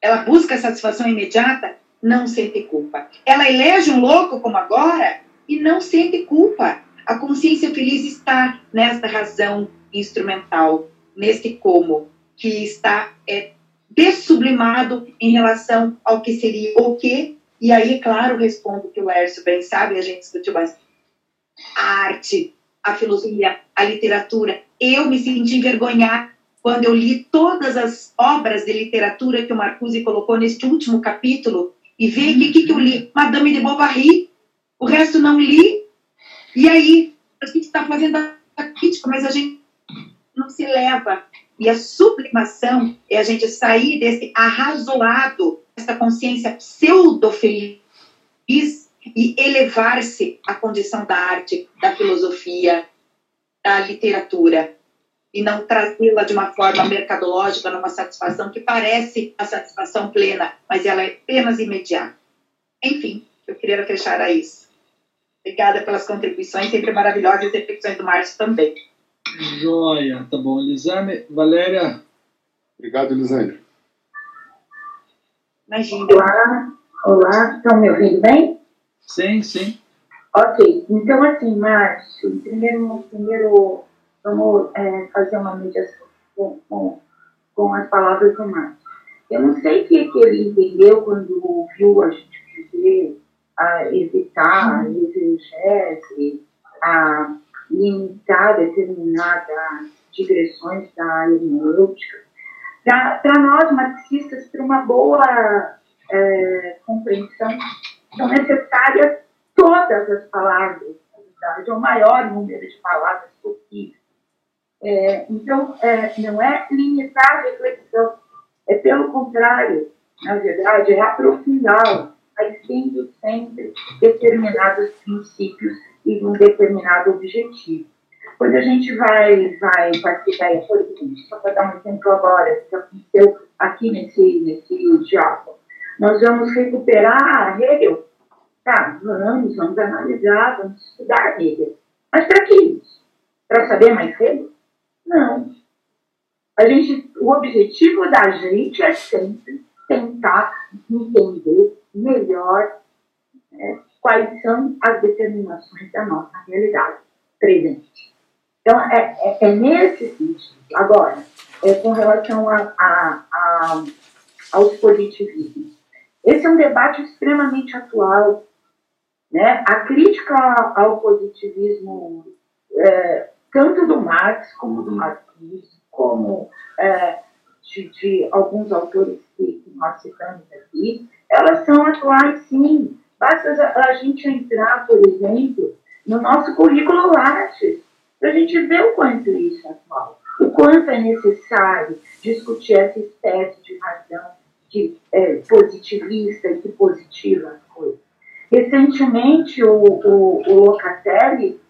Ela busca satisfação imediata, não sente culpa. Ela elege um louco como agora e não sente culpa. A consciência feliz está nesta razão instrumental, neste como, que está é, dessublimado em relação ao que seria o que, e aí, claro, respondo que o Lércio bem sabe, a gente discutiu bastante. A arte, a filosofia, a literatura. Eu me senti envergonhada quando eu li todas as obras de literatura que o Marcuse colocou neste último capítulo e ver que que, que eu li? Madame de Bovary. O resto não li. E aí, a gente está fazendo a crítica, mas a gente não se leva e a sublimação é a gente sair desse arrazoado, essa consciência pseudo-feliz e elevar-se à condição da arte, da filosofia, da literatura. E não trazê-la de uma forma mercadológica, numa satisfação que parece a satisfação plena, mas ela é apenas imediata. Enfim, eu queria fechar a isso. Obrigada pelas contribuições, sempre maravilhosas, e reflexões do Márcio também. Joia, tá bom. Elisane, Valéria. Obrigado, Elisane. Imagina. Olá, olá, estão me ouvindo bem? Sim, sim. Ok, então assim, Márcio, primeiro, primeiro vamos é, fazer uma mediação com, com, com, as palavras do Márcio. Eu não sei o que, que ele entendeu quando viu a gente dizer a evitar a exegese, a limitar determinadas digressões da hermenêutica. Para nós, marxistas, para uma boa é, compreensão, são necessárias todas as palavras, na verdade, o maior número de palavras possível. É, então, é, não é limitar a reflexão, é pelo contrário, na verdade, é aprofundá-la, mas tendo sempre determinados princípios e um determinado objetivo. Quando a gente vai, vai participar, por exemplo, só para dar um exemplo agora, que aconteceu aqui nesse, nesse diálogo, nós vamos recuperar Hegel, tá, vamos, vamos analisar, vamos estudar Hegel. Mas para que isso? Para saber mais Hegel? Não. A gente, o objetivo da gente é sempre tentar entender melhor né, quais são as determinações da nossa realidade presente. Então, é, é, é nesse sentido. Agora, é, com relação a, a, a, aos positivismos. Esse é um debate extremamente atual. Né? A crítica ao positivismo, é, tanto do Marx como do Marquise, como é, de, de, alguns autores que, que nós citamos aqui, elas são atuais, sim. Basta a gente entrar, por exemplo, no nosso currículo Lattes, para a gente ver o quanto isso é atual, o quanto é necessário discutir essa espécie de razão de, é, positivista e que positiva as coisas. Recentemente, o, o, o Locatelli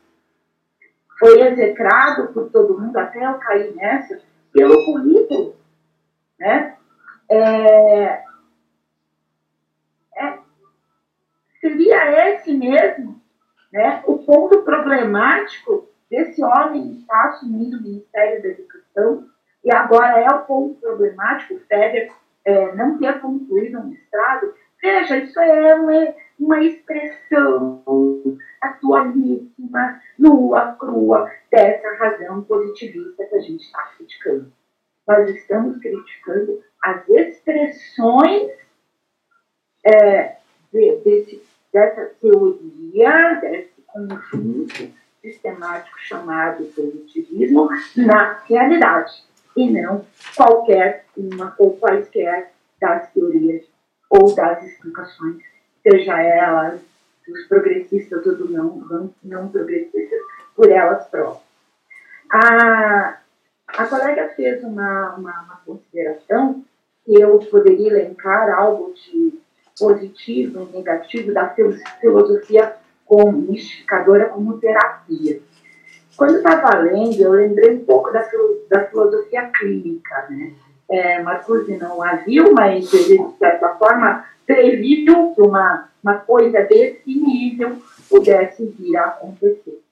foi execrado por todo mundo, até eu cair nessa, pelo currículo. Né? É, seria esse mesmo né, o ponto problemático desse homem que está assumindo o Ministério da Educação, e agora é o ponto problemático, o Feder é, não ter concluído o mestrado. Veja, isso é uma, uma expressão atualíssima, nua, crua, dessa razão positivista que a gente está criticando. Nós estamos criticando as expressões é, de, desse dessa teoria, desse conjunto sistemático chamado positivismo na realidade. e não qualquer uma ou quaisquer das teorias ou das explicações, seja elas dos progressistas ou do não, não, progressistas, por elas próprias. A, a colega fez uma, uma, uma consideração que eu poderia elencar algo de positivo e negativo da filosofia como mistificadora como terapia. Quando estava lendo, eu lembrei um pouco da, da filosofia clínica, né? É, Marcuse não a viu, mas de certa forma, previu que uma, uma coisa desse nível pudesse vir a acontecer.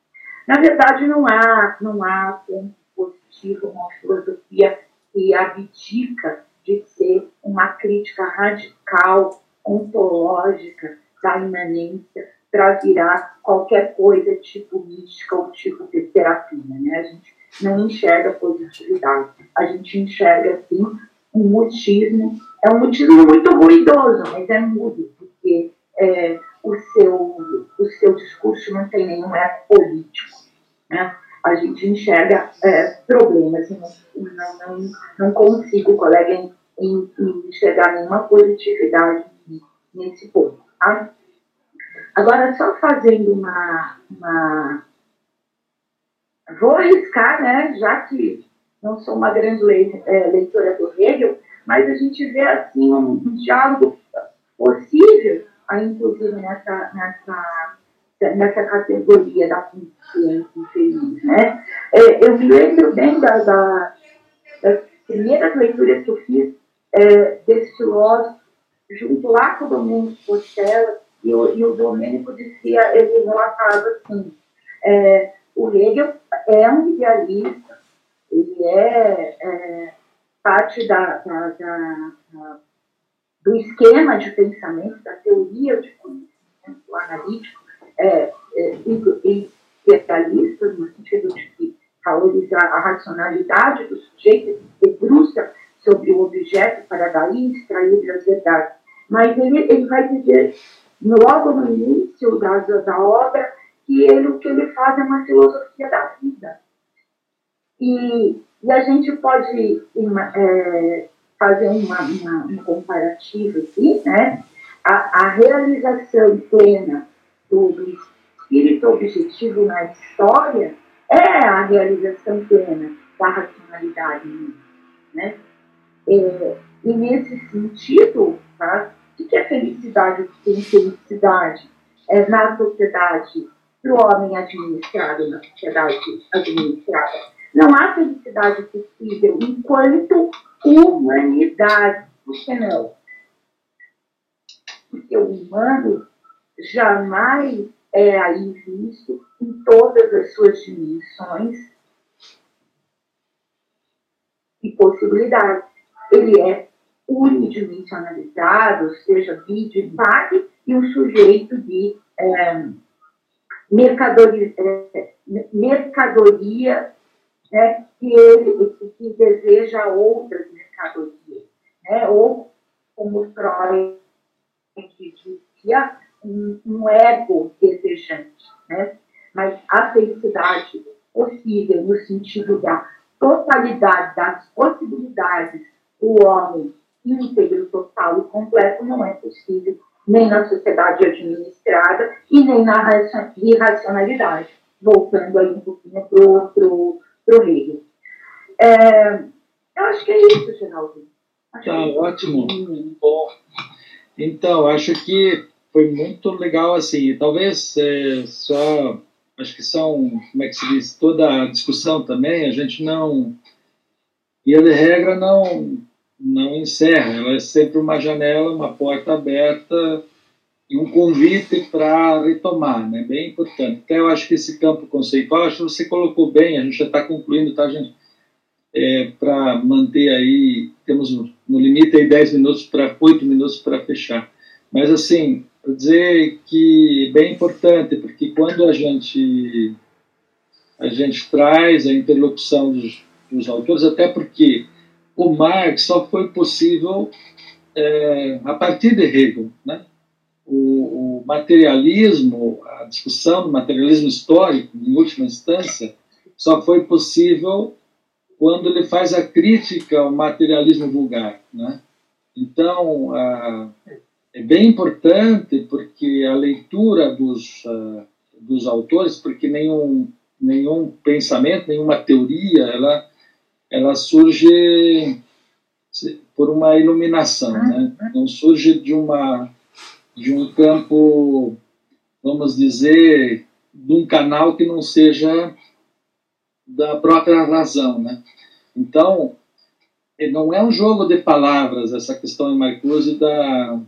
Na verdade, não há, não há ponto positivo uma filosofia que abdica de ser uma crítica radical, ontológica da imanência para virar qualquer coisa tipo mística ou tipo de terapia. Né? A gente não enxerga positividade, a gente enxerga, sim, um mutismo. É um mutismo muito ruidoso, mas é mudo, porque é, o, seu, o seu discurso não tem nenhum eco político. Né? A gente enxerga é, problemas, não, não, não, não consigo, colega, em, em enxergar nenhuma positividade nesse ponto. Tá? Agora, só fazendo uma, uma. Vou arriscar, né, já que não sou uma grande é, leitora do Hegel, mas a gente vê assim um, um diálogo possível, inclusive nessa, nessa, nessa categoria da consciência infeliz. Né? É, eu me lembro bem da, da, das primeiras leituras que eu fiz é, desse filósofo, junto lá com o Domênico Portela, e o, e o Domênico dizia, ele relatava assim, é, o Hegel é um idealista, ele é, é parte da, da, da, da, do esquema de pensamento, da teoria de conhecimento analítico, é, é, especialista, no sentido de valorizar a racionalidade do sujeito, debruça sobre o objeto para daí extrair as verdades. Mas ele, ele vai dizer, logo no início da, da obra, que ele, o que ele faz é uma filosofia da vida. E, e a gente pode é, fazer uma, uma, um comparativo aqui, né? A, a realização plena do, do espírito objetivo na história é a realização plena da racionalidade, né? É, e nesse sentido, tá, o que é felicidade? O que tem felicidade é, na sociedade, para o homem administrado, na sociedade administrada? Não há felicidade possível enquanto humanidade. Por que não? Porque o humano jamais é aí visto em todas as suas dimensões e possibilidades ele é unidimensionalizado, ou seja, bidimensional, e um sujeito de é, mercadoria, é, mercadoria né, que ele que deseja outras mercadorias, né, ou como Freud dizia, um, um ego desejante, né, mas a felicidade possível no sentido da totalidade das possibilidades o homem íntegro, total e completo não é possível nem na sociedade administrada e nem na irracionalidade. Voltando aí um pouquinho para o Hegel. É, eu acho que é isso, Geraldo. Tá ótimo. Bom, então, acho que foi muito legal assim. Talvez é, só, acho que são, como é que se diz, toda a discussão também, a gente não, e de regra não não encerra, ela é sempre uma janela, uma porta aberta e um convite para retomar, né? Bem importante. Até eu acho que esse campo conceitual, acho que você colocou bem, a gente já está concluindo, tá, gente? É, para manter aí, temos no limite aí 10 minutos para 8 minutos para fechar. Mas assim, dizer que é bem importante, porque quando a gente a gente traz a interlocução dos, dos autores, até porque o Marx só foi possível é, a partir de Hegel. Né? O, o, materialismo, a discussão do materialismo histórico, em última instância, só foi possível quando ele faz a crítica ao materialismo vulgar, né? Então, ah, é bem importante porque a leitura dos, ah, dos autores, porque nenhum, nenhum pensamento, nenhuma teoria, ela, ela surge por uma iluminação, né? não surge de, uma, de um campo, vamos dizer, de um canal que não seja da própria razão, né? Então, não é um jogo de palavras essa questão em Marcuse da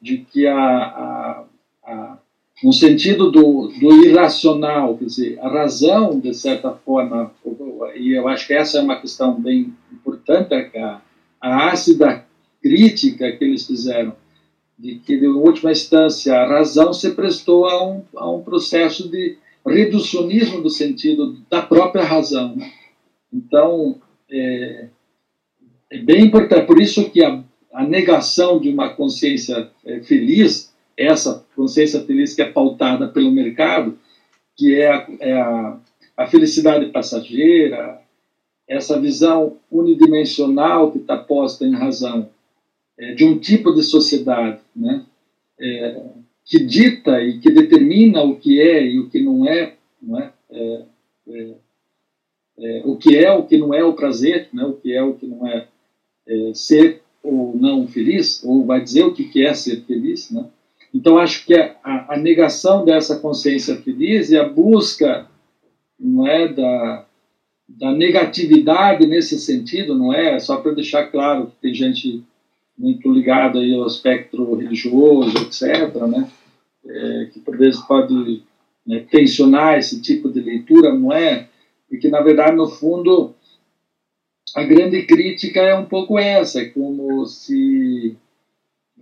de que a, a, a no sentido do, do irracional, quer dizer, a razão, de certa forma, e eu acho que essa é uma questão bem importante, a, a ácida crítica que eles fizeram, de que, em última instância, a razão se prestou a um, a um processo de reducionismo do sentido da própria razão. Né? Então, é, é, bem importante, por isso que a, a negação de uma consciência é, feliz, essa consciência feliz que é pautada pelo mercado, que é a, é a, a felicidade passageira, essa visão unidimensional que está posta em razão é, de um tipo de sociedade, né? É, que dita e que determina o que é e o que não é, não é? é, é, é o que é, o que não é o prazer, né? o que é, o que não é, ser ou não feliz, ou vai dizer o que, que é ser feliz. Né? Então, acho que a, a, negação dessa consciência feliz e a busca não é, da, da negatividade nesse sentido, não é? Só para deixar claro que tem gente muito ligado aí ao espectro religioso, etc., né? É, que por vezes pode né, tensionar esse tipo de leitura, não é? Porque, na verdade, no fundo, a grande crítica é um pouco essa, é como se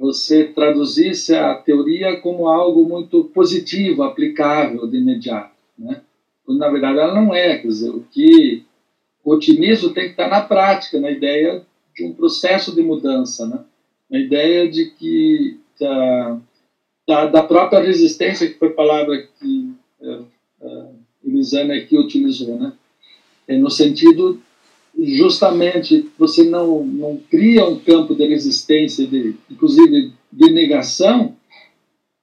você traduzisse a teoria como algo muito positivo, aplicável de imediato, né? Quando, na verdade, ela não é. Quer dizer, o que o otimismo tem que estar na prática, na ideia de um processo de mudança, né? A ideia de que da, da, da própria resistência, que foi a palavra que é, é, aqui utilizou, né? É no sentido justamente você não, não cria um campo de resistência, de, inclusive de negação,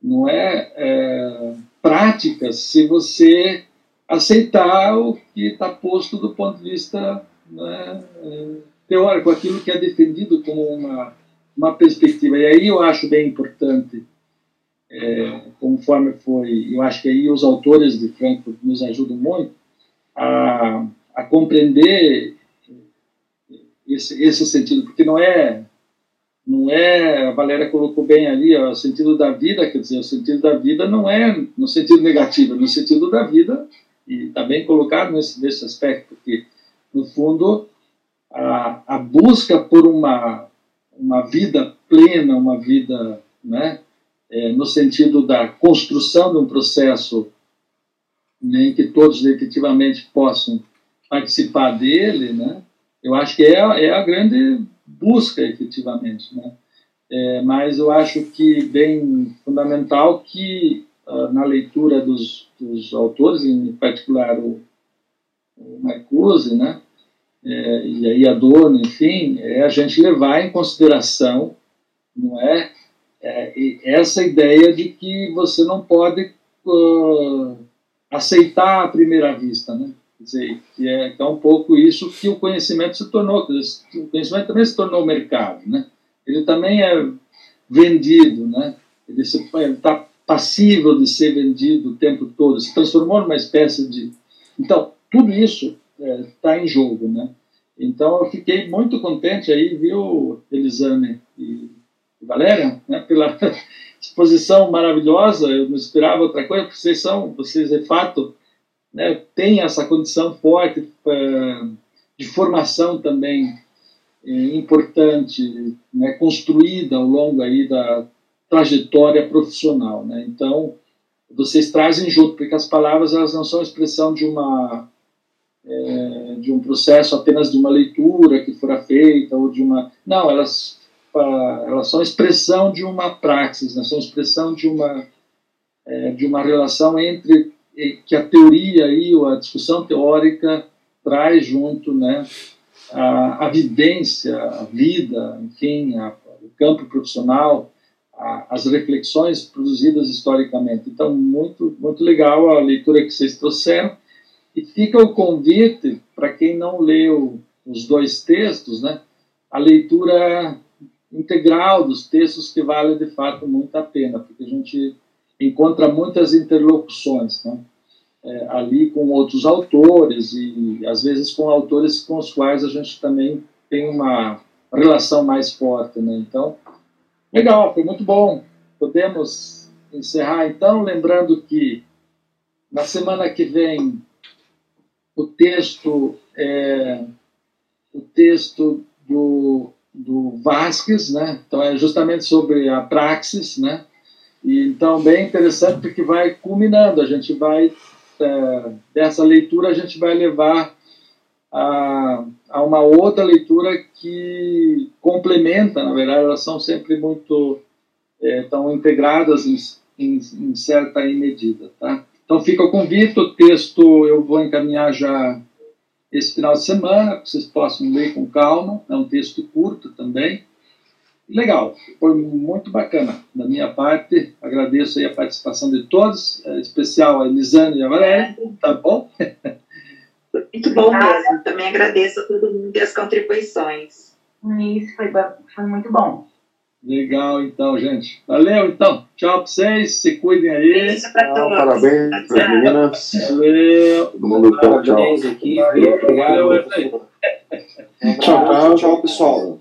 não é, é prática se você aceitar o que está posto do ponto de vista né, teórico, aquilo que é defendido como uma, uma perspectiva. E aí eu acho bem importante, é, conforme foi, eu acho que aí os autores de Frankfurt nos ajudam muito a, a compreender esse, esse sentido, porque não é, não é, a Valéria colocou bem ali, ó, o sentido da vida, quer dizer, o sentido da vida não é no sentido negativo, é no sentido da vida, e está bem colocado nesse, nesse aspecto, porque, no fundo, a, a busca por uma, uma vida plena, uma vida né, é, no sentido da construção de um processo né, em que todos efetivamente possam participar dele, né, eu acho que é, é a grande busca efetivamente. Né, é, mas eu acho que bem fundamental que uh, na leitura dos, dos, autores, em particular o, o Marcuse, né, é, e aí Adorno, enfim, é a gente levar em consideração, não é, é essa ideia de que você não pode uh, aceitar à primeira vista, né? Dizer, que é, é um pouco isso que o conhecimento se tornou, o conhecimento também se tornou mercado, né? Ele também é vendido, né? Ele está passível de ser vendido o tempo todo, se transformou numa espécie de... Então, tudo isso está é, em jogo, né? Então eu fiquei muito contente aí, viu, Elisane e Valéria, né, pela [laughs] exposição maravilhosa. Eu não esperava outra coisa, porque vocês são, vocês de fato, né, têm essa condição forte uh, de formação também uh, importante, né, construída ao longo aí da trajetória profissional, né? Então vocês trazem junto, porque as palavras elas não são expressão de uma é, de um processo apenas de uma leitura que fora feita ou de uma não elas elas são expressão de uma praxis né? são expressão de uma é, de uma relação entre que a teoria e a discussão teórica traz junto né, a, a vivência, a vida, enfim, a, o campo profissional, a, as reflexões produzidas historicamente. Então, muito, muito legal a leitura que vocês trouxeram. E fica o convite para quem não leu os dois textos, né, a leitura integral dos textos que vale de fato muito a pena, porque a gente encontra muitas interlocuções né, é, ali com outros autores e às vezes com autores com os quais a gente também tem uma relação mais forte. Né? Então, legal, foi muito bom. Podemos encerrar então, lembrando que na semana que vem o texto é o texto do, do Vasquez, né? Então é justamente sobre a praxis, né? E, então bem interessante porque vai culminando, a gente vai é, dessa leitura a gente vai levar a, a uma outra leitura que complementa, na verdade, elas são sempre muito é, tão integradas em, em, em certa medida, tá? Então fica o convite, o texto eu vou encaminhar já esse final de semana, que vocês possam ler com calma. É um texto curto também. Legal, foi muito bacana. Da minha parte, agradeço aí a participação de todos, em especial a Elisane e a Valéria, tá bom? [laughs] Muito bom mesmo. Também agradeço a todo mundo e as contribuições. Isso, foi, foi muito bom. Legal, então, gente. Valeu, então. Tchau pra vocês. Se cuidem aí. Beijo pra todos. Parabéns para as meninas. Valeu. Todo mundo tchau, aqui. Obrigado. Valeu, Tchau, tchau, tchau, pessoal.